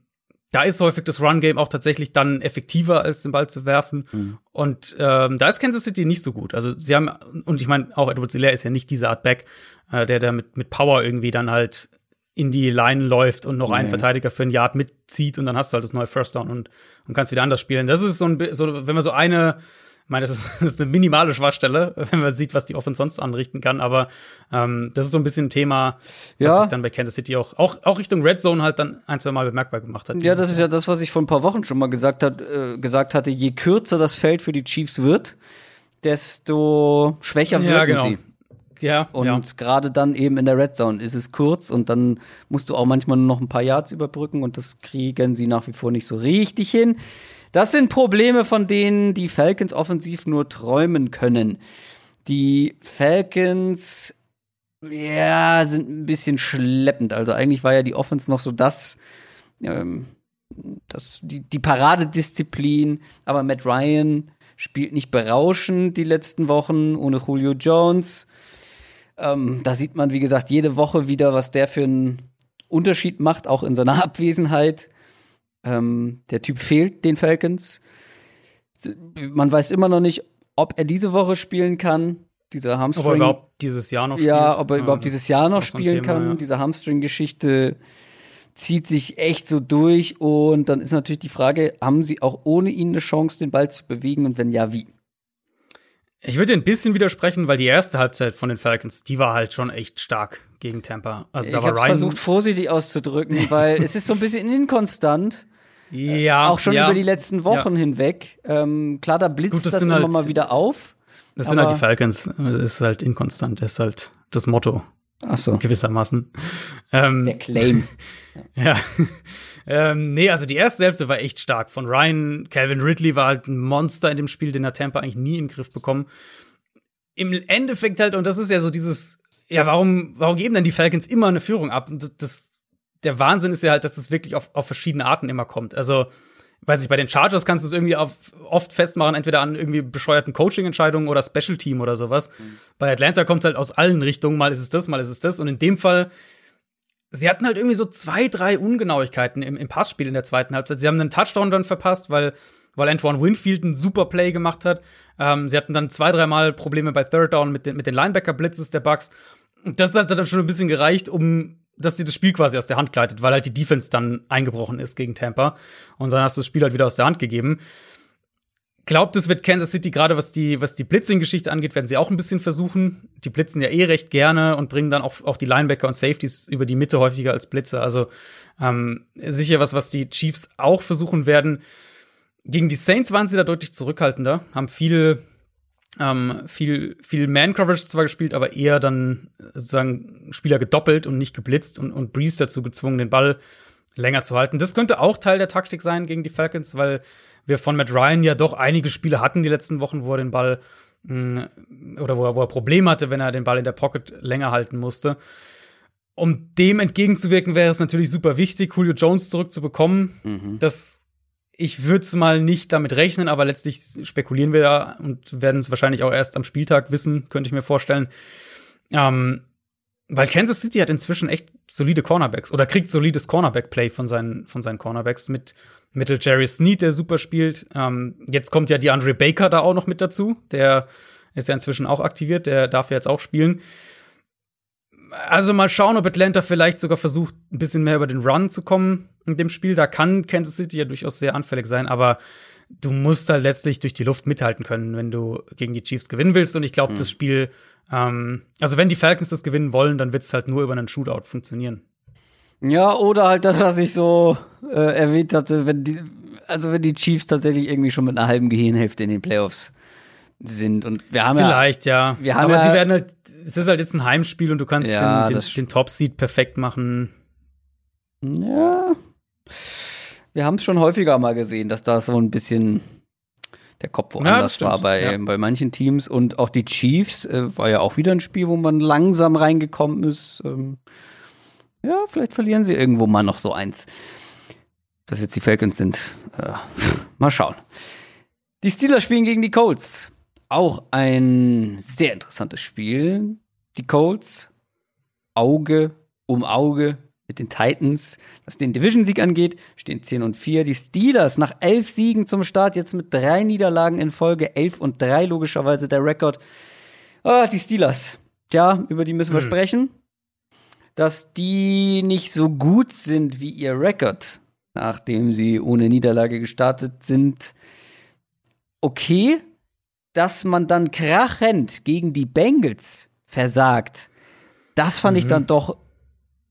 da ist häufig das Run-Game auch tatsächlich dann effektiver, als den Ball zu werfen. Mhm. Und ähm, da ist Kansas City nicht so gut. Also sie haben, und ich meine, auch Edward Hilaire ist ja nicht diese Art Back, äh, der da mit, mit Power irgendwie dann halt in die Line läuft und noch einen Verteidiger für ein Yard mitzieht und dann hast du halt das neue First Down und, und kannst wieder anders spielen. Das ist so ein, so, wenn man so eine ich meine, das ist, *laughs* das ist eine minimale Schwachstelle, wenn man sieht, was die Offense sonst anrichten kann. Aber ähm, das ist so ein bisschen ein Thema, was ja. sich dann bei Kansas City auch, auch, auch Richtung Red Zone halt dann ein, zwei Mal bemerkbar gemacht hat. Ja, das ist ja das, was ich vor ein paar Wochen schon mal gesagt, hat, äh, gesagt hatte. Je kürzer das Feld für die Chiefs wird, desto schwächer ja, wirken genau. sie. Ja, und ja. gerade dann eben in der Red Zone ist es kurz und dann musst du auch manchmal nur noch ein paar Yards überbrücken und das kriegen sie nach wie vor nicht so richtig hin. Das sind Probleme, von denen die Falcons offensiv nur träumen können. Die Falcons, ja, sind ein bisschen schleppend. Also eigentlich war ja die Offense noch so das, ähm, das die, die Paradedisziplin. Aber Matt Ryan spielt nicht berauschend die letzten Wochen ohne Julio Jones. Ähm, da sieht man, wie gesagt, jede Woche wieder, was der für einen Unterschied macht, auch in seiner *laughs* Abwesenheit. Ähm, der Typ fehlt den Falcons. Man weiß immer noch nicht, ob er diese Woche spielen kann. Diese Hamstring. Ob er überhaupt dieses Jahr noch spielt. Ja, ob er ja, überhaupt dieses Jahr noch spielen Thema, kann. Ja. Diese Hamstring-Geschichte zieht sich echt so durch. Und dann ist natürlich die Frage, haben sie auch ohne ihn eine Chance, den Ball zu bewegen? Und wenn ja, wie? Ich würde ein bisschen widersprechen, weil die erste Halbzeit von den Falcons, die war halt schon echt stark gegen Tampa. Also da ich habe versucht vorsichtig auszudrücken, *laughs* weil es ist so ein bisschen inkonstant. Ja. Auch schon ja. über die letzten Wochen ja. hinweg. Ähm, klar, da blitzt Gut, das, das immer halt, mal wieder auf. Das sind halt die Falcons. Das ist halt inkonstant. Das ist halt das Motto. Ach so. Gewissermaßen. Ähm, Der Claim. *laughs* ja. ähm, nee, also die erste Hälfte war echt stark. Von Ryan, Calvin Ridley war halt ein Monster in dem Spiel, den hat Tampa eigentlich nie im Griff bekommen. Im Endeffekt halt, und das ist ja so dieses, ja, warum, warum geben denn die Falcons immer eine Führung ab? Und das, das der Wahnsinn ist ja halt, dass es wirklich auf, auf verschiedene Arten immer kommt. Also, weiß ich, bei den Chargers kannst du es irgendwie auf, oft festmachen, entweder an irgendwie bescheuerten Coaching-Entscheidungen oder Special Team oder sowas. Mhm. Bei Atlanta kommt es halt aus allen Richtungen, mal ist es das, mal ist es das. Und in dem Fall, sie hatten halt irgendwie so zwei, drei Ungenauigkeiten im, im Passspiel in der zweiten Halbzeit. Sie haben einen Touchdown dann verpasst, weil, weil Antoine Winfield einen super Play gemacht hat. Ähm, sie hatten dann zwei, dreimal Probleme bei Third Down mit den, mit den Linebacker-Blitzes der Bucks. Und das hat dann schon ein bisschen gereicht, um dass dir das Spiel quasi aus der Hand gleitet, weil halt die Defense dann eingebrochen ist gegen Tampa. Und dann hast du das Spiel halt wieder aus der Hand gegeben. Glaubt, es wird Kansas City gerade was die, was die Blitzing-Geschichte angeht, werden sie auch ein bisschen versuchen. Die blitzen ja eh recht gerne und bringen dann auch, auch die Linebacker und Safeties über die Mitte häufiger als Blitzer. Also ähm, sicher was, was die Chiefs auch versuchen werden. Gegen die Saints waren sie da deutlich zurückhaltender, haben viel ähm, viel, viel Man-Coverage zwar gespielt, aber eher dann sozusagen Spieler gedoppelt und nicht geblitzt und, und Breeze dazu gezwungen, den Ball länger zu halten. Das könnte auch Teil der Taktik sein gegen die Falcons, weil wir von Matt Ryan ja doch einige Spiele hatten die letzten Wochen, wo er den Ball mh, mm, oder wo er, wo er Probleme hatte, wenn er den Ball in der Pocket länger halten musste. Um dem entgegenzuwirken, wäre es natürlich super wichtig, Julio Jones zurückzubekommen. Mhm. Das ich würde es mal nicht damit rechnen, aber letztlich spekulieren wir da und werden es wahrscheinlich auch erst am Spieltag wissen, könnte ich mir vorstellen. Ähm, weil Kansas City hat inzwischen echt solide Cornerbacks oder kriegt solides Cornerback-Play von seinen, von seinen Cornerbacks mit Mittel Jerry Sneed, der super spielt. Ähm, jetzt kommt ja die Andre Baker da auch noch mit dazu. Der ist ja inzwischen auch aktiviert, der darf ja jetzt auch spielen. Also mal schauen, ob Atlanta vielleicht sogar versucht, ein bisschen mehr über den Run zu kommen in dem Spiel. Da kann Kansas City ja durchaus sehr anfällig sein, aber du musst halt letztlich durch die Luft mithalten können, wenn du gegen die Chiefs gewinnen willst. Und ich glaube, mhm. das Spiel, ähm, also wenn die Falcons das gewinnen wollen, dann wird es halt nur über einen Shootout funktionieren. Ja, oder halt das, was ich so äh, erwähnt hatte, wenn die, also wenn die Chiefs tatsächlich irgendwie schon mit einer halben Gehirnhälfte in den Playoffs sind. Und wir haben Vielleicht, ja. ja. Wir haben Aber ja, sie werden halt, es ist halt jetzt ein Heimspiel und du kannst ja, den, den, den Top-Seed perfekt machen. Ja. Wir haben es schon häufiger mal gesehen, dass da so ein bisschen der Kopf woanders ja, war bei, ja. bei manchen Teams. Und auch die Chiefs äh, war ja auch wieder ein Spiel, wo man langsam reingekommen ist. Ähm, ja, vielleicht verlieren sie irgendwo mal noch so eins. Dass jetzt die Falcons sind. Äh, *laughs* mal schauen. Die Steelers spielen gegen die Colts. Auch ein sehr interessantes Spiel. Die Colts, Auge um Auge mit den Titans, was den Division-Sieg angeht, stehen 10 und 4. Die Steelers nach elf Siegen zum Start, jetzt mit drei Niederlagen in Folge, 11 und 3 logischerweise der Rekord. Ah, die Steelers. Ja, über die müssen wir mhm. sprechen. Dass die nicht so gut sind wie ihr Rekord, nachdem sie ohne Niederlage gestartet sind. Okay, dass man dann krachend gegen die Bengals versagt, das fand mhm. ich dann doch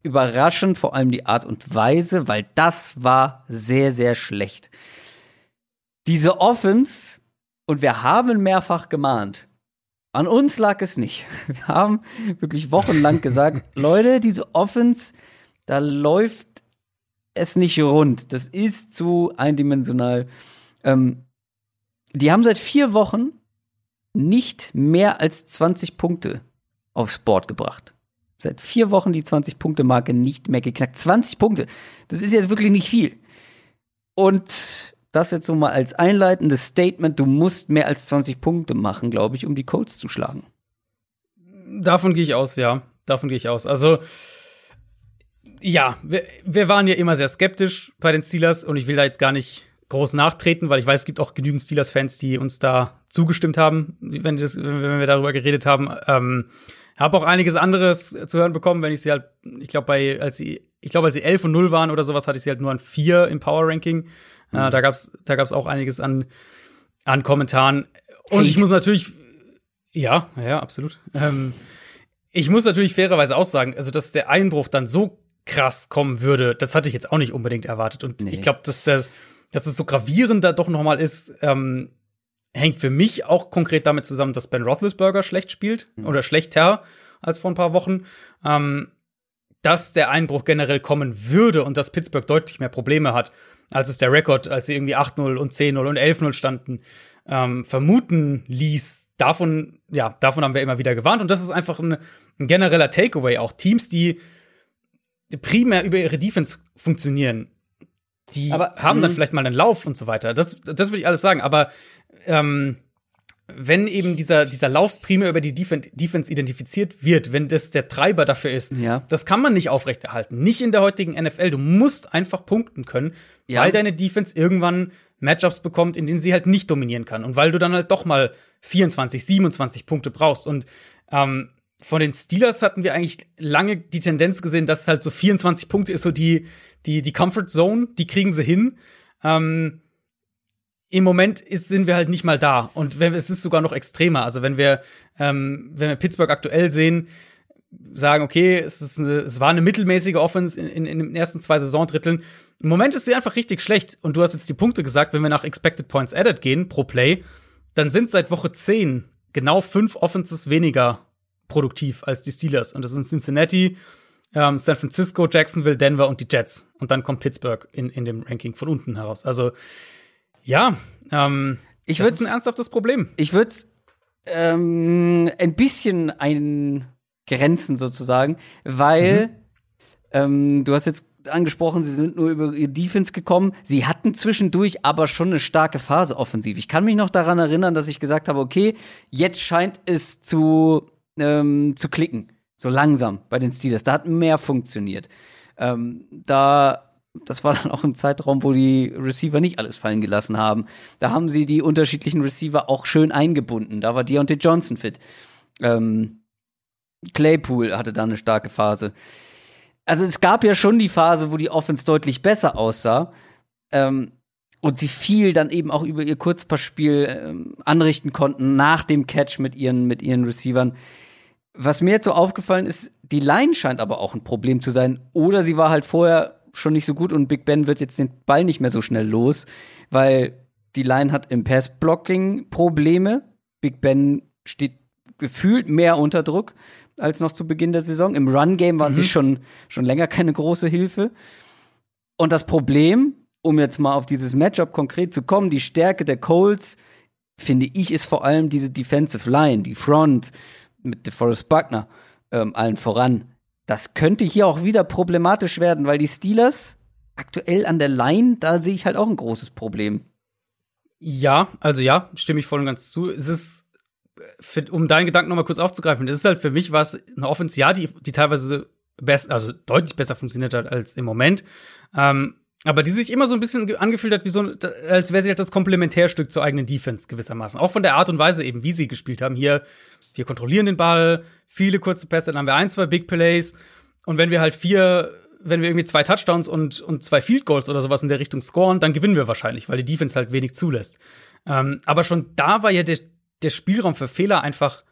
überraschend, vor allem die Art und Weise, weil das war sehr, sehr schlecht. Diese Offense, und wir haben mehrfach gemahnt, an uns lag es nicht. *laughs* Wir haben wirklich wochenlang gesagt, *laughs* Leute, diese Offense, da läuft es nicht rund. Das ist zu eindimensional. Ähm, die haben seit vier Wochen nicht mehr als 20 Punkte aufs Board gebracht. Seit vier Wochen die 20-Punkte-Marke nicht mehr geknackt. 20 Punkte. Das ist jetzt wirklich nicht viel. Und das jetzt so mal als einleitendes Statement. Du musst mehr als 20 Punkte machen, glaube ich, um die Colts zu schlagen. Davon gehe ich aus, ja. Davon gehe ich aus. Also, ja, wir, wir waren ja immer sehr skeptisch bei den Steelers und ich will da jetzt gar nicht groß nachtreten, weil ich weiß, es gibt auch genügend Steelers-Fans, die uns da zugestimmt haben, wenn, das, wenn wir darüber geredet haben. Ähm, habe auch einiges anderes zu hören bekommen, wenn ich sie halt, ich glaube, bei, als sie, ich glaube, als sie 11 und 0 waren oder sowas, hatte ich sie halt nur an 4 im Power Ranking. Mhm. Äh, da gab's, da gab's auch einiges an, an Kommentaren. Und Hate. ich muss natürlich, ja, ja, absolut. Ähm, ich muss natürlich fairerweise auch sagen, also, dass der Einbruch dann so krass kommen würde, das hatte ich jetzt auch nicht unbedingt erwartet. Und nee. ich glaube, dass das, dass es so gravierend da doch noch mal ist, ähm, hängt für mich auch konkret damit zusammen, dass Ben Roethlisberger schlecht spielt mhm. oder schlechter als vor ein paar Wochen. Ähm, dass der Einbruch generell kommen würde und dass Pittsburgh deutlich mehr Probleme hat, als es der Rekord, als sie irgendwie 8-0 und 10-0 und 11-0 standen, ähm, vermuten ließ. Davon, ja, davon haben wir immer wieder gewarnt. Und das ist einfach ein, ein genereller Takeaway. Auch Teams, die primär über ihre Defense funktionieren, die aber, haben dann vielleicht mal einen Lauf und so weiter. Das, das würde ich alles sagen. Aber ähm, wenn eben dieser, dieser Lauf primär über die Defen Defense identifiziert wird, wenn das der Treiber dafür ist, ja. das kann man nicht aufrechterhalten. Nicht in der heutigen NFL. Du musst einfach punkten können, ja. weil deine Defense irgendwann Matchups bekommt, in denen sie halt nicht dominieren kann. Und weil du dann halt doch mal 24, 27 Punkte brauchst. Und ähm, von den Steelers hatten wir eigentlich lange die Tendenz gesehen, dass es halt so 24 Punkte ist, so die, die, die Comfort Zone, die kriegen sie hin. Ähm, im Moment ist, sind wir halt nicht mal da. Und wenn, es ist sogar noch extremer. Also wenn wir, ähm, wenn wir Pittsburgh aktuell sehen, sagen, okay, es, eine, es war eine mittelmäßige Offense in, in, in den ersten zwei Saisondritteln. Im Moment ist sie einfach richtig schlecht. Und du hast jetzt die Punkte gesagt, wenn wir nach Expected Points Added gehen pro Play, dann sind seit Woche 10 genau fünf Offenses weniger produktiv als die Steelers. Und das sind Cincinnati, ähm, San Francisco, Jacksonville, Denver und die Jets. Und dann kommt Pittsburgh in, in dem Ranking von unten heraus. Also ja, ähm, ich das ist ein ernsthaftes Problem. Ich würde es ähm, ein bisschen eingrenzen sozusagen, weil mhm. ähm, du hast jetzt angesprochen, sie sind nur über ihr Defense gekommen. Sie hatten zwischendurch aber schon eine starke Phase offensiv. Ich kann mich noch daran erinnern, dass ich gesagt habe, okay, jetzt scheint es zu, ähm, zu klicken. So langsam bei den Steelers. Da hat mehr funktioniert. Ähm, da das war dann auch ein Zeitraum, wo die Receiver nicht alles fallen gelassen haben. Da haben sie die unterschiedlichen Receiver auch schön eingebunden. Da war Deontay Johnson fit. Ähm, Claypool hatte da eine starke Phase. Also es gab ja schon die Phase, wo die Offense deutlich besser aussah. Ähm, und sie viel dann eben auch über ihr Kurzpassspiel ähm, anrichten konnten nach dem Catch mit ihren, mit ihren Receivern. Was mir jetzt so aufgefallen ist, die Line scheint aber auch ein Problem zu sein. Oder sie war halt vorher schon nicht so gut und Big Ben wird jetzt den Ball nicht mehr so schnell los, weil die Line hat im Pass-Blocking Probleme. Big Ben steht gefühlt mehr unter Druck als noch zu Beginn der Saison. Im Run-Game waren mhm. sie schon, schon länger keine große Hilfe. Und das Problem, um jetzt mal auf dieses Matchup konkret zu kommen, die Stärke der Colts, finde ich, ist vor allem diese Defensive Line, die Front mit DeForest Buckner ähm, allen voran das könnte hier auch wieder problematisch werden, weil die Steelers aktuell an der Line, da sehe ich halt auch ein großes Problem. Ja, also ja, stimme ich voll und ganz zu. Es ist, für, um deinen Gedanken noch mal kurz aufzugreifen, es ist halt für mich was eine Offense, ja, die, die teilweise best, also deutlich besser funktioniert hat als im Moment. Ähm, aber die sich immer so ein bisschen angefühlt hat, wie so, als wäre sie halt das Komplementärstück zur eigenen Defense gewissermaßen. Auch von der Art und Weise eben, wie sie gespielt haben. Hier, wir kontrollieren den Ball, viele kurze Pässe, dann haben wir ein, zwei Big Plays. Und wenn wir halt vier, wenn wir irgendwie zwei Touchdowns und, und zwei Field Goals oder sowas in der Richtung scoren, dann gewinnen wir wahrscheinlich, weil die Defense halt wenig zulässt. Ähm, aber schon da war ja der, der Spielraum für Fehler einfach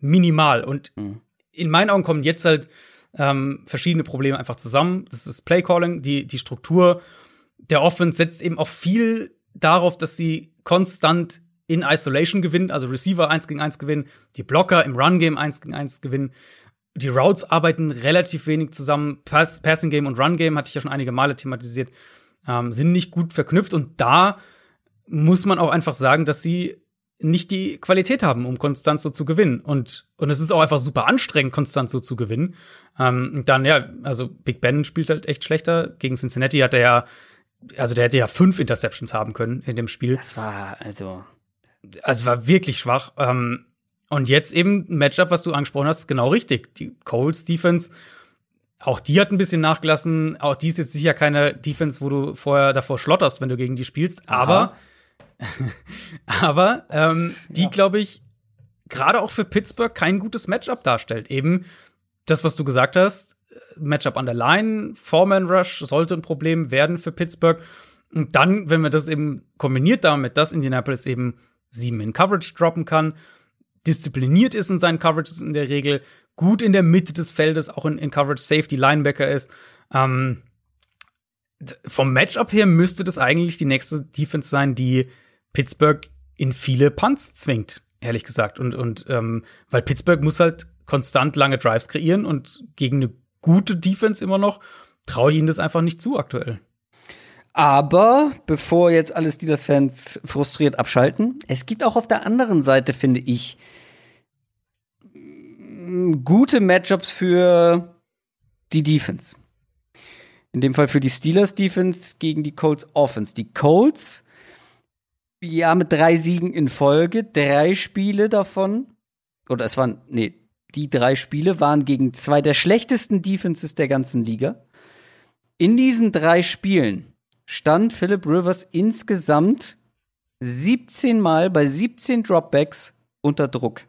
minimal. Und mhm. in meinen Augen kommen jetzt halt ähm, verschiedene Probleme einfach zusammen. Das ist Playcalling, die, die Struktur der Offense setzt eben auch viel darauf, dass sie konstant in Isolation gewinnen, also Receiver 1 gegen 1 gewinnen, die Blocker im Run-Game 1 gegen 1 gewinnen. Die Routes arbeiten relativ wenig zusammen. Pass Passing Game und Run Game hatte ich ja schon einige Male thematisiert, ähm, sind nicht gut verknüpft. Und da muss man auch einfach sagen, dass sie nicht die Qualität haben, um konstant so zu gewinnen. Und, und es ist auch einfach super anstrengend, konstant so zu gewinnen. Ähm, dann, ja, also Big Ben spielt halt echt schlechter. Gegen Cincinnati hat er ja, also der hätte ja fünf Interceptions haben können in dem Spiel. Das war also. Also war wirklich schwach. Ähm, und jetzt eben ein Matchup, was du angesprochen hast, genau richtig. Die Coles Defense, auch die hat ein bisschen nachgelassen. Auch die ist jetzt sicher keine Defense, wo du vorher davor schlotterst, wenn du gegen die spielst. Aber *laughs* aber ähm, die, ja. glaube ich, gerade auch für Pittsburgh kein gutes Matchup darstellt. Eben das, was du gesagt hast, Matchup an der Line, Foreman Rush sollte ein Problem werden für Pittsburgh. Und dann, wenn man das eben kombiniert damit, dass Indianapolis eben sieben in Coverage droppen kann, diszipliniert ist in seinen Coverages in der Regel, gut in der Mitte des Feldes, auch in, in Coverage Safety Linebacker ist. Ähm, vom Matchup her müsste das eigentlich die nächste Defense sein, die Pittsburgh in viele Punts zwingt, ehrlich gesagt. Und, und ähm, weil Pittsburgh muss halt konstant lange Drives kreieren und gegen eine gute Defense immer noch traue ich ihnen das einfach nicht zu aktuell. Aber bevor jetzt alle Steelers-Fans frustriert abschalten, es gibt auch auf der anderen Seite, finde ich, gute Matchups für die Defense. In dem Fall für die Steelers Defense gegen die Colts Offense. Die Colts ja, mit drei Siegen in Folge, drei Spiele davon, oder es waren, nee, die drei Spiele waren gegen zwei der schlechtesten Defenses der ganzen Liga. In diesen drei Spielen stand Philip Rivers insgesamt 17 Mal bei 17 Dropbacks unter Druck.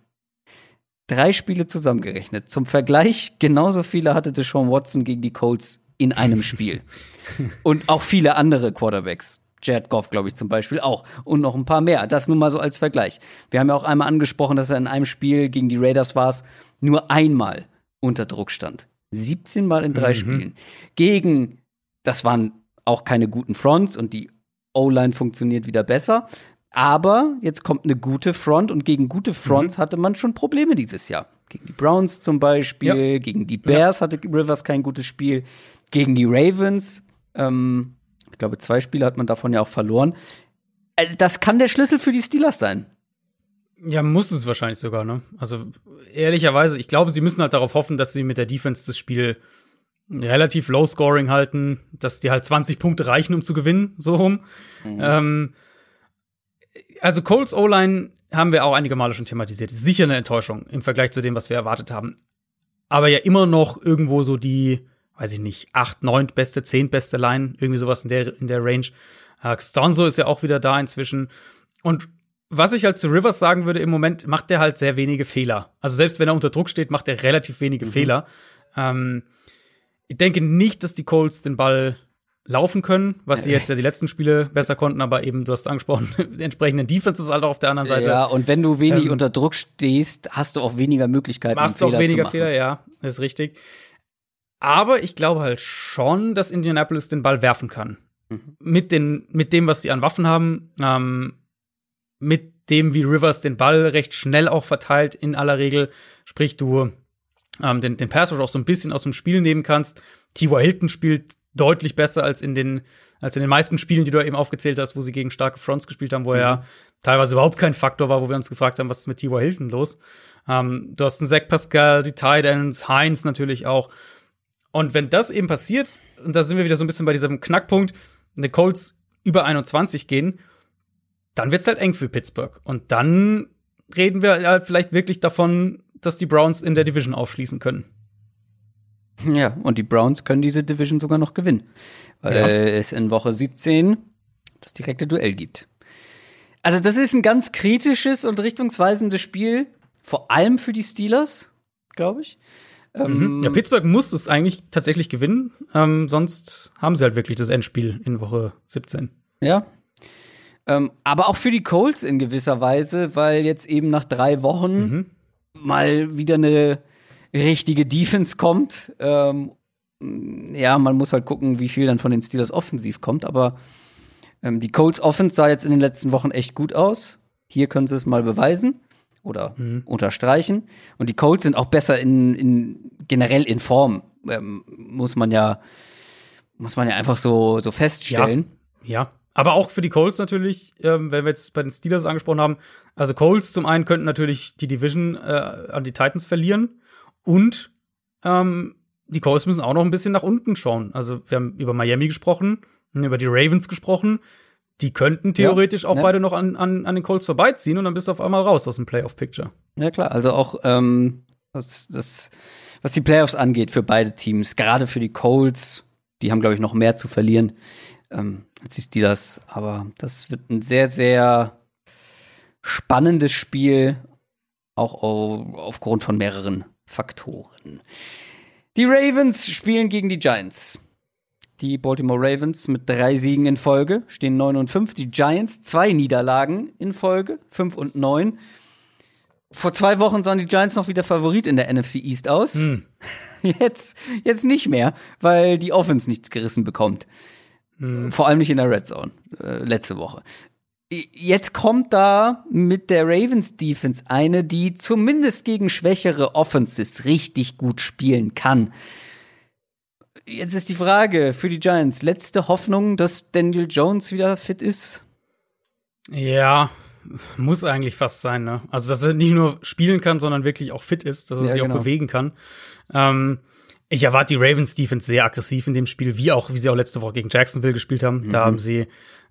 Drei Spiele zusammengerechnet. Zum Vergleich, genauso viele hatte Deshaun Watson gegen die Colts in einem Spiel. *laughs* Und auch viele andere Quarterbacks. Jared Goff, glaube ich, zum Beispiel auch. Und noch ein paar mehr. Das nur mal so als Vergleich. Wir haben ja auch einmal angesprochen, dass er in einem Spiel gegen die Raiders war, nur einmal unter Druck stand. 17 Mal in drei mhm. Spielen. Gegen, das waren auch keine guten Fronts und die O-Line funktioniert wieder besser. Aber jetzt kommt eine gute Front und gegen gute Fronts mhm. hatte man schon Probleme dieses Jahr. Gegen die Browns zum Beispiel, ja. gegen die Bears ja. hatte Rivers kein gutes Spiel, gegen die Ravens ähm, ich glaube, zwei Spiele hat man davon ja auch verloren. Äh, das kann der Schlüssel für die Steelers sein. Ja, muss es wahrscheinlich sogar, ne? Also ehrlicherweise, ich glaube, sie müssen halt darauf hoffen, dass sie mit der Defense das Spiel relativ low scoring halten, dass die halt 20 Punkte reichen, um zu gewinnen, so rum. Mhm. Ähm, also Colts O-Line haben wir auch einige Male schon thematisiert. Sicher eine Enttäuschung im Vergleich zu dem, was wir erwartet haben. Aber ja immer noch irgendwo so die weiß ich nicht, acht, neun beste, zehn beste Line, irgendwie sowas in der, in der Range. Uh, Stonzo ist ja auch wieder da inzwischen. Und was ich halt zu Rivers sagen würde, im Moment macht er halt sehr wenige Fehler. Also selbst wenn er unter Druck steht, macht er relativ wenige mhm. Fehler. Ähm, ich denke nicht, dass die Colts den Ball laufen können, was sie jetzt ja die letzten Spiele besser konnten, aber eben, du hast angesprochen, *laughs* die entsprechenden Defenses halt auch auf der anderen Seite. Ja, und wenn du wenig ähm, unter Druck stehst, hast du auch weniger Möglichkeiten, machst du auch weniger Fehler, ja, ist richtig. Aber ich glaube halt schon, dass Indianapolis den Ball werfen kann. Mhm. Mit, den, mit dem, was sie an Waffen haben, ähm, mit dem, wie Rivers den Ball recht schnell auch verteilt, in aller Regel. Sprich, du ähm, den, den Pass auch so ein bisschen aus dem Spiel nehmen kannst. T.Y. Hilton spielt deutlich besser als in den als in den meisten Spielen, die du eben aufgezählt hast, wo sie gegen starke Fronts gespielt haben, wo mhm. er teilweise überhaupt kein Faktor war, wo wir uns gefragt haben, was ist mit T.Y. Hilton los? Ähm, du hast einen Zach Pascal, die Titans, Heinz natürlich auch. Und wenn das eben passiert, und da sind wir wieder so ein bisschen bei diesem Knackpunkt, die Colts über 21 gehen, dann wird es halt eng für Pittsburgh. Und dann reden wir halt vielleicht wirklich davon, dass die Browns in der Division aufschließen können. Ja, und die Browns können diese Division sogar noch gewinnen, weil ja. es in Woche 17 das direkte Duell gibt. Also das ist ein ganz kritisches und richtungsweisendes Spiel, vor allem für die Steelers, glaube ich. Mhm. Ähm, ja, Pittsburgh muss es eigentlich tatsächlich gewinnen, ähm, sonst haben sie halt wirklich das Endspiel in Woche 17. Ja. Ähm, aber auch für die Colts in gewisser Weise, weil jetzt eben nach drei Wochen mhm. Mal wieder eine richtige Defense kommt. Ähm, ja, man muss halt gucken, wie viel dann von den Steelers offensiv kommt, aber ähm, die Colts Offense sah jetzt in den letzten Wochen echt gut aus. Hier können sie es mal beweisen oder mhm. unterstreichen. Und die Colts sind auch besser in, in generell in Form, ähm, muss man ja muss man ja einfach so so feststellen. Ja, ja. Aber auch für die Colts natürlich, ähm, wenn wir jetzt bei den Steelers angesprochen haben. Also Colts zum einen könnten natürlich die Division äh, an die Titans verlieren und ähm, die Colts müssen auch noch ein bisschen nach unten schauen. Also wir haben über Miami gesprochen, über die Ravens gesprochen. Die könnten theoretisch ja, auch ja. beide noch an, an, an den Colts vorbeiziehen und dann bist du auf einmal raus aus dem Playoff-Picture. Ja, klar. Also auch ähm, was, das, was die Playoffs angeht für beide Teams, gerade für die Colts, die haben, glaube ich, noch mehr zu verlieren ähm, als die Steelers. Aber das wird ein sehr, sehr spannendes Spiel, auch aufgrund von mehreren Faktoren. Die Ravens spielen gegen die Giants. Die Baltimore Ravens mit drei Siegen in Folge stehen 9 und 5. Die Giants zwei Niederlagen in Folge, 5 und 9. Vor zwei Wochen sahen die Giants noch wieder Favorit in der NFC East aus. Hm. *laughs* Jetzt, jetzt nicht mehr, weil die Offense nichts gerissen bekommt. Hm. Vor allem nicht in der Red Zone, äh, letzte Woche. Jetzt kommt da mit der Ravens Defense eine, die zumindest gegen schwächere Offenses richtig gut spielen kann. Jetzt ist die Frage für die Giants: letzte Hoffnung, dass Daniel Jones wieder fit ist? Ja, muss eigentlich fast sein, ne? Also, dass er nicht nur spielen kann, sondern wirklich auch fit ist, dass er ja, sich genau. auch bewegen kann. Ähm, ich erwarte die Ravens Defense sehr aggressiv in dem Spiel, wie auch, wie sie auch letzte Woche gegen Jacksonville gespielt haben. Mhm. Da haben sie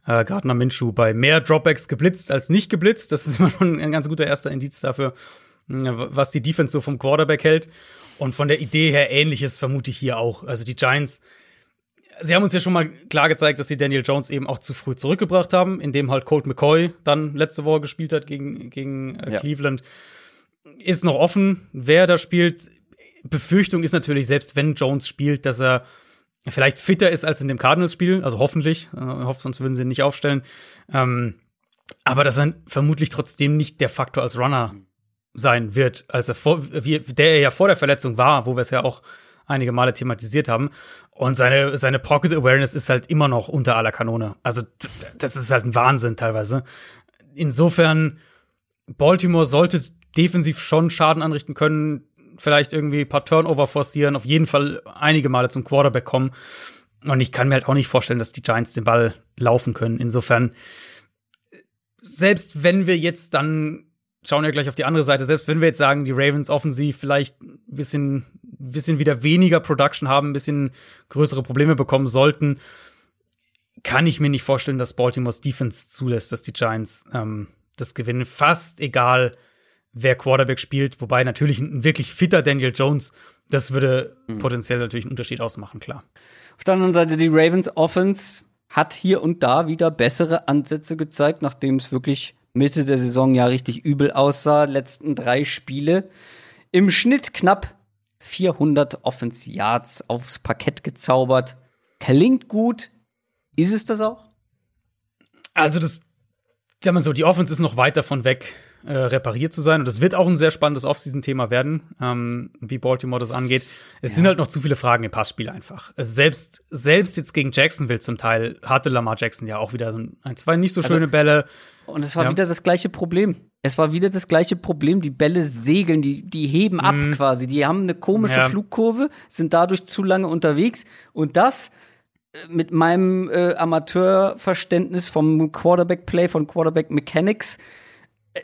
äh, Gardner Minshew bei mehr Dropbacks geblitzt als nicht geblitzt. Das ist *laughs* immer schon ein ganz guter erster Indiz dafür, was die Defense so vom Quarterback hält. Und von der Idee her ähnliches vermute ich hier auch. Also die Giants, sie haben uns ja schon mal klar gezeigt, dass sie Daniel Jones eben auch zu früh zurückgebracht haben, indem halt Colt McCoy dann letzte Woche gespielt hat gegen, gegen äh, ja. Cleveland. Ist noch offen, wer da spielt. Befürchtung ist natürlich, selbst wenn Jones spielt, dass er vielleicht fitter ist als in dem Cardinals-Spiel, also hoffentlich, äh, hoffe, sonst würden sie ihn nicht aufstellen. Ähm, aber dass er vermutlich trotzdem nicht der Faktor als Runner sein wird, als er vor, wie, der er ja vor der Verletzung war, wo wir es ja auch einige Male thematisiert haben. Und seine, seine Pocket Awareness ist halt immer noch unter aller Kanone. Also, das ist halt ein Wahnsinn teilweise. Insofern, Baltimore sollte defensiv schon Schaden anrichten können, vielleicht irgendwie ein paar Turnover forcieren, auf jeden Fall einige Male zum Quarterback kommen. Und ich kann mir halt auch nicht vorstellen, dass die Giants den Ball laufen können. Insofern, selbst wenn wir jetzt dann schauen ja gleich auf die andere Seite. Selbst wenn wir jetzt sagen, die Ravens offensiv vielleicht ein bisschen, bisschen wieder weniger Production haben, ein bisschen größere Probleme bekommen sollten, kann ich mir nicht vorstellen, dass Baltimore's Defense zulässt, dass die Giants ähm, das gewinnen. Fast egal, wer Quarterback spielt. Wobei natürlich ein wirklich fitter Daniel Jones, das würde mhm. potenziell natürlich einen Unterschied ausmachen, klar. Auf der anderen Seite, die Ravens Offense hat hier und da wieder bessere Ansätze gezeigt, nachdem es wirklich Mitte der Saison ja richtig übel aussah. Letzten drei Spiele. Im Schnitt knapp 400 Offense Yards aufs Parkett gezaubert. Klingt gut. Ist es das auch? Also, das, sagen wir so, die Offense ist noch weit davon weg, äh, repariert zu sein. Und das wird auch ein sehr spannendes Offseason-Thema werden, ähm, wie Baltimore das angeht. Es ja. sind halt noch zu viele Fragen im Passspiel einfach. Also selbst, selbst jetzt gegen Jacksonville zum Teil hatte Lamar Jackson ja auch wieder so ein, zwei nicht so also, schöne Bälle. Und es war ja. wieder das gleiche Problem. Es war wieder das gleiche Problem. Die Bälle segeln, die, die heben ab mhm. quasi. Die haben eine komische ja. Flugkurve, sind dadurch zu lange unterwegs. Und das äh, mit meinem äh, Amateurverständnis vom Quarterback-Play, von Quarterback-Mechanics,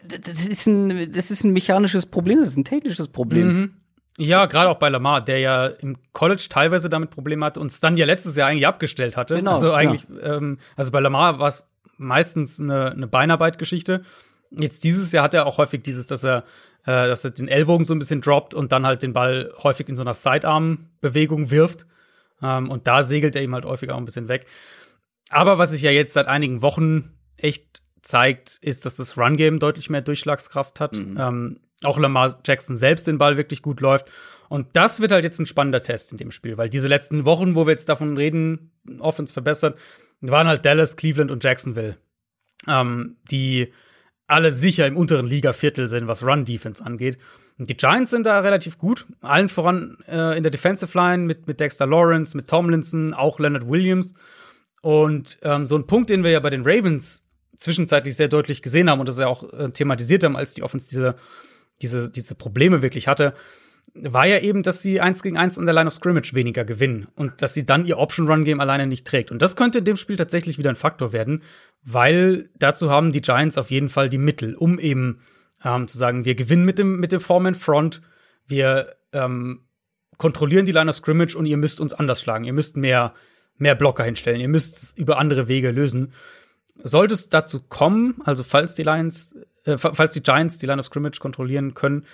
das ist, ein, das ist ein mechanisches Problem, das ist ein technisches Problem. Mhm. Ja, gerade auch bei Lamar, der ja im College teilweise damit Probleme hatte und es dann ja letztes Jahr eigentlich abgestellt hatte. Genau, also eigentlich, ja. ähm, also bei Lamar war es meistens eine, eine Beinarbeitgeschichte. Jetzt dieses Jahr hat er auch häufig dieses, dass er äh, dass er den Ellbogen so ein bisschen droppt und dann halt den Ball häufig in so einer Sidearm-Bewegung wirft. Ähm, und da segelt er ihm halt häufig auch ein bisschen weg. Aber was sich ja jetzt seit einigen Wochen echt zeigt, ist, dass das Run-Game deutlich mehr Durchschlagskraft hat. Mhm. Ähm, auch Lamar Jackson selbst den Ball wirklich gut läuft. Und das wird halt jetzt ein spannender Test in dem Spiel, weil diese letzten Wochen, wo wir jetzt davon reden, Offense verbessert, waren halt Dallas, Cleveland und Jacksonville, ähm, die alle sicher im unteren Liga-Viertel sind, was Run-Defense angeht. Und die Giants sind da relativ gut. Allen voran äh, in der Defensive Line mit, mit Dexter Lawrence, mit Tomlinson, auch Leonard Williams. Und ähm, so ein Punkt, den wir ja bei den Ravens zwischenzeitlich sehr deutlich gesehen haben und das ja auch äh, thematisiert haben, als die Offense diese, diese, diese Probleme wirklich hatte, war ja eben, dass sie eins gegen eins an der Line of Scrimmage weniger gewinnen und dass sie dann ihr Option-Run-Game alleine nicht trägt. Und das könnte in dem Spiel tatsächlich wieder ein Faktor werden, weil dazu haben die Giants auf jeden Fall die Mittel, um eben ähm, zu sagen, wir gewinnen mit dem, mit dem Foreman-Front, wir ähm, kontrollieren die Line of Scrimmage und ihr müsst uns anders schlagen. Ihr müsst mehr, mehr Blocker hinstellen, ihr müsst es über andere Wege lösen. Sollte es dazu kommen, also falls die Lions, äh, falls die Giants die Line of Scrimmage kontrollieren können,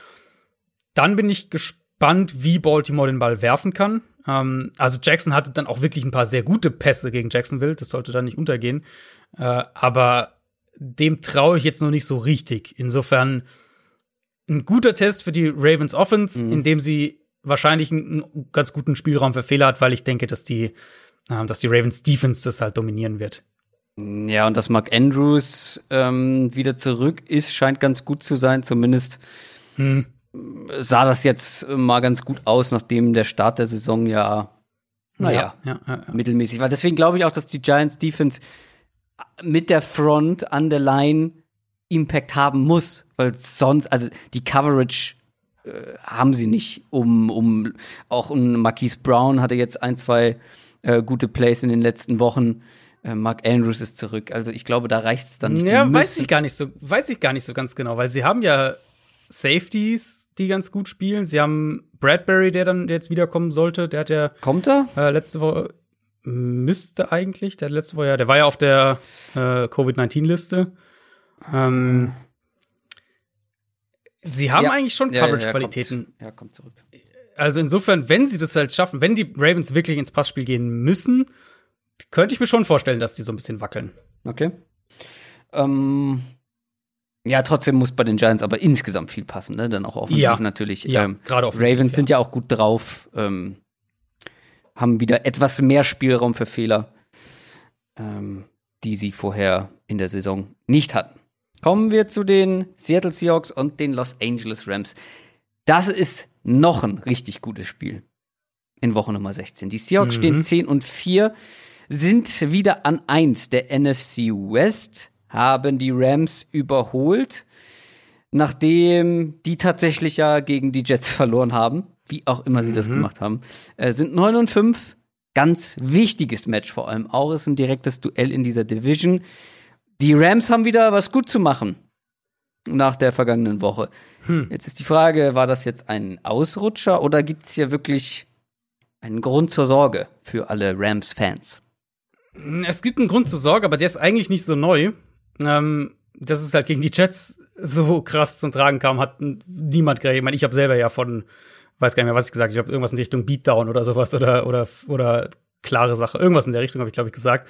dann bin ich gespannt, wie Baltimore den Ball werfen kann. Ähm, also Jackson hatte dann auch wirklich ein paar sehr gute Pässe gegen Jacksonville, das sollte da nicht untergehen. Äh, aber dem traue ich jetzt noch nicht so richtig. Insofern ein guter Test für die Ravens Offense, mhm. in dem sie wahrscheinlich einen ganz guten Spielraum für Fehler hat, weil ich denke, dass die, äh, dass die Ravens Defense das halt dominieren wird. Ja, und dass Mark Andrews ähm, wieder zurück ist, scheint ganz gut zu sein. Zumindest hm sah das jetzt mal ganz gut aus, nachdem der Start der Saison ja, naja, ja, ja, ja, mittelmäßig war. Deswegen glaube ich auch, dass die Giants Defense mit der Front an der Line Impact haben muss, weil sonst, also die Coverage äh, haben sie nicht, um, um auch um Marquise Brown hatte jetzt ein, zwei äh, gute Plays in den letzten Wochen. Äh, Mark Andrews ist zurück. Also ich glaube, da reicht es dann nicht. Ja, weiß ich gar nicht so, weiß ich gar nicht so ganz genau, weil sie haben ja Safeties, die ganz gut spielen. Sie haben Bradbury, der dann jetzt wiederkommen sollte. Der hat ja. Kommt er? Äh, letzte Woche. Müsste eigentlich. Der letzte Woche, ja, der war ja auf der äh, Covid-19-Liste. Ähm, sie haben ja. eigentlich schon Coverage-Qualitäten. Ja, ja, kommt zurück. Also insofern, wenn sie das halt schaffen, wenn die Ravens wirklich ins Passspiel gehen müssen, könnte ich mir schon vorstellen, dass die so ein bisschen wackeln. Okay. Ähm, ja, trotzdem muss bei den Giants aber insgesamt viel passen, ne? Dann auch offensiv ja, natürlich. Ja, ähm, gerade Ravens ja. sind ja auch gut drauf, ähm, haben wieder etwas mehr Spielraum für Fehler, ähm, die sie vorher in der Saison nicht hatten. Kommen wir zu den Seattle Seahawks und den Los Angeles Rams. Das ist noch ein richtig gutes Spiel in Woche Nummer 16. Die Seahawks mhm. stehen 10 und 4, sind wieder an 1 der NFC West haben die Rams überholt, nachdem die tatsächlich ja gegen die Jets *laughs* verloren haben, wie auch immer sie mhm. das gemacht haben, äh, sind 9 und 5. Ganz wichtiges Match vor allem auch. Es ist ein direktes Duell in dieser Division. Die Rams haben wieder was gut zu machen nach der vergangenen Woche. Hm. Jetzt ist die Frage, war das jetzt ein Ausrutscher oder gibt es hier wirklich einen Grund zur Sorge für alle Rams-Fans? Es gibt einen Grund zur Sorge, aber der ist eigentlich nicht so neu. Ähm, dass es halt gegen die Jets so krass zum Tragen kam, hat niemand gerechnet. Ich meine, ich habe selber ja von, weiß gar nicht mehr, was ich gesagt habe, ich habe irgendwas in Richtung Beatdown oder sowas oder, oder, oder klare Sache. Irgendwas in der Richtung habe ich, glaube ich, gesagt.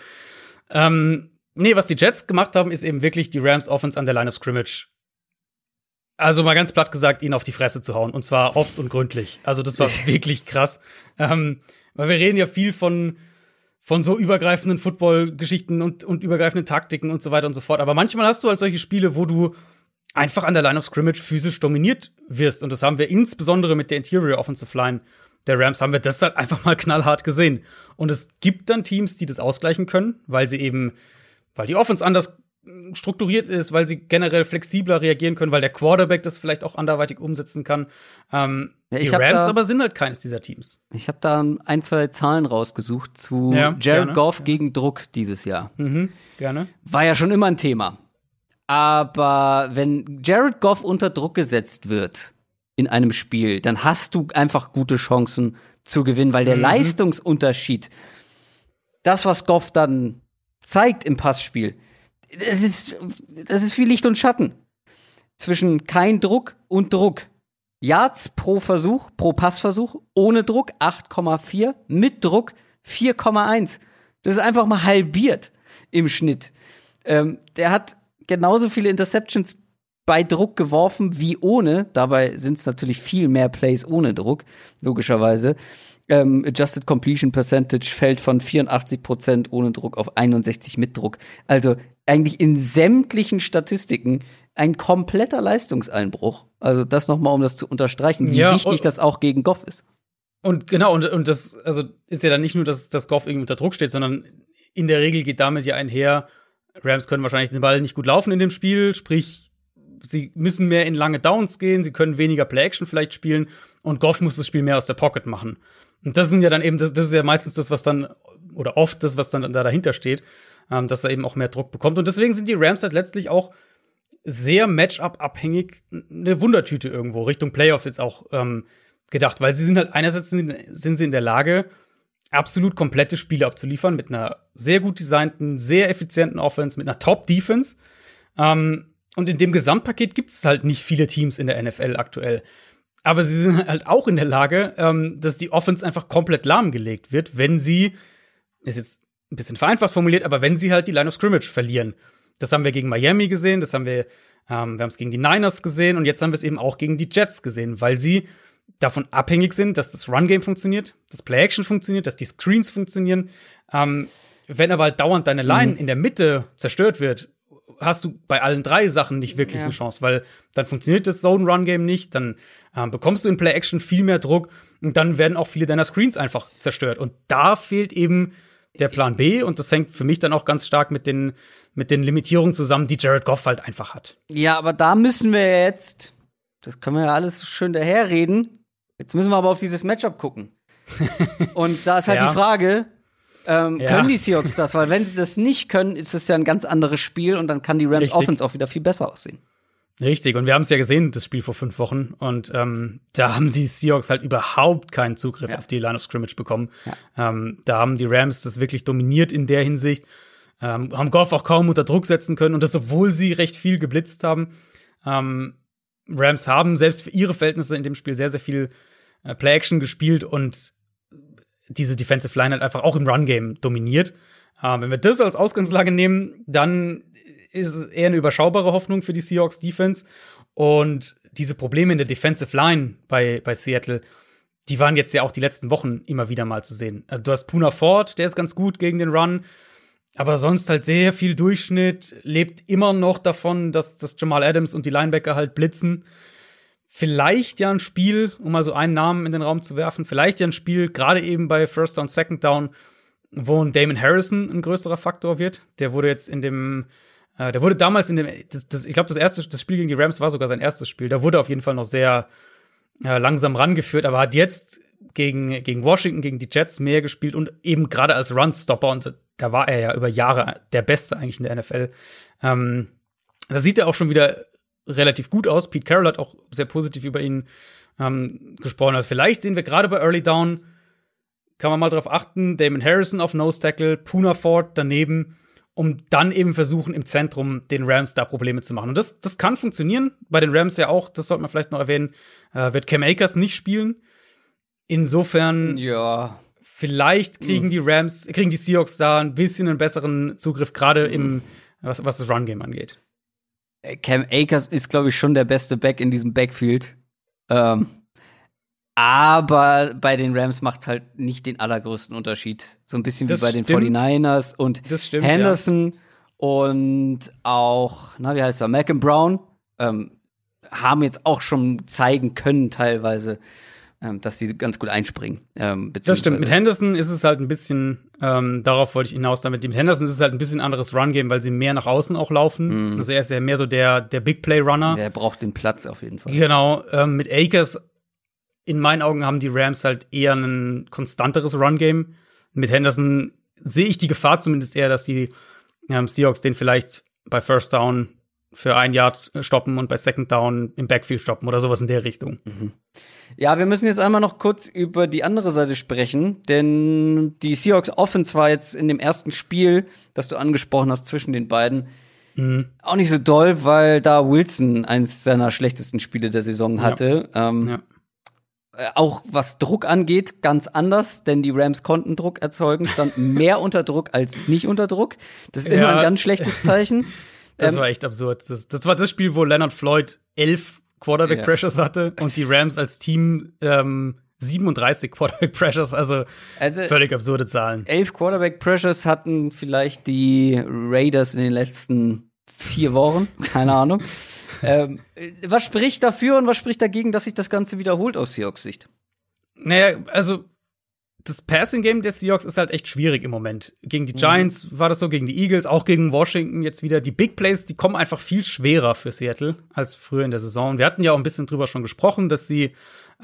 Ähm, nee, was die Jets gemacht haben, ist eben wirklich die Rams Offense an der Line of Scrimmage. Also mal ganz platt gesagt, ihnen auf die Fresse zu hauen. Und zwar oft und gründlich. Also das war *laughs* wirklich krass. Ähm, weil wir reden ja viel von, von so übergreifenden Football-Geschichten und, und übergreifenden Taktiken und so weiter und so fort. Aber manchmal hast du halt solche Spiele, wo du einfach an der Line of Scrimmage physisch dominiert wirst. Und das haben wir insbesondere mit der Interior Offensive Line der Rams haben wir das halt einfach mal *laughs* knallhart gesehen. Und es gibt dann Teams, die das ausgleichen können, weil sie eben, weil die Offense anders strukturiert ist, weil sie generell flexibler reagieren können, weil der Quarterback das vielleicht auch anderweitig umsetzen kann. Ähm, ja, die Rams da, aber sind halt keines dieser Teams. Ich habe da ein, zwei Zahlen rausgesucht zu ja, Jared gerne. Goff gegen Druck dieses Jahr. Mhm, gerne. War ja schon immer ein Thema. Aber wenn Jared Goff unter Druck gesetzt wird in einem Spiel, dann hast du einfach gute Chancen zu gewinnen, weil der mhm. Leistungsunterschied, das, was Goff dann zeigt im Passspiel, das ist, das ist viel Licht und Schatten. zwischen kein Druck und Druck. Yards pro Versuch, pro Passversuch, ohne Druck 8,4, mit Druck 4,1. Das ist einfach mal halbiert im Schnitt. Ähm, der hat genauso viele Interceptions bei Druck geworfen wie ohne. Dabei sind es natürlich viel mehr Plays ohne Druck, logischerweise. Ähm, Adjusted Completion Percentage fällt von 84% ohne Druck auf 61 mit Druck. Also eigentlich in sämtlichen Statistiken ein kompletter Leistungseinbruch. Also das nochmal, um das zu unterstreichen, wie ja, wichtig das auch gegen Goff ist. Und genau, und, und das also ist ja dann nicht nur, dass, dass Goff irgendwie unter Druck steht, sondern in der Regel geht damit ja einher, Rams können wahrscheinlich den Ball nicht gut laufen in dem Spiel, sprich, sie müssen mehr in lange Downs gehen, sie können weniger Play-Action vielleicht spielen und Goff muss das Spiel mehr aus der Pocket machen. Und das sind ja dann eben, das, das ist ja meistens das, was dann, oder oft das, was dann da dahinter steht, ähm, dass er eben auch mehr Druck bekommt. Und deswegen sind die Rams halt letztlich auch sehr Matchup-abhängig, eine Wundertüte irgendwo, Richtung Playoffs jetzt auch ähm, gedacht, weil sie sind halt einerseits sind, sind sie in der Lage, absolut komplette Spiele abzuliefern mit einer sehr gut designten, sehr effizienten Offense, mit einer Top-Defense. Ähm, und in dem Gesamtpaket gibt es halt nicht viele Teams in der NFL aktuell. Aber sie sind halt auch in der Lage, ähm, dass die Offense einfach komplett lahmgelegt wird, wenn sie, ist jetzt ein bisschen vereinfacht formuliert, aber wenn sie halt die Line of Scrimmage verlieren. Das haben wir gegen Miami gesehen, das haben wir, ähm, wir haben es gegen die Niners gesehen und jetzt haben wir es eben auch gegen die Jets gesehen, weil sie davon abhängig sind, dass das Run-Game funktioniert, das Play-Action funktioniert, dass die Screens funktionieren. Ähm, wenn aber halt dauernd deine Line mhm. in der Mitte zerstört wird, hast du bei allen drei Sachen nicht wirklich ja. eine Chance, weil dann funktioniert das Zone-Run-Game nicht, dann ähm, bekommst du in Play-Action viel mehr Druck und dann werden auch viele deiner Screens einfach zerstört. Und da fehlt eben der Plan B und das hängt für mich dann auch ganz stark mit den, mit den Limitierungen zusammen, die Jared Goff halt einfach hat. Ja, aber da müssen wir jetzt, das können wir ja alles schön daherreden, jetzt müssen wir aber auf dieses Matchup gucken. *laughs* und da ist halt ja. die Frage, ähm, ja. können die Seahawks das? Weil wenn sie das nicht können, ist es ja ein ganz anderes Spiel und dann kann die Rams Richtig. Offense auch wieder viel besser aussehen. Richtig, und wir haben es ja gesehen, das Spiel vor fünf Wochen. Und ähm, da haben die Seahawks halt überhaupt keinen Zugriff ja. auf die Line of Scrimmage bekommen. Ja. Ähm, da haben die Rams das wirklich dominiert in der Hinsicht. Ähm, haben Goff auch kaum unter Druck setzen können. Und das, obwohl sie recht viel geblitzt haben. Ähm, Rams haben selbst für ihre Verhältnisse in dem Spiel sehr, sehr viel äh, Play-Action gespielt und diese Defensive Line halt einfach auch im Run-Game dominiert. Äh, wenn wir das als Ausgangslage nehmen, dann ist es eher eine überschaubare Hoffnung für die Seahawks Defense. Und diese Probleme in der Defensive Line bei, bei Seattle, die waren jetzt ja auch die letzten Wochen immer wieder mal zu sehen. Also du hast Puna Ford, der ist ganz gut gegen den Run, aber sonst halt sehr viel Durchschnitt, lebt immer noch davon, dass, dass Jamal Adams und die Linebacker halt blitzen. Vielleicht ja ein Spiel, um mal so einen Namen in den Raum zu werfen, vielleicht ja ein Spiel, gerade eben bei First Down, Second Down, wo ein Damon Harrison ein größerer Faktor wird. Der wurde jetzt in dem äh, der wurde damals in dem, das, das, ich glaube, das erste das Spiel gegen die Rams war sogar sein erstes Spiel. Da wurde auf jeden Fall noch sehr äh, langsam rangeführt, aber hat jetzt gegen, gegen Washington, gegen die Jets mehr gespielt und eben gerade als Runstopper und da war er ja über Jahre der Beste eigentlich in der NFL. Ähm, da sieht er auch schon wieder relativ gut aus. Pete Carroll hat auch sehr positiv über ihn ähm, gesprochen. Also vielleicht sehen wir gerade bei Early Down, kann man mal drauf achten, Damon Harrison auf Nose Tackle, Puna Ford daneben um dann eben versuchen, im Zentrum den Rams da Probleme zu machen. Und das, das kann funktionieren. Bei den Rams ja auch, das sollte man vielleicht noch erwähnen, äh, wird Cam Akers nicht spielen. Insofern, ja. vielleicht kriegen hm. die Rams, kriegen die Seahawks da ein bisschen einen besseren Zugriff, gerade im, was, was das Run-Game angeht. Äh, Cam Akers ist, glaube ich, schon der beste Back in diesem Backfield. Ähm, aber bei den Rams macht es halt nicht den allergrößten Unterschied. So ein bisschen das wie bei stimmt. den 49ers und stimmt, Henderson ja. und auch, na, wie heißt er, Malcolm Brown, ähm, haben jetzt auch schon zeigen können, teilweise, dass sie ganz gut einspringen. Ähm, das stimmt. Mit Henderson ist es halt ein bisschen, ähm, darauf wollte ich hinaus damit. Mit Henderson ist es halt ein bisschen anderes Run-Game, weil sie mehr nach außen auch laufen. Mm. Also er ist ja mehr so der, der Big Play-Runner. Der braucht den Platz auf jeden Fall. Genau. Ähm, mit Akers in meinen Augen haben die Rams halt eher ein konstanteres Run-Game. Mit Henderson sehe ich die Gefahr zumindest eher, dass die ähm, Seahawks den vielleicht bei First Down für ein Yard stoppen und bei Second Down im Backfield stoppen oder sowas in der Richtung. Mhm. Ja, wir müssen jetzt einmal noch kurz über die andere Seite sprechen, denn die Seahawks Offense war jetzt in dem ersten Spiel, das du angesprochen hast zwischen den beiden, Mhm. Auch nicht so doll, weil da Wilson eines seiner schlechtesten Spiele der Saison hatte. Ja. Ähm, ja. Äh, auch was Druck angeht, ganz anders, denn die Rams konnten Druck erzeugen, standen mehr *laughs* unter Druck als nicht unter Druck. Das ist ja. immer ein ganz schlechtes Zeichen. *laughs* Das ähm, war echt absurd. Das, das, war das Spiel, wo Leonard Floyd elf Quarterback Pressures hatte und die Rams als Team ähm, 37 Quarterback Pressures, also, also, völlig absurde Zahlen. Elf Quarterback Pressures hatten vielleicht die Raiders in den letzten vier Wochen, *laughs* keine Ahnung. ähm, was spricht dafür und was spricht dagegen, dass sich das Ganze wiederholt aus Seahawks Sicht? Naja, also das Passing Game der Seahawks ist halt echt schwierig im Moment. Gegen die mhm. Giants mhm. war das so, gegen die Eagles, auch gegen Washington jetzt wieder. Die Big Plays, die kommen einfach viel schwerer für Seattle als früher in der Saison. Wir hatten ja auch ein bisschen drüber schon gesprochen, dass sie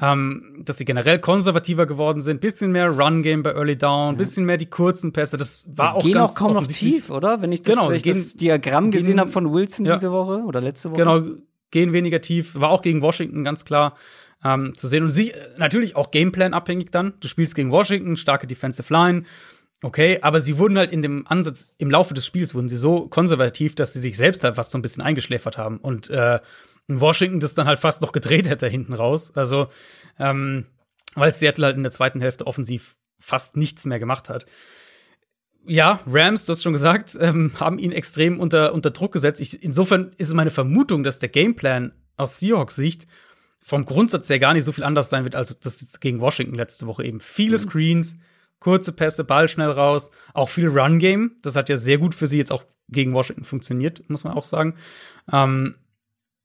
ähm, dass sie generell konservativer geworden sind, bisschen mehr Run Game bei Early Down, bisschen mehr die kurzen Pässe. Das war auch gehen auch kaum noch tief, oder? Wenn ich das, genau, wenn ich das Diagramm gesehen habe von Wilson ja, diese Woche oder letzte Woche. Genau, gehen weniger tief. War auch gegen Washington ganz klar ähm, zu sehen. Und sie natürlich auch Gameplan abhängig dann. Du spielst gegen Washington, starke Defensive Line. Okay, aber sie wurden halt in dem Ansatz, im Laufe des Spiels wurden sie so konservativ, dass sie sich selbst halt was so ein bisschen eingeschläfert haben. Und äh, in Washington das dann halt fast noch gedreht hätte hinten raus. Also, ähm, weil Seattle halt in der zweiten Hälfte offensiv fast nichts mehr gemacht hat. Ja, Rams, du hast schon gesagt, *laughs* ähm, haben ihn extrem unter, unter Druck gesetzt. Ich, insofern ist es meine Vermutung, dass der Gameplan aus Seahawks Sicht vom Grundsatz her gar nicht so viel anders sein wird, als das gegen Washington letzte Woche eben. Viele mhm. Screens, kurze Pässe, Ball schnell raus, auch viel Run-Game. Das hat ja sehr gut für sie jetzt auch gegen Washington funktioniert, muss man auch sagen. Ähm,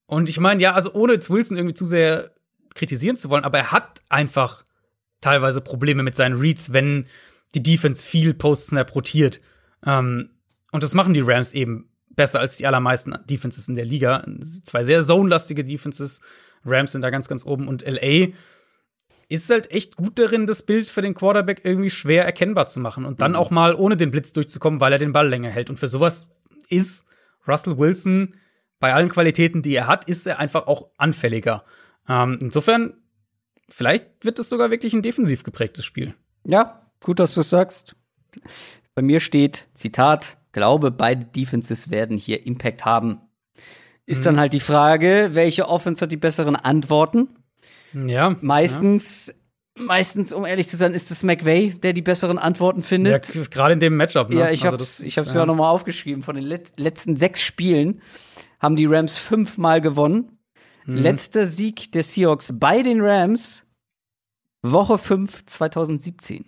und ich meine, ja, also ohne jetzt Wilson irgendwie zu sehr kritisieren zu wollen, aber er hat einfach teilweise Probleme mit seinen Reads, wenn die Defense viel Post-Snap rotiert. Ähm, und das machen die Rams eben besser als die allermeisten Defenses in der Liga. Zwei sehr zone-lastige Defenses. Rams sind da ganz, ganz oben. Und LA ist halt echt gut darin, das Bild für den Quarterback irgendwie schwer erkennbar zu machen und dann mhm. auch mal ohne den Blitz durchzukommen, weil er den Ball länger hält. Und für sowas ist Russell Wilson bei allen Qualitäten, die er hat, ist er einfach auch anfälliger. Ähm, insofern, vielleicht wird es sogar wirklich ein defensiv geprägtes Spiel. Ja, gut, dass du es sagst. Bei mir steht, Zitat, glaube, beide Defenses werden hier Impact haben. Ist mhm. dann halt die Frage, welche Offense hat die besseren Antworten? Ja. Meistens, ja. meistens, um ehrlich zu sein, ist es McVay, der die besseren Antworten findet. Ja, gerade in dem Matchup. Ne? Ja, ich also hab's, ich hab's ja. mir auch noch mal aufgeschrieben. Von den let letzten sechs Spielen haben die Rams fünfmal gewonnen. Mhm. Letzter Sieg der Seahawks bei den Rams, Woche 5 2017.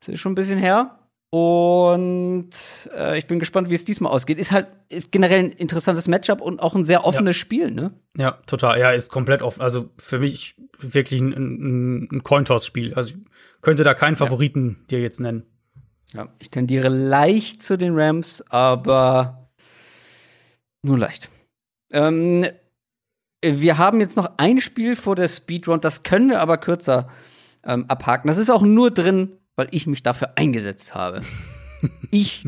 Das ist schon ein bisschen her. Und äh, ich bin gespannt, wie es diesmal ausgeht. Ist halt ist generell ein interessantes Matchup und auch ein sehr offenes ja. Spiel, ne? Ja, total. Ja, ist komplett offen. Also für mich wirklich ein, ein, ein Cointoss-Spiel. Also ich könnte da keinen Favoriten ja. dir jetzt nennen. Ja, ich tendiere leicht zu den Rams, aber nur leicht. Ähm, wir haben jetzt noch ein Spiel vor der Speedrun, das können wir aber kürzer ähm, abhaken. Das ist auch nur drin, weil ich mich dafür eingesetzt habe. ich,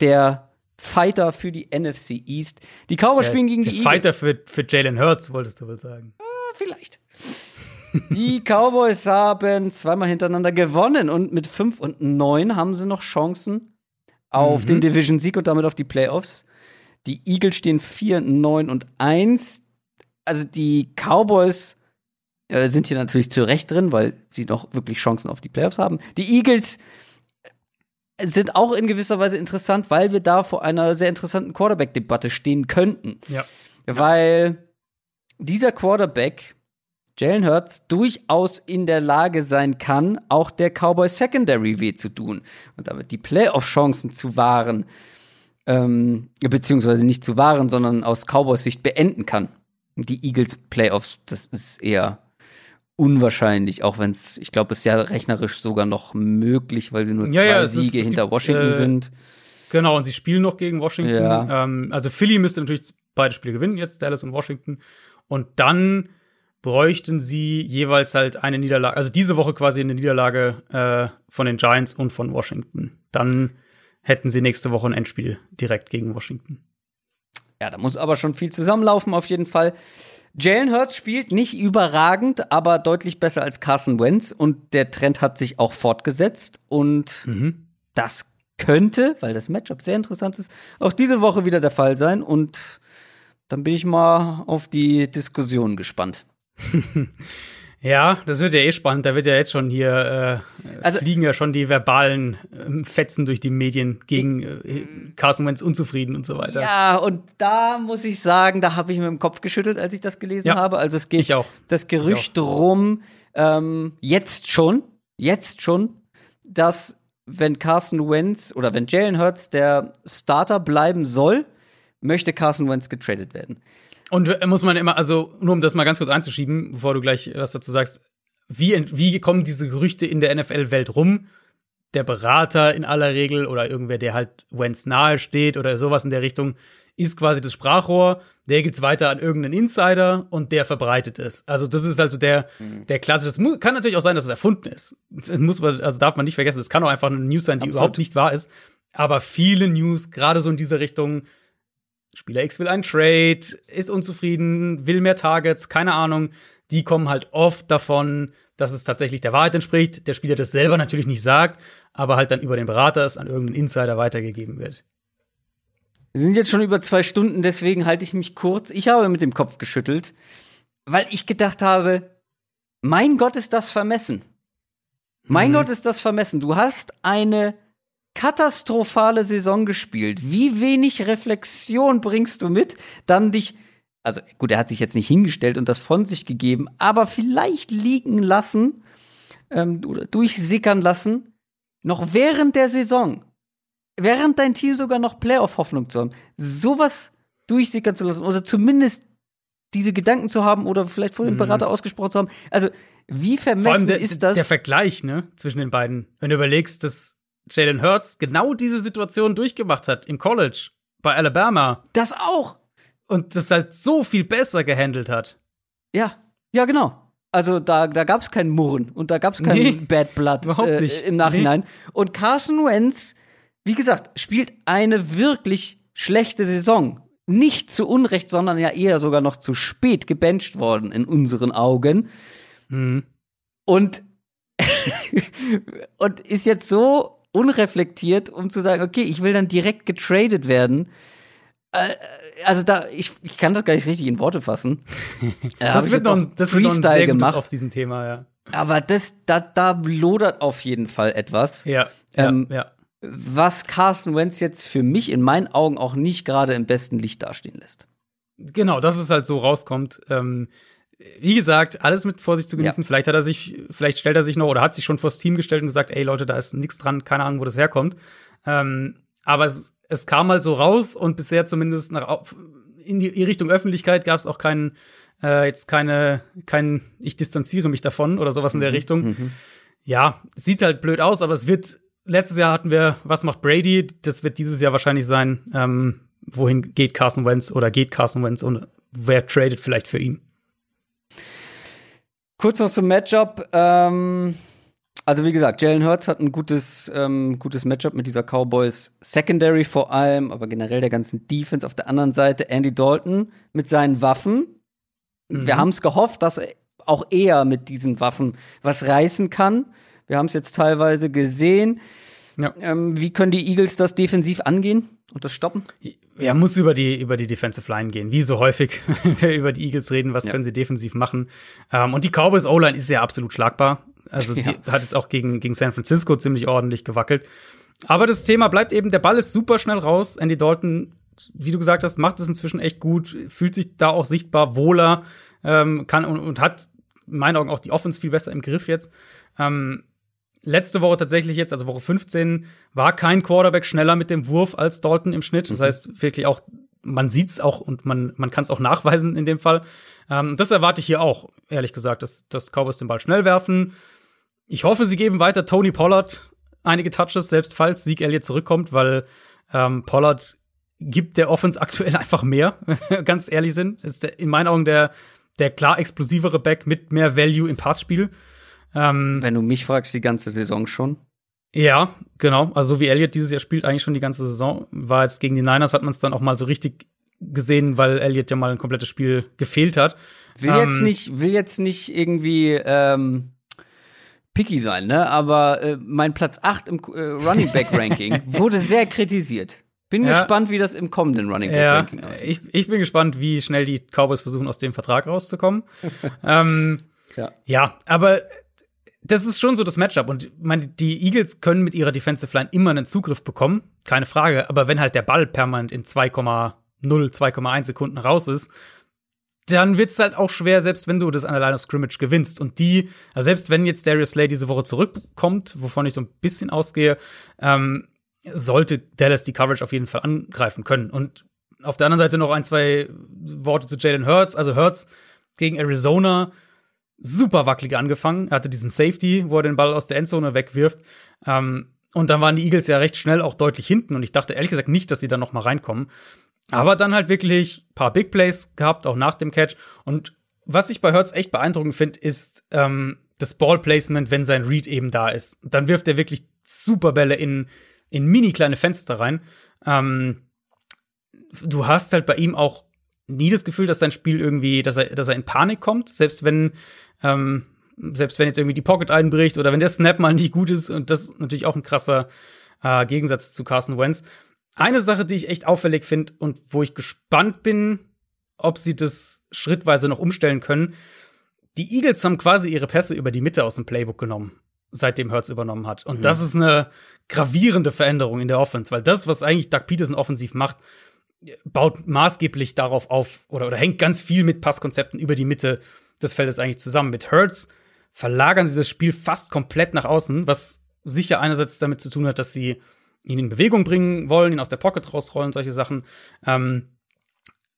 der Fighter für die NFC East. Die Cowboys spielen gegen die Eagles. Fighter für, für Jalen Hurts, wolltest du wohl sagen. Ah, vielleicht. die Cowboys haben zweimal hintereinander gewonnen und mit 5 und 9 haben sie noch Chancen auf mhm. den Division-Sieg und damit auf die Playoffs. Die Eagles stehen 4, 9 und 1. Also die Cowboys äh, sind hier natürlich zu Recht drin, weil sie noch wirklich Chancen auf die Playoffs haben. Die Eagles sind auch in gewisser Weise interessant, weil wir da vor einer sehr interessanten Quarterback-Debatte stehen könnten. Ja. Weil dieser Quarterback, Jalen Hurts, durchaus in der Lage sein kann, auch der Cowboy Secondary weh zu tun und damit die Playoff-Chancen zu wahren ähm, beziehungsweise nicht zu wahren, sondern aus Cowboys Sicht beenden kann. Die Eagles Playoffs, das ist eher unwahrscheinlich, auch wenn es, ich glaube, es ist ja rechnerisch sogar noch möglich, weil sie nur ja, zwei ja, Siege ist, hinter gibt, Washington äh, sind. Genau, und sie spielen noch gegen Washington. Ja. Ähm, also Philly müsste natürlich beide Spiele gewinnen, jetzt Dallas und Washington. Und dann bräuchten sie jeweils halt eine Niederlage, also diese Woche quasi eine Niederlage äh, von den Giants und von Washington. Dann hätten sie nächste Woche ein Endspiel direkt gegen Washington. Ja, da muss aber schon viel zusammenlaufen, auf jeden Fall. Jalen Hurts spielt nicht überragend, aber deutlich besser als Carson Wentz und der Trend hat sich auch fortgesetzt und mhm. das könnte, weil das Matchup sehr interessant ist, auch diese Woche wieder der Fall sein. Und dann bin ich mal auf die Diskussion gespannt. *laughs* Ja, das wird ja eh spannend. Da wird ja jetzt schon hier, äh, also, fliegen ja schon die verbalen äh, Fetzen durch die Medien gegen äh, Carson Wentz unzufrieden und so weiter. Ja, und da muss ich sagen, da habe ich mir im Kopf geschüttelt, als ich das gelesen ja, habe. Also es geht das Gerücht rum, ähm, jetzt schon, jetzt schon, dass wenn Carson Wentz oder wenn Jalen Hurts der Starter bleiben soll, möchte Carson Wentz getradet werden. Und muss man immer, also nur um das mal ganz kurz einzuschieben, bevor du gleich was dazu sagst, wie, wie kommen diese Gerüchte in der NFL-Welt rum? Der Berater in aller Regel oder irgendwer, der halt Wentz nahe steht oder sowas in der Richtung, ist quasi das Sprachrohr. Der gibt's weiter an irgendeinen Insider und der verbreitet es. Also das ist also der, mhm. der klassische. Es kann natürlich auch sein, dass es erfunden ist. Das muss man, also darf man nicht vergessen. Es kann auch einfach eine News sein, die Absolut. überhaupt nicht wahr ist. Aber viele News, gerade so in dieser Richtung, Spieler X will einen Trade, ist unzufrieden, will mehr Targets, keine Ahnung. Die kommen halt oft davon, dass es tatsächlich der Wahrheit entspricht. Der Spieler das selber natürlich nicht sagt, aber halt dann über den Berater es an irgendeinen Insider weitergegeben wird. Wir sind jetzt schon über zwei Stunden, deswegen halte ich mich kurz. Ich habe mit dem Kopf geschüttelt, weil ich gedacht habe, mein Gott ist das vermessen. Mein mhm. Gott ist das vermessen. Du hast eine katastrophale Saison gespielt. Wie wenig Reflexion bringst du mit, dann dich also gut, er hat sich jetzt nicht hingestellt und das von sich gegeben, aber vielleicht liegen lassen ähm, oder durchsickern lassen, noch während der Saison, während dein Team sogar noch Playoff-Hoffnung zu haben, sowas durchsickern zu lassen oder zumindest diese Gedanken zu haben oder vielleicht vor dem mhm. Berater ausgesprochen zu haben. Also, wie vermessen der, ist das? Der Vergleich, ne, zwischen den beiden. Wenn du überlegst, dass Jalen Hurts genau diese Situation durchgemacht hat im College bei Alabama. Das auch. Und das halt so viel besser gehandelt hat. Ja, ja, genau. Also da, da gab es kein Murren und da gab es kein nee, Bad Blood äh, im Nachhinein. Nee. Und Carson Wentz, wie gesagt, spielt eine wirklich schlechte Saison. Nicht zu Unrecht, sondern ja eher sogar noch zu spät gebencht worden in unseren Augen. Mhm. Und, *laughs* und ist jetzt so unreflektiert, um zu sagen, okay, ich will dann direkt getradet werden. Äh, also da, ich, ich kann das gar nicht richtig in Worte fassen. *laughs* das, wird noch, das wird noch ein sehr gemacht auf diesem Thema, ja. Aber das, da, da lodert auf jeden Fall etwas. Ja, ähm, ja, ja. Was Carson Wentz jetzt für mich in meinen Augen auch nicht gerade im besten Licht dastehen lässt. Genau, dass es halt so rauskommt. Ähm, wie gesagt, alles mit Vorsicht zu genießen. Ja. Vielleicht hat er sich, vielleicht stellt er sich noch oder hat sich schon vors Team gestellt und gesagt, ey Leute, da ist nichts dran, keine Ahnung, wo das herkommt. Ähm, aber es, es kam halt so raus und bisher zumindest nach, in die Richtung Öffentlichkeit gab es auch keinen, äh, jetzt keine, kein, ich distanziere mich davon oder sowas in der mhm. Richtung. Mhm. Ja, sieht halt blöd aus, aber es wird, letztes Jahr hatten wir, was macht Brady? Das wird dieses Jahr wahrscheinlich sein, ähm, wohin geht Carson Wentz oder geht Carson Wentz und wer tradet vielleicht für ihn? Kurz noch zum Matchup. Ähm, also wie gesagt, Jalen Hurts hat ein gutes, ähm, gutes Matchup mit dieser Cowboys Secondary vor allem, aber generell der ganzen Defense. Auf der anderen Seite Andy Dalton mit seinen Waffen. Mhm. Wir haben es gehofft, dass er auch er mit diesen Waffen was reißen kann. Wir haben es jetzt teilweise gesehen. Ja. Ähm, wie können die Eagles das defensiv angehen und das stoppen? Ja, muss über die, über die Defensive Line gehen. Wie so häufig, *laughs* wenn wir über die Eagles reden, was ja. können sie defensiv machen? Ähm, und die Cowboys O-Line ist ja absolut schlagbar. Also die ja. hat jetzt auch gegen, gegen San Francisco ziemlich ordentlich gewackelt. Aber das Thema bleibt eben, der Ball ist super schnell raus. Andy Dalton, wie du gesagt hast, macht es inzwischen echt gut, fühlt sich da auch sichtbar wohler, ähm, kann und, und, hat in meinen Augen auch die Offense viel besser im Griff jetzt. Ähm, letzte Woche tatsächlich jetzt, also Woche 15, war kein Quarterback schneller mit dem Wurf als Dalton im Schnitt. Das mhm. heißt, wirklich auch, man sieht's auch und man, man kann es auch nachweisen in dem Fall. Ähm, das erwarte ich hier auch, ehrlich gesagt, dass, dass Cowboys den Ball schnell werfen. Ich hoffe, sie geben weiter Tony Pollard einige Touches, selbst falls Sieg Elliott zurückkommt, weil ähm, Pollard gibt der Offense aktuell *laughs* einfach mehr, *laughs* ganz ehrlich sind. Ist der, in meinen Augen der, der klar explosivere Back mit mehr Value im Passspiel. Ähm, Wenn du mich fragst, die ganze Saison schon. Ja, genau. Also so wie Elliott dieses Jahr spielt eigentlich schon die ganze Saison. War jetzt gegen die Niners, hat man es dann auch mal so richtig gesehen, weil Elliott ja mal ein komplettes Spiel gefehlt hat. Will ähm, jetzt nicht, will jetzt nicht irgendwie ähm, picky sein, ne? Aber äh, mein Platz 8 im äh, Running Back Ranking *laughs* wurde sehr kritisiert. Bin ja. gespannt, wie das im kommenden Running Back Ranking ja, aussieht. Ich, ich bin gespannt, wie schnell die Cowboys versuchen, aus dem Vertrag rauszukommen. *laughs* ähm, ja. ja, aber das ist schon so das Matchup. Und meine, die Eagles können mit ihrer Defensive Line immer einen Zugriff bekommen, keine Frage. Aber wenn halt der Ball permanent in 2,0, 2,1 Sekunden raus ist, dann wird es halt auch schwer, selbst wenn du das an der Line of Scrimmage gewinnst. Und die, also selbst wenn jetzt Darius Slay diese Woche zurückkommt, wovon ich so ein bisschen ausgehe, ähm, sollte Dallas die Coverage auf jeden Fall angreifen können. Und auf der anderen Seite noch ein, zwei Worte zu Jalen Hurts. Also Hurts gegen Arizona super wackelig angefangen. Er hatte diesen Safety, wo er den Ball aus der Endzone wegwirft. Ähm, und dann waren die Eagles ja recht schnell auch deutlich hinten. Und ich dachte ehrlich gesagt nicht, dass sie da noch mal reinkommen. Aber dann halt wirklich paar Big Plays gehabt, auch nach dem Catch. Und was ich bei Hurts echt beeindruckend finde, ist ähm, das Ballplacement, wenn sein Read eben da ist. Dann wirft er wirklich super Bälle in, in mini kleine Fenster rein. Ähm, du hast halt bei ihm auch nie das Gefühl, dass sein Spiel irgendwie, dass er, dass er in Panik kommt, selbst wenn ähm, selbst wenn jetzt irgendwie die Pocket einbricht oder wenn der Snap mal nicht gut ist, und das ist natürlich auch ein krasser äh, Gegensatz zu Carson Wentz. Eine Sache, die ich echt auffällig finde und wo ich gespannt bin, ob sie das schrittweise noch umstellen können. Die Eagles haben quasi ihre Pässe über die Mitte aus dem Playbook genommen, seitdem Hurts übernommen hat. Und mhm. das ist eine gravierende Veränderung in der Offense, weil das, was eigentlich Doug Peterson offensiv macht, baut maßgeblich darauf auf oder, oder hängt ganz viel mit Passkonzepten über die Mitte des Feldes eigentlich zusammen. Mit Hurts verlagern sie das Spiel fast komplett nach außen, was sicher einerseits damit zu tun hat, dass sie ihn in Bewegung bringen wollen, ihn aus der Pocket rausrollen, solche Sachen. Ähm,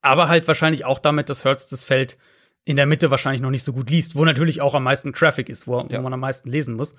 aber halt wahrscheinlich auch damit, dass Hurts das Feld in der Mitte wahrscheinlich noch nicht so gut liest, wo natürlich auch am meisten Traffic ist, wo, ja. wo man am meisten lesen muss.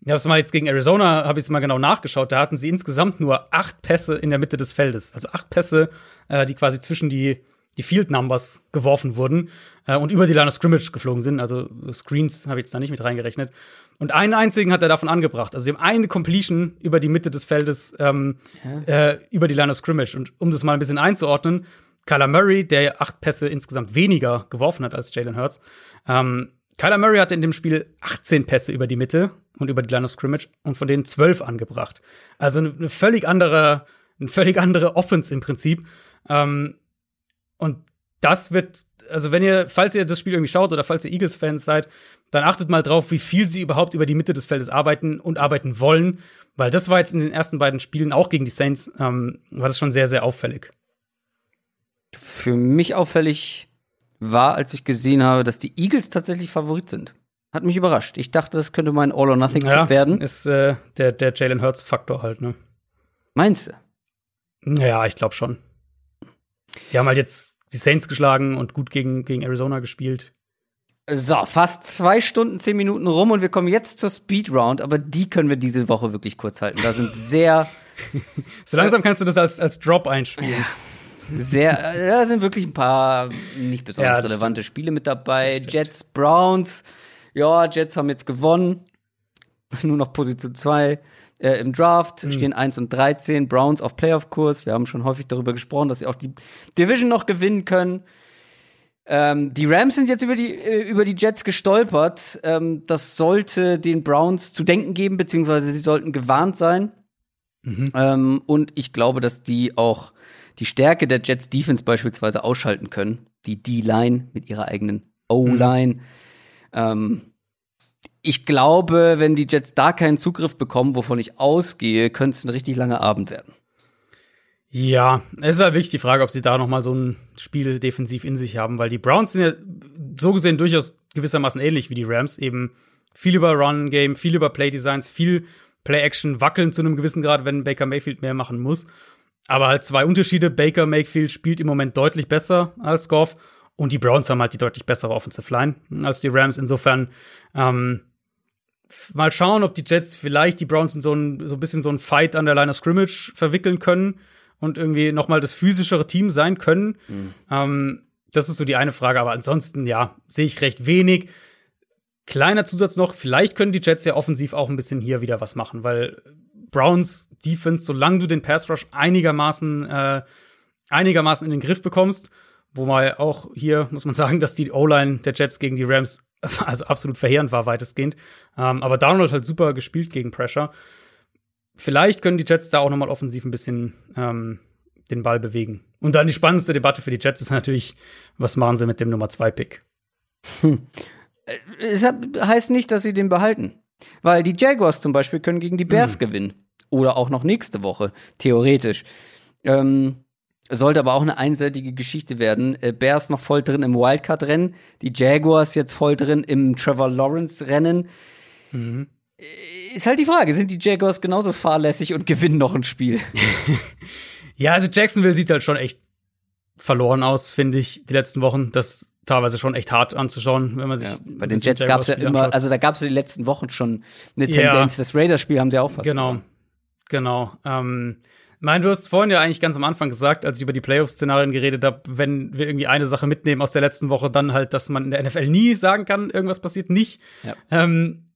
Ich habe es mal jetzt gegen Arizona, habe ich es mal genau nachgeschaut, da hatten sie insgesamt nur acht Pässe in der Mitte des Feldes. Also acht Pässe, äh, die quasi zwischen die die Field Numbers geworfen wurden äh, und über die Line of Scrimmage geflogen sind. Also Screens habe ich jetzt da nicht mit reingerechnet. Und einen einzigen hat er davon angebracht. Also sie haben eine Completion über die Mitte des Feldes ähm, ja. äh, über die Line of Scrimmage. Und um das mal ein bisschen einzuordnen, Kyler Murray, der acht Pässe insgesamt weniger geworfen hat als Jalen Hurts, ähm, Kyler Murray hatte in dem Spiel 18 Pässe über die Mitte und über die Line of Scrimmage und von denen 12 angebracht. Also eine völlig andere, eine völlig andere Offense im Prinzip. Ähm, und das wird, also wenn ihr, falls ihr das Spiel irgendwie schaut oder falls ihr Eagles-Fans seid, dann achtet mal drauf, wie viel sie überhaupt über die Mitte des Feldes arbeiten und arbeiten wollen, weil das war jetzt in den ersten beiden Spielen auch gegen die Saints, ähm, war das schon sehr, sehr auffällig. Für mich auffällig war, als ich gesehen habe, dass die Eagles tatsächlich Favorit sind. Hat mich überrascht. Ich dachte, das könnte mein All-or-Nothing-Tipp ja, werden. Ist äh, der, der Jalen Hurts-Faktor halt, ne? Meinst du? Ja, ich glaube schon. Die haben halt jetzt die Saints geschlagen und gut gegen, gegen Arizona gespielt. So, fast zwei Stunden, zehn Minuten rum und wir kommen jetzt zur Speed Round, aber die können wir diese Woche wirklich kurz halten. Da sind sehr. *laughs* so langsam kannst du das als, als Drop einspielen. Sehr, da sind wirklich ein paar nicht besonders ja, relevante stimmt. Spiele mit dabei. Jets, Browns. Ja, Jets haben jetzt gewonnen. *laughs* Nur noch Position 2 äh, im Draft, mhm. stehen 1 und 13, Browns auf Playoff-Kurs. Wir haben schon häufig darüber gesprochen, dass sie auch die Division noch gewinnen können. Ähm, die Rams sind jetzt über die, äh, über die Jets gestolpert. Ähm, das sollte den Browns zu denken geben, beziehungsweise sie sollten gewarnt sein. Mhm. Ähm, und ich glaube, dass die auch die Stärke der Jets Defense beispielsweise ausschalten können. Die D-Line mit ihrer eigenen O-Line. Mhm. Ähm, ich glaube, wenn die Jets da keinen Zugriff bekommen, wovon ich ausgehe, könnte es ein richtig langer Abend werden. Ja, es ist halt wirklich die Frage, ob sie da noch mal so ein Spiel defensiv in sich haben, weil die Browns sind ja so gesehen durchaus gewissermaßen ähnlich wie die Rams, eben viel über Run-Game, viel über Play-Designs, viel Play-Action, wackeln zu einem gewissen Grad, wenn Baker Mayfield mehr machen muss. Aber halt zwei Unterschiede. Baker Mayfield spielt im Moment deutlich besser als Goff und die Browns haben halt die deutlich bessere Offensive Line als die Rams. Insofern ähm, mal schauen, ob die Jets vielleicht die Browns in so ein, so ein bisschen so ein Fight an der Line of Scrimmage verwickeln können und irgendwie noch mal das physischere Team sein können. Mhm. Ähm, das ist so die eine Frage, aber ansonsten, ja, sehe ich recht wenig. Kleiner Zusatz noch, vielleicht können die Jets ja offensiv auch ein bisschen hier wieder was machen, weil Browns Defense, solange du den Pass Rush einigermaßen, äh, einigermaßen in den Griff bekommst, wo mal auch hier muss man *laughs* sagen, dass die O-Line der Jets gegen die Rams *laughs* also absolut verheerend war weitestgehend. Ähm, aber Donald halt super gespielt gegen Pressure. Vielleicht können die Jets da auch nochmal offensiv ein bisschen ähm, den Ball bewegen. Und dann die spannendste Debatte für die Jets ist natürlich, was machen sie mit dem Nummer 2 Pick? Hm. Es heißt nicht, dass sie den behalten. Weil die Jaguars zum Beispiel können gegen die Bears mhm. gewinnen. Oder auch noch nächste Woche, theoretisch. Ähm, sollte aber auch eine einseitige Geschichte werden. Äh, Bears noch voll drin im Wildcard-Rennen, die Jaguars jetzt voll drin im Trevor Lawrence-Rennen. Mhm. Äh, ist halt die Frage, sind die Jaguars genauso fahrlässig und gewinnen noch ein Spiel? *laughs* ja, also Jacksonville sieht halt schon echt verloren aus, finde ich, die letzten Wochen. Das teilweise schon echt hart anzuschauen, wenn man sich. Ja, bei den Jets gab es ja immer, anschaut. also da gab es die letzten Wochen schon eine Tendenz. Ja. Das Raiders-Spiel haben sie auch fast. Genau, gemacht. genau. Ähm, mein, du hast vorhin ja eigentlich ganz am Anfang gesagt, als ich über die Playoff-Szenarien geredet habe, wenn wir irgendwie eine Sache mitnehmen aus der letzten Woche, dann halt, dass man in der NFL nie sagen kann, irgendwas passiert nicht. Ja. Ähm,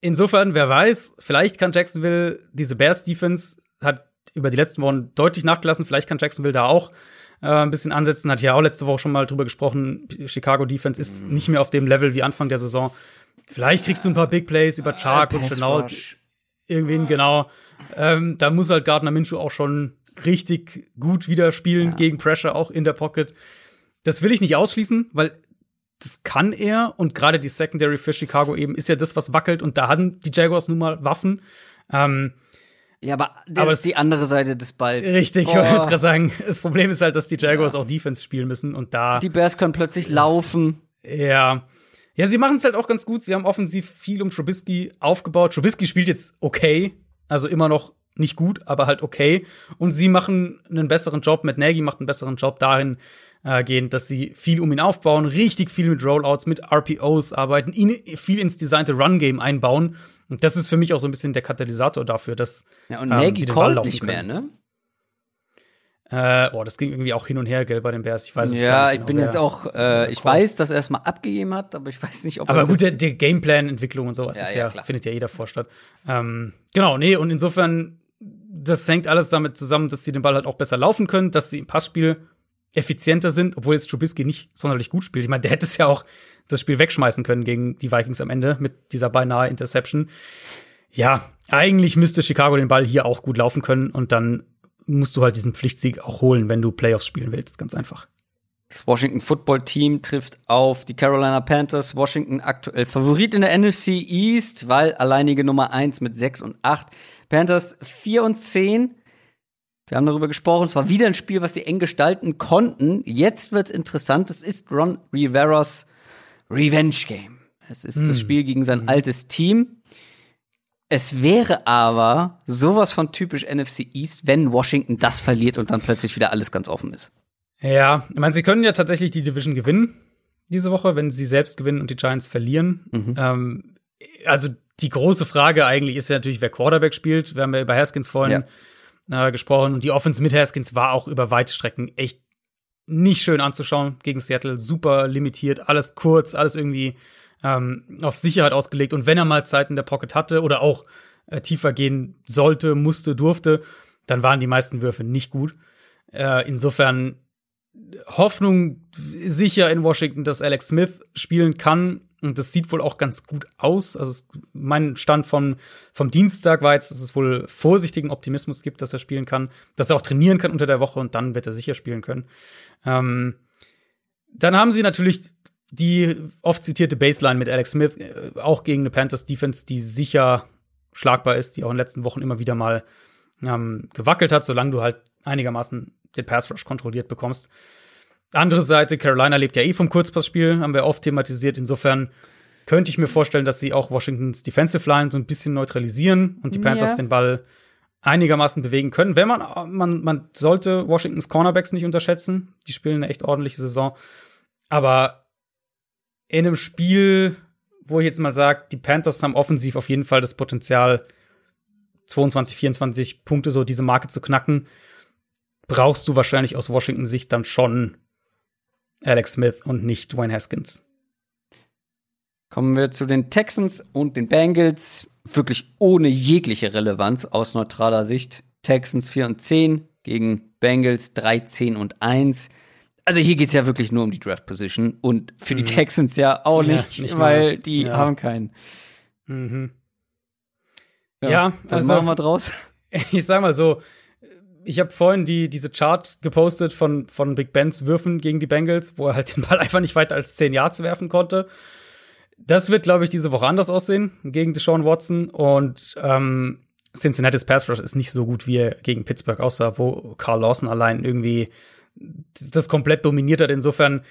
insofern, wer weiß, vielleicht kann Jacksonville diese Bears-Defense hat über die letzten Wochen deutlich nachgelassen. Vielleicht kann Jacksonville da auch äh, ein bisschen ansetzen. Hat ja auch letzte Woche schon mal drüber gesprochen. Chicago Defense ist mhm. nicht mehr auf dem Level wie Anfang der Saison. Vielleicht kriegst du ein paar Big Plays über Chark äh, und Chenault. Irgendwen, genau. Ähm, da muss halt Gardner Minshew auch schon richtig gut wieder spielen ja. gegen Pressure, auch in der Pocket. Das will ich nicht ausschließen, weil das kann er. Und gerade die Secondary für Chicago eben ist ja das, was wackelt. Und da hatten die Jaguars nun mal Waffen. Ähm, ja, aber, der, aber die andere Seite des Balls. Richtig, oh. ich wollte jetzt gerade sagen, das Problem ist halt, dass die Jaguars ja. auch Defense spielen müssen und da. Die Bears können plötzlich laufen. Ja. Ja, sie machen es halt auch ganz gut. Sie haben offensiv viel um Trubisky aufgebaut. Trubisky spielt jetzt okay, also immer noch nicht gut, aber halt okay. Und sie machen einen besseren Job. Matt Nagy macht einen besseren Job dahin äh, gehend, dass sie viel um ihn aufbauen, richtig viel mit Rollouts, mit RPOs arbeiten, ihn viel ins designte Run-Game einbauen. Und das ist für mich auch so ein bisschen der Katalysator dafür, dass ja, und Nagy ähm, callt nicht mehr, ne? Äh, oh, das ging irgendwie auch hin und her, gell, bei den Bears. Ich weiß es Ja, nicht genau, ich bin jetzt auch, äh, ich weiß, dass er es mal abgegeben hat, aber ich weiß nicht, ob Aber gut, der, der Gameplan-Entwicklung und sowas ja, ist ja, ja findet ja jeder vor statt. Ähm, genau, nee, und insofern, das hängt alles damit zusammen, dass sie den Ball halt auch besser laufen können, dass sie im Passspiel effizienter sind, obwohl jetzt Trubisky nicht sonderlich gut spielt. Ich meine, der hätte es ja auch das Spiel wegschmeißen können gegen die Vikings am Ende mit dieser beinahe Interception. Ja, eigentlich müsste Chicago den Ball hier auch gut laufen können und dann musst du halt diesen Pflichtsieg auch holen, wenn du Playoffs spielen willst. Ganz einfach. Das Washington Football Team trifft auf die Carolina Panthers. Washington aktuell Favorit in der NFC East, weil alleinige Nummer 1 mit 6 und 8. Panthers 4 und 10. Wir haben darüber gesprochen, es war wieder ein Spiel, was sie eng gestalten konnten. Jetzt wird's interessant. Es ist Ron Riveras Revenge Game. Es ist hm. das Spiel gegen sein hm. altes Team. Es wäre aber sowas von typisch NFC East, wenn Washington das verliert und dann plötzlich wieder alles ganz offen ist. Ja, ich meine, sie können ja tatsächlich die Division gewinnen diese Woche, wenn sie selbst gewinnen und die Giants verlieren. Mhm. Ähm, also die große Frage eigentlich ist ja natürlich, wer Quarterback spielt. Wir haben ja über Haskins vorhin ja. Äh, gesprochen und die Offense mit Haskins war auch über weite Strecken echt nicht schön anzuschauen gegen Seattle. Super limitiert, alles kurz, alles irgendwie ähm, auf Sicherheit ausgelegt. Und wenn er mal Zeit in der Pocket hatte oder auch äh, tiefer gehen sollte, musste, durfte, dann waren die meisten Würfe nicht gut. Äh, insofern Hoffnung sicher in Washington, dass Alex Smith spielen kann. Und das sieht wohl auch ganz gut aus. Also es, mein Stand vom, vom Dienstag war jetzt, dass es wohl vorsichtigen Optimismus gibt, dass er spielen kann, dass er auch trainieren kann unter der Woche und dann wird er sicher spielen können. Ähm, dann haben sie natürlich die oft zitierte Baseline mit Alex Smith, äh, auch gegen eine Panthers Defense, die sicher schlagbar ist, die auch in den letzten Wochen immer wieder mal ähm, gewackelt hat, solange du halt einigermaßen den Pass Rush kontrolliert bekommst. Andere Seite, Carolina lebt ja eh vom Kurzpassspiel, haben wir oft thematisiert. Insofern könnte ich mir vorstellen, dass sie auch Washingtons Defensive Line so ein bisschen neutralisieren und die Panthers ja. den Ball einigermaßen bewegen können. Wenn man, man, man sollte Washingtons Cornerbacks nicht unterschätzen. Die spielen eine echt ordentliche Saison. Aber in einem Spiel, wo ich jetzt mal sage, die Panthers haben offensiv auf jeden Fall das Potenzial, 22, 24 Punkte so diese Marke zu knacken, brauchst du wahrscheinlich aus Washington Sicht dann schon Alex Smith und nicht Dwayne Haskins. Kommen wir zu den Texans und den Bengals. Wirklich ohne jegliche Relevanz aus neutraler Sicht. Texans 4 und 10 gegen Bengals 13 und 1. also hier geht es ja wirklich nur um die Draft Position und für die mhm. Texans ja auch nicht, ja, nicht weil die ja. haben keinen. Mhm. Ja, ja also machen wir draus. *laughs* Ich sag mal so, ich habe vorhin die, diese Chart gepostet von, von Big Bens Würfen gegen die Bengals, wo er halt *laughs* den Ball einfach nicht weiter als 10 Yards werfen konnte. Das wird, glaube ich, diese Woche anders aussehen gegen Deshaun Watson. Und ähm, Cincinnati's Pass Rush ist nicht so gut, wie er gegen Pittsburgh aussah, wo Carl Lawson allein irgendwie das komplett dominiert hat. Insofern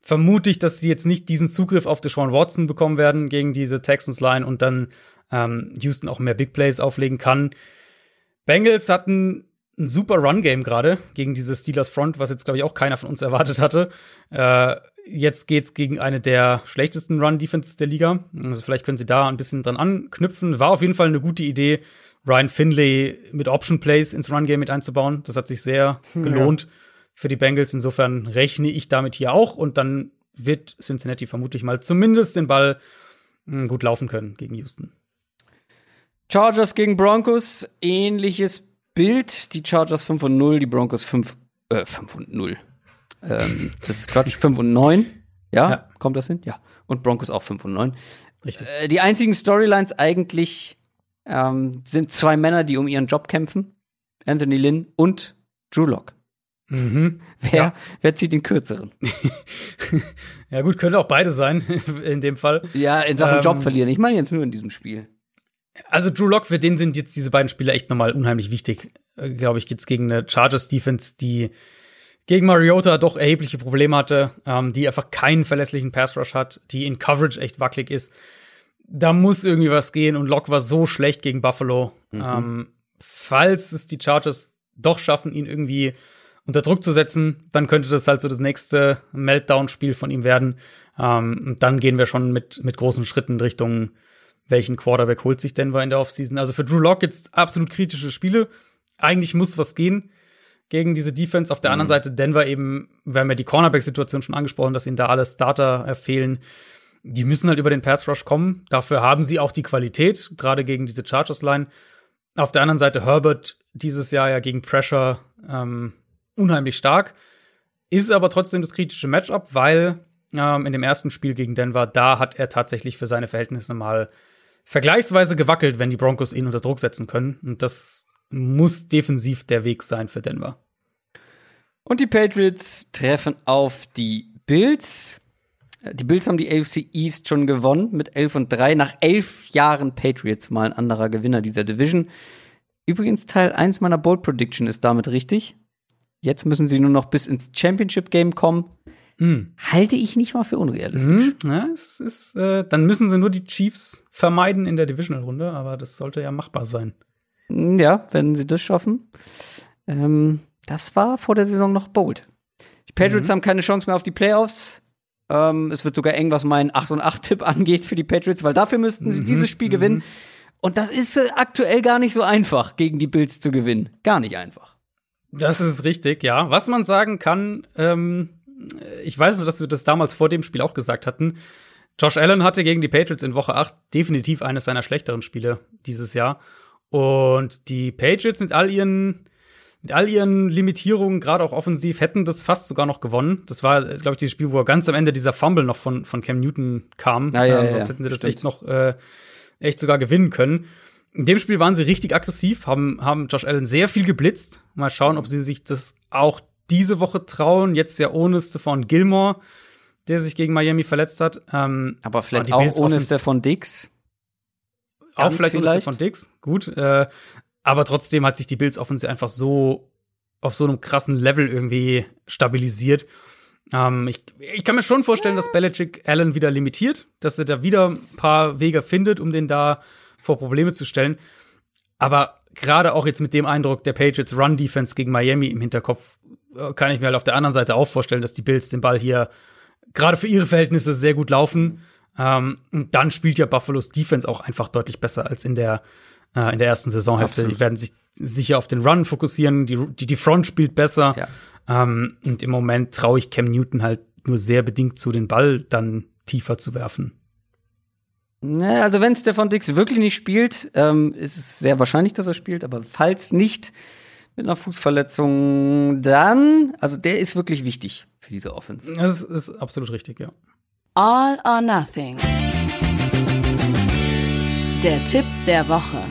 vermute ich, dass sie jetzt nicht diesen Zugriff auf Deshaun Watson bekommen werden gegen diese Texans Line und dann ähm, Houston auch mehr Big Plays auflegen kann. Bengals hatten ein super Run-Game gerade gegen diese Steelers Front, was jetzt, glaube ich, auch keiner von uns erwartet hatte. Äh, jetzt geht's gegen eine der schlechtesten Run-Defenses der Liga. Also vielleicht können sie da ein bisschen dran anknüpfen. War auf jeden Fall eine gute Idee, Ryan Finley mit Option Plays ins Run-Game mit einzubauen. Das hat sich sehr gelohnt ja. für die Bengals. Insofern rechne ich damit hier auch und dann wird Cincinnati vermutlich mal zumindest den Ball mh, hm, gut laufen können gegen Houston. Chargers gegen Broncos, ähnliches Bild. Die Chargers 5 und 0, die Broncos 5, äh, 5 und 0. Ähm, das ist Quatsch, 5 und 9. Ja, ja, kommt das hin? Ja. Und Broncos auch 5 und 9. Richtig. Äh, die einzigen Storylines eigentlich ähm, sind zwei Männer, die um ihren Job kämpfen. Anthony Lynn und Drew Lock. Mhm. Wer, ja. wer zieht den kürzeren? *laughs* ja, gut, könnte auch beide sein, *laughs* in dem Fall. Ja, in Sachen ähm, Job verlieren. Ich meine jetzt nur in diesem Spiel. Also Drew Lock, für den sind jetzt diese beiden Spieler echt nochmal unheimlich wichtig. Äh, Glaube ich, jetzt gegen eine Chargers Defense, die gegen Mariota doch erhebliche Probleme hatte, ähm, die einfach keinen verlässlichen Pass Rush hat, die in Coverage echt wackelig ist. Da muss irgendwie was gehen und Lock war so schlecht gegen Buffalo. Mhm. Ähm, falls es die Chargers doch schaffen, ihn irgendwie unter Druck zu setzen, dann könnte das halt so das nächste Meltdown-Spiel von ihm werden. Ähm, und dann gehen wir schon mit, mit großen Schritten Richtung welchen Quarterback holt sich Denver in der Offseason. Also für Drew Lock jetzt absolut kritische Spiele. Eigentlich muss was gehen gegen diese Defense. Auf der mhm. anderen Seite Denver eben, wir haben ja die Cornerback-Situation schon angesprochen, dass ihnen da alle Starter äh, fehlen. Die müssen halt über den Pass Rush kommen. Dafür haben sie auch die Qualität, gerade gegen diese Chargers-Line. Auf der anderen Seite Herbert dieses Jahr ja gegen Pressure ähm, unheimlich stark. Ist aber trotzdem das kritische Matchup, weil ähm, in dem ersten Spiel gegen Denver, da hat er tatsächlich für seine Verhältnisse mal vergleichsweise gewackelt, wenn die Broncos ihn unter Druck setzen können. Und das muss defensiv der Weg sein für Denver. Und die Patriots treffen auf die Bills. Die Bills haben die AFC East schon gewonnen mit 11 und 3. Nach elf Jahren Patriots mal ein anderer Gewinner dieser Division. Übrigens, Teil 1 meiner Bold Prediction ist damit richtig. Jetzt müssen sie nur noch bis ins Championship Game kommen. Mm. Halte ich nicht mal für unrealistisch. Mm, ja, es ist, äh, dann müssen sie nur die Chiefs vermeiden in der Divisional-Runde, aber das sollte ja machbar sein. Hm, ja, wenn sie das schaffen. Ähm, das war vor der Saison noch bold. Die Patriots mhm. haben keine Chance mehr auf die Playoffs. Ähm, es wird sogar eng, was mein 8 und 8 Tipp *laughs* angeht für die Patriots, weil dafür müssten sie mhm. dieses Spiel mhm. gewinnen. Und das ist äh, aktuell gar nicht so einfach, gegen die Bills zu gewinnen. Gar nicht einfach. Das ist richtig, ja. Was man sagen kann, ähm, ich weiß nur, dass wir das damals vor dem Spiel auch gesagt hatten. Josh Allen hatte gegen die Patriots in Woche 8 definitiv eines seiner schlechteren Spiele dieses Jahr. Und die Patriots mit all ihren, mit all ihren Limitierungen, gerade auch offensiv, hätten das fast sogar noch gewonnen. Das war, glaube ich, dieses Spiel, wo ganz am Ende dieser Fumble noch von, von Cam Newton kam. Ah, ja, ähm, sonst hätten sie das Stimmt. echt noch, äh, echt sogar gewinnen können. In dem Spiel waren sie richtig aggressiv, haben, haben Josh Allen sehr viel geblitzt. Mal schauen, ob sie sich das auch diese Woche trauen. Jetzt ja ohne Stephon Gilmore, der sich gegen Miami verletzt hat. Ähm, aber vielleicht auch ohne Stephon Dix. Auch vielleicht, vielleicht ohne Stephon Dix. Gut. Äh, aber trotzdem hat sich die Bills Offensive einfach so auf so einem krassen Level irgendwie stabilisiert. Ähm, ich, ich kann mir schon vorstellen, dass Belichick Allen wieder limitiert, dass er da wieder ein paar Wege findet, um den da vor Probleme zu stellen. Aber gerade auch jetzt mit dem Eindruck der Patriots Run Defense gegen Miami im Hinterkopf kann ich mir halt auf der anderen Seite auch vorstellen, dass die Bills den Ball hier gerade für ihre Verhältnisse sehr gut laufen. Ähm, und dann spielt ja Buffalo's Defense auch einfach deutlich besser als in der, äh, in der ersten Saisonhälfte. Die werden sich sicher auf den Run fokussieren, die, die, die Front spielt besser. Ja. Ähm, und im Moment traue ich Cam Newton halt nur sehr bedingt zu, den Ball dann tiefer zu werfen. Naja, also wenn Stefan Dix wirklich nicht spielt, ähm, ist es sehr wahrscheinlich, dass er spielt, aber falls nicht, mit einer Fußverletzung, dann, also der ist wirklich wichtig für diese Offense. Das ist, ist absolut richtig, ja. All or Nothing. Der Tipp der Woche.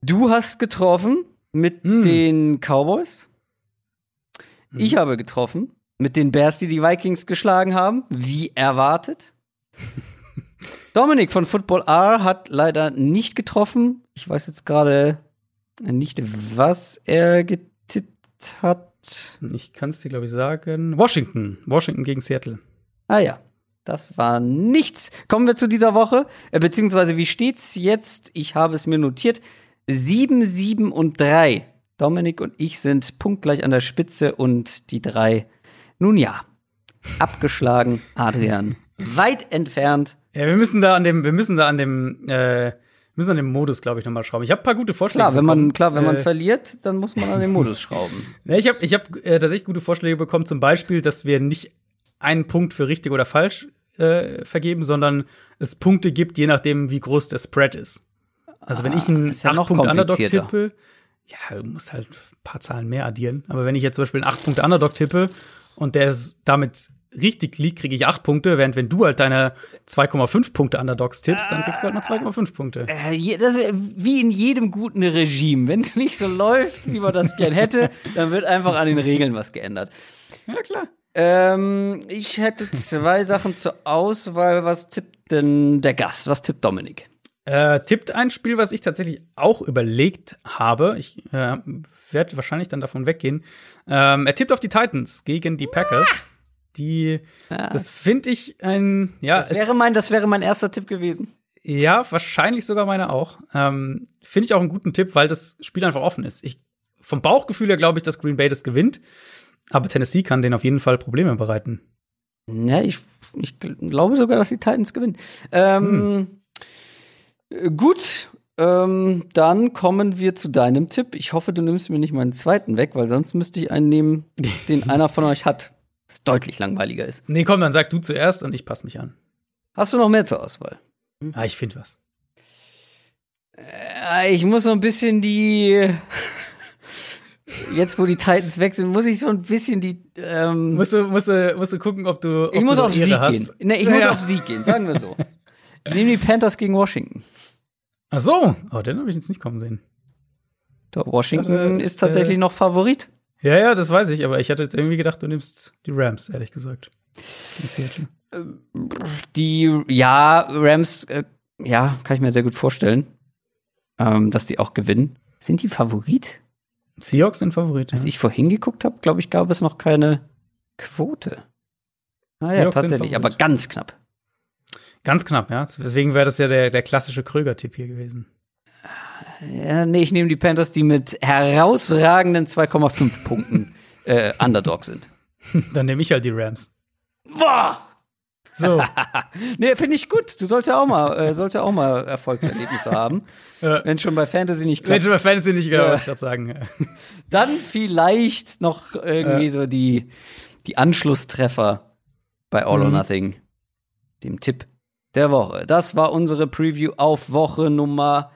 Du hast getroffen mit mm. den Cowboys. Mm. Ich habe getroffen mit den Bears, die die Vikings geschlagen haben, wie erwartet. *laughs* Dominik von Football R hat leider nicht getroffen. Ich weiß jetzt gerade nicht, was er getippt hat. Ich kann es dir, glaube ich, sagen. Washington. Washington gegen Seattle. Ah ja. Das war nichts. Kommen wir zu dieser Woche. Äh, beziehungsweise, wie steht's jetzt? Ich habe es mir notiert. 7, 7 und 3. Dominik und ich sind punktgleich an der Spitze und die drei, nun ja, abgeschlagen. Adrian, *laughs* weit entfernt. Ja, wir müssen da an dem, wir müssen da an dem, äh, müssen an dem Modus, glaube ich, nochmal schrauben. Ich habe ein paar gute Vorschläge. Klar, wenn man, klar, wenn man äh, verliert, dann muss man an den Modus *laughs* schrauben. ja, ich habe, ich habe äh, tatsächlich gute Vorschläge bekommen. Zum Beispiel, dass wir nicht einen Punkt für richtig oder falsch äh, vergeben, sondern es Punkte gibt, je nachdem, wie groß der Spread ist. Also wenn ich einen ja 8 Punkt Underdog tippe, ja, du musst halt ein paar Zahlen mehr addieren. Aber wenn ich jetzt zum Beispiel einen 8 Punkte Underdog tippe und der ist damit richtig liegt, kriege ich 8 Punkte, während wenn du halt deine 2,5 Punkte Underdogs tippst, dann kriegst du halt nur 2,5 Punkte. Äh, das, wie in jedem guten Regime. Wenn es nicht so läuft, wie man das gern hätte, dann wird einfach an den Regeln was geändert. Ja, klar. Ähm, ich hätte zwei Sachen zur Auswahl. Was tippt denn der Gast? Was tippt Dominik? Äh, tippt ein Spiel, was ich tatsächlich auch überlegt habe. Ich äh, werde wahrscheinlich dann davon weggehen. Ähm, er tippt auf die Titans gegen die Packers. Die, ja, das finde ich ein, ja. Das wäre mein, das wäre mein erster Tipp gewesen. Ja, wahrscheinlich sogar meine auch. Ähm, finde ich auch einen guten Tipp, weil das Spiel einfach offen ist. Ich, vom Bauchgefühl her glaube ich, dass Green Bay das gewinnt. Aber Tennessee kann denen auf jeden Fall Probleme bereiten. Ja, ich, ich glaube sogar, dass die Titans gewinnen. Ähm, hm. Gut, ähm, dann kommen wir zu deinem Tipp. Ich hoffe, du nimmst mir nicht meinen zweiten weg, weil sonst müsste ich einen nehmen, den *laughs* einer von euch hat. Was deutlich langweiliger ist. Nee, komm, dann sag du zuerst und ich passe mich an. Hast du noch mehr zur Auswahl? Hm? Ah, ich finde was. Äh, ich muss so ein bisschen die *laughs* jetzt wo die Titans weg sind, muss ich so ein bisschen die. Ähm musst, du, musst, du, musst du gucken, ob du. Ob ich muss du auf Sieg hast. gehen. Nee, ich ja. muss auf Sieg gehen, sagen wir so. ich nehme die Panthers gegen Washington. Ach so, oh, den habe ich jetzt nicht kommen sehen. Doch, Washington äh, ist tatsächlich äh, noch Favorit. Ja, ja, das weiß ich, aber ich hatte jetzt irgendwie gedacht, du nimmst die Rams, ehrlich gesagt. Die, ja, Rams, äh, ja, kann ich mir sehr gut vorstellen, ähm, dass die auch gewinnen. Sind die Favorit? Seahawks sind Favorit. Als ja. ich vorhin geguckt habe, glaube ich, gab es noch keine Quote. Ah ja, tatsächlich, aber ganz knapp. Ganz knapp, ja. Deswegen wäre das ja der, der klassische Kröger-Tipp hier gewesen. Ja, nee, ich nehme die Panthers, die mit herausragenden 2,5 Punkten äh, Underdog sind. *laughs* Dann nehme ich halt die Rams. Boah! So. *laughs* nee, finde ich gut. Du sollst ja auch mal, äh, sollst ja auch mal Erfolgserlebnisse *laughs* haben. Ja. Wenn schon bei Fantasy nicht klappt. Wenn schon bei Fantasy nicht, genau, was ich gerade sagen. Dann vielleicht noch irgendwie ja. so die, die Anschlusstreffer bei All mhm. or Nothing. Dem Tipp der Woche. Das war unsere Preview auf Woche Nummer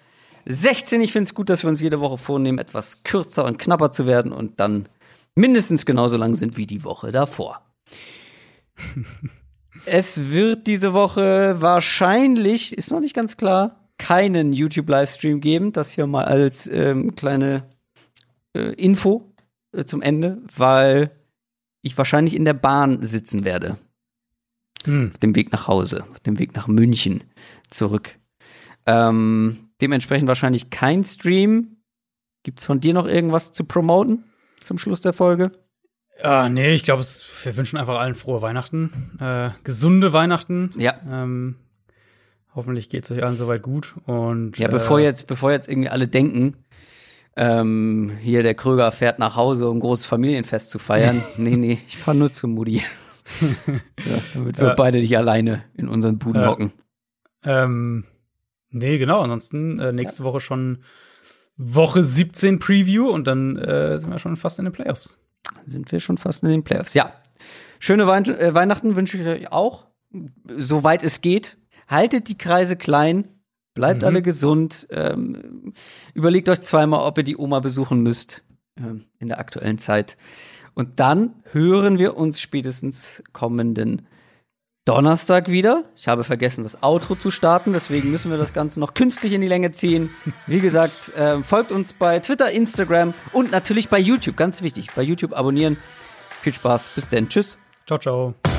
16. Ich finde es gut, dass wir uns jede Woche vornehmen, etwas kürzer und knapper zu werden und dann mindestens genauso lang sind wie die Woche davor. *laughs* Es wird diese Woche wahrscheinlich, ist noch nicht ganz klar, keinen YouTube-Livestream geben. Das hier mal als ähm, kleine äh, Info äh, zum Ende, weil ich wahrscheinlich in der Bahn sitzen werde. Hm. Auf dem Weg nach Hause, auf dem Weg nach München zurück. Ähm, dementsprechend wahrscheinlich kein Stream. Gibt es von dir noch irgendwas zu promoten zum Schluss der Folge? Ja, nee, ich glaube, wir wünschen einfach allen frohe Weihnachten, äh, gesunde Weihnachten. Ja. Ähm, hoffentlich geht es euch allen soweit gut. Und, ja, bevor, äh, jetzt, bevor jetzt irgendwie alle denken, ähm, hier der Kröger fährt nach Hause, um ein großes Familienfest zu feiern. *laughs* nee, nee, ich fahre nur zu Mutti. *laughs* ja, damit wir ja. beide nicht alleine in unseren Buden hocken. Ähm, nee, genau. Ansonsten äh, nächste ja. Woche schon Woche 17 Preview und dann äh, sind wir schon fast in den Playoffs sind wir schon fast in den Playoffs. Ja. Schöne Wein äh, Weihnachten wünsche ich euch auch, soweit es geht. Haltet die Kreise klein, bleibt mhm. alle gesund, ähm, überlegt euch zweimal, ob ihr die Oma besuchen müsst ähm, in der aktuellen Zeit. Und dann hören wir uns spätestens kommenden Donnerstag wieder. Ich habe vergessen, das Outro zu starten, deswegen müssen wir das Ganze noch künstlich in die Länge ziehen. Wie gesagt, äh, folgt uns bei Twitter, Instagram und natürlich bei YouTube. Ganz wichtig, bei YouTube abonnieren. Viel Spaß, bis denn. Tschüss. Ciao, ciao.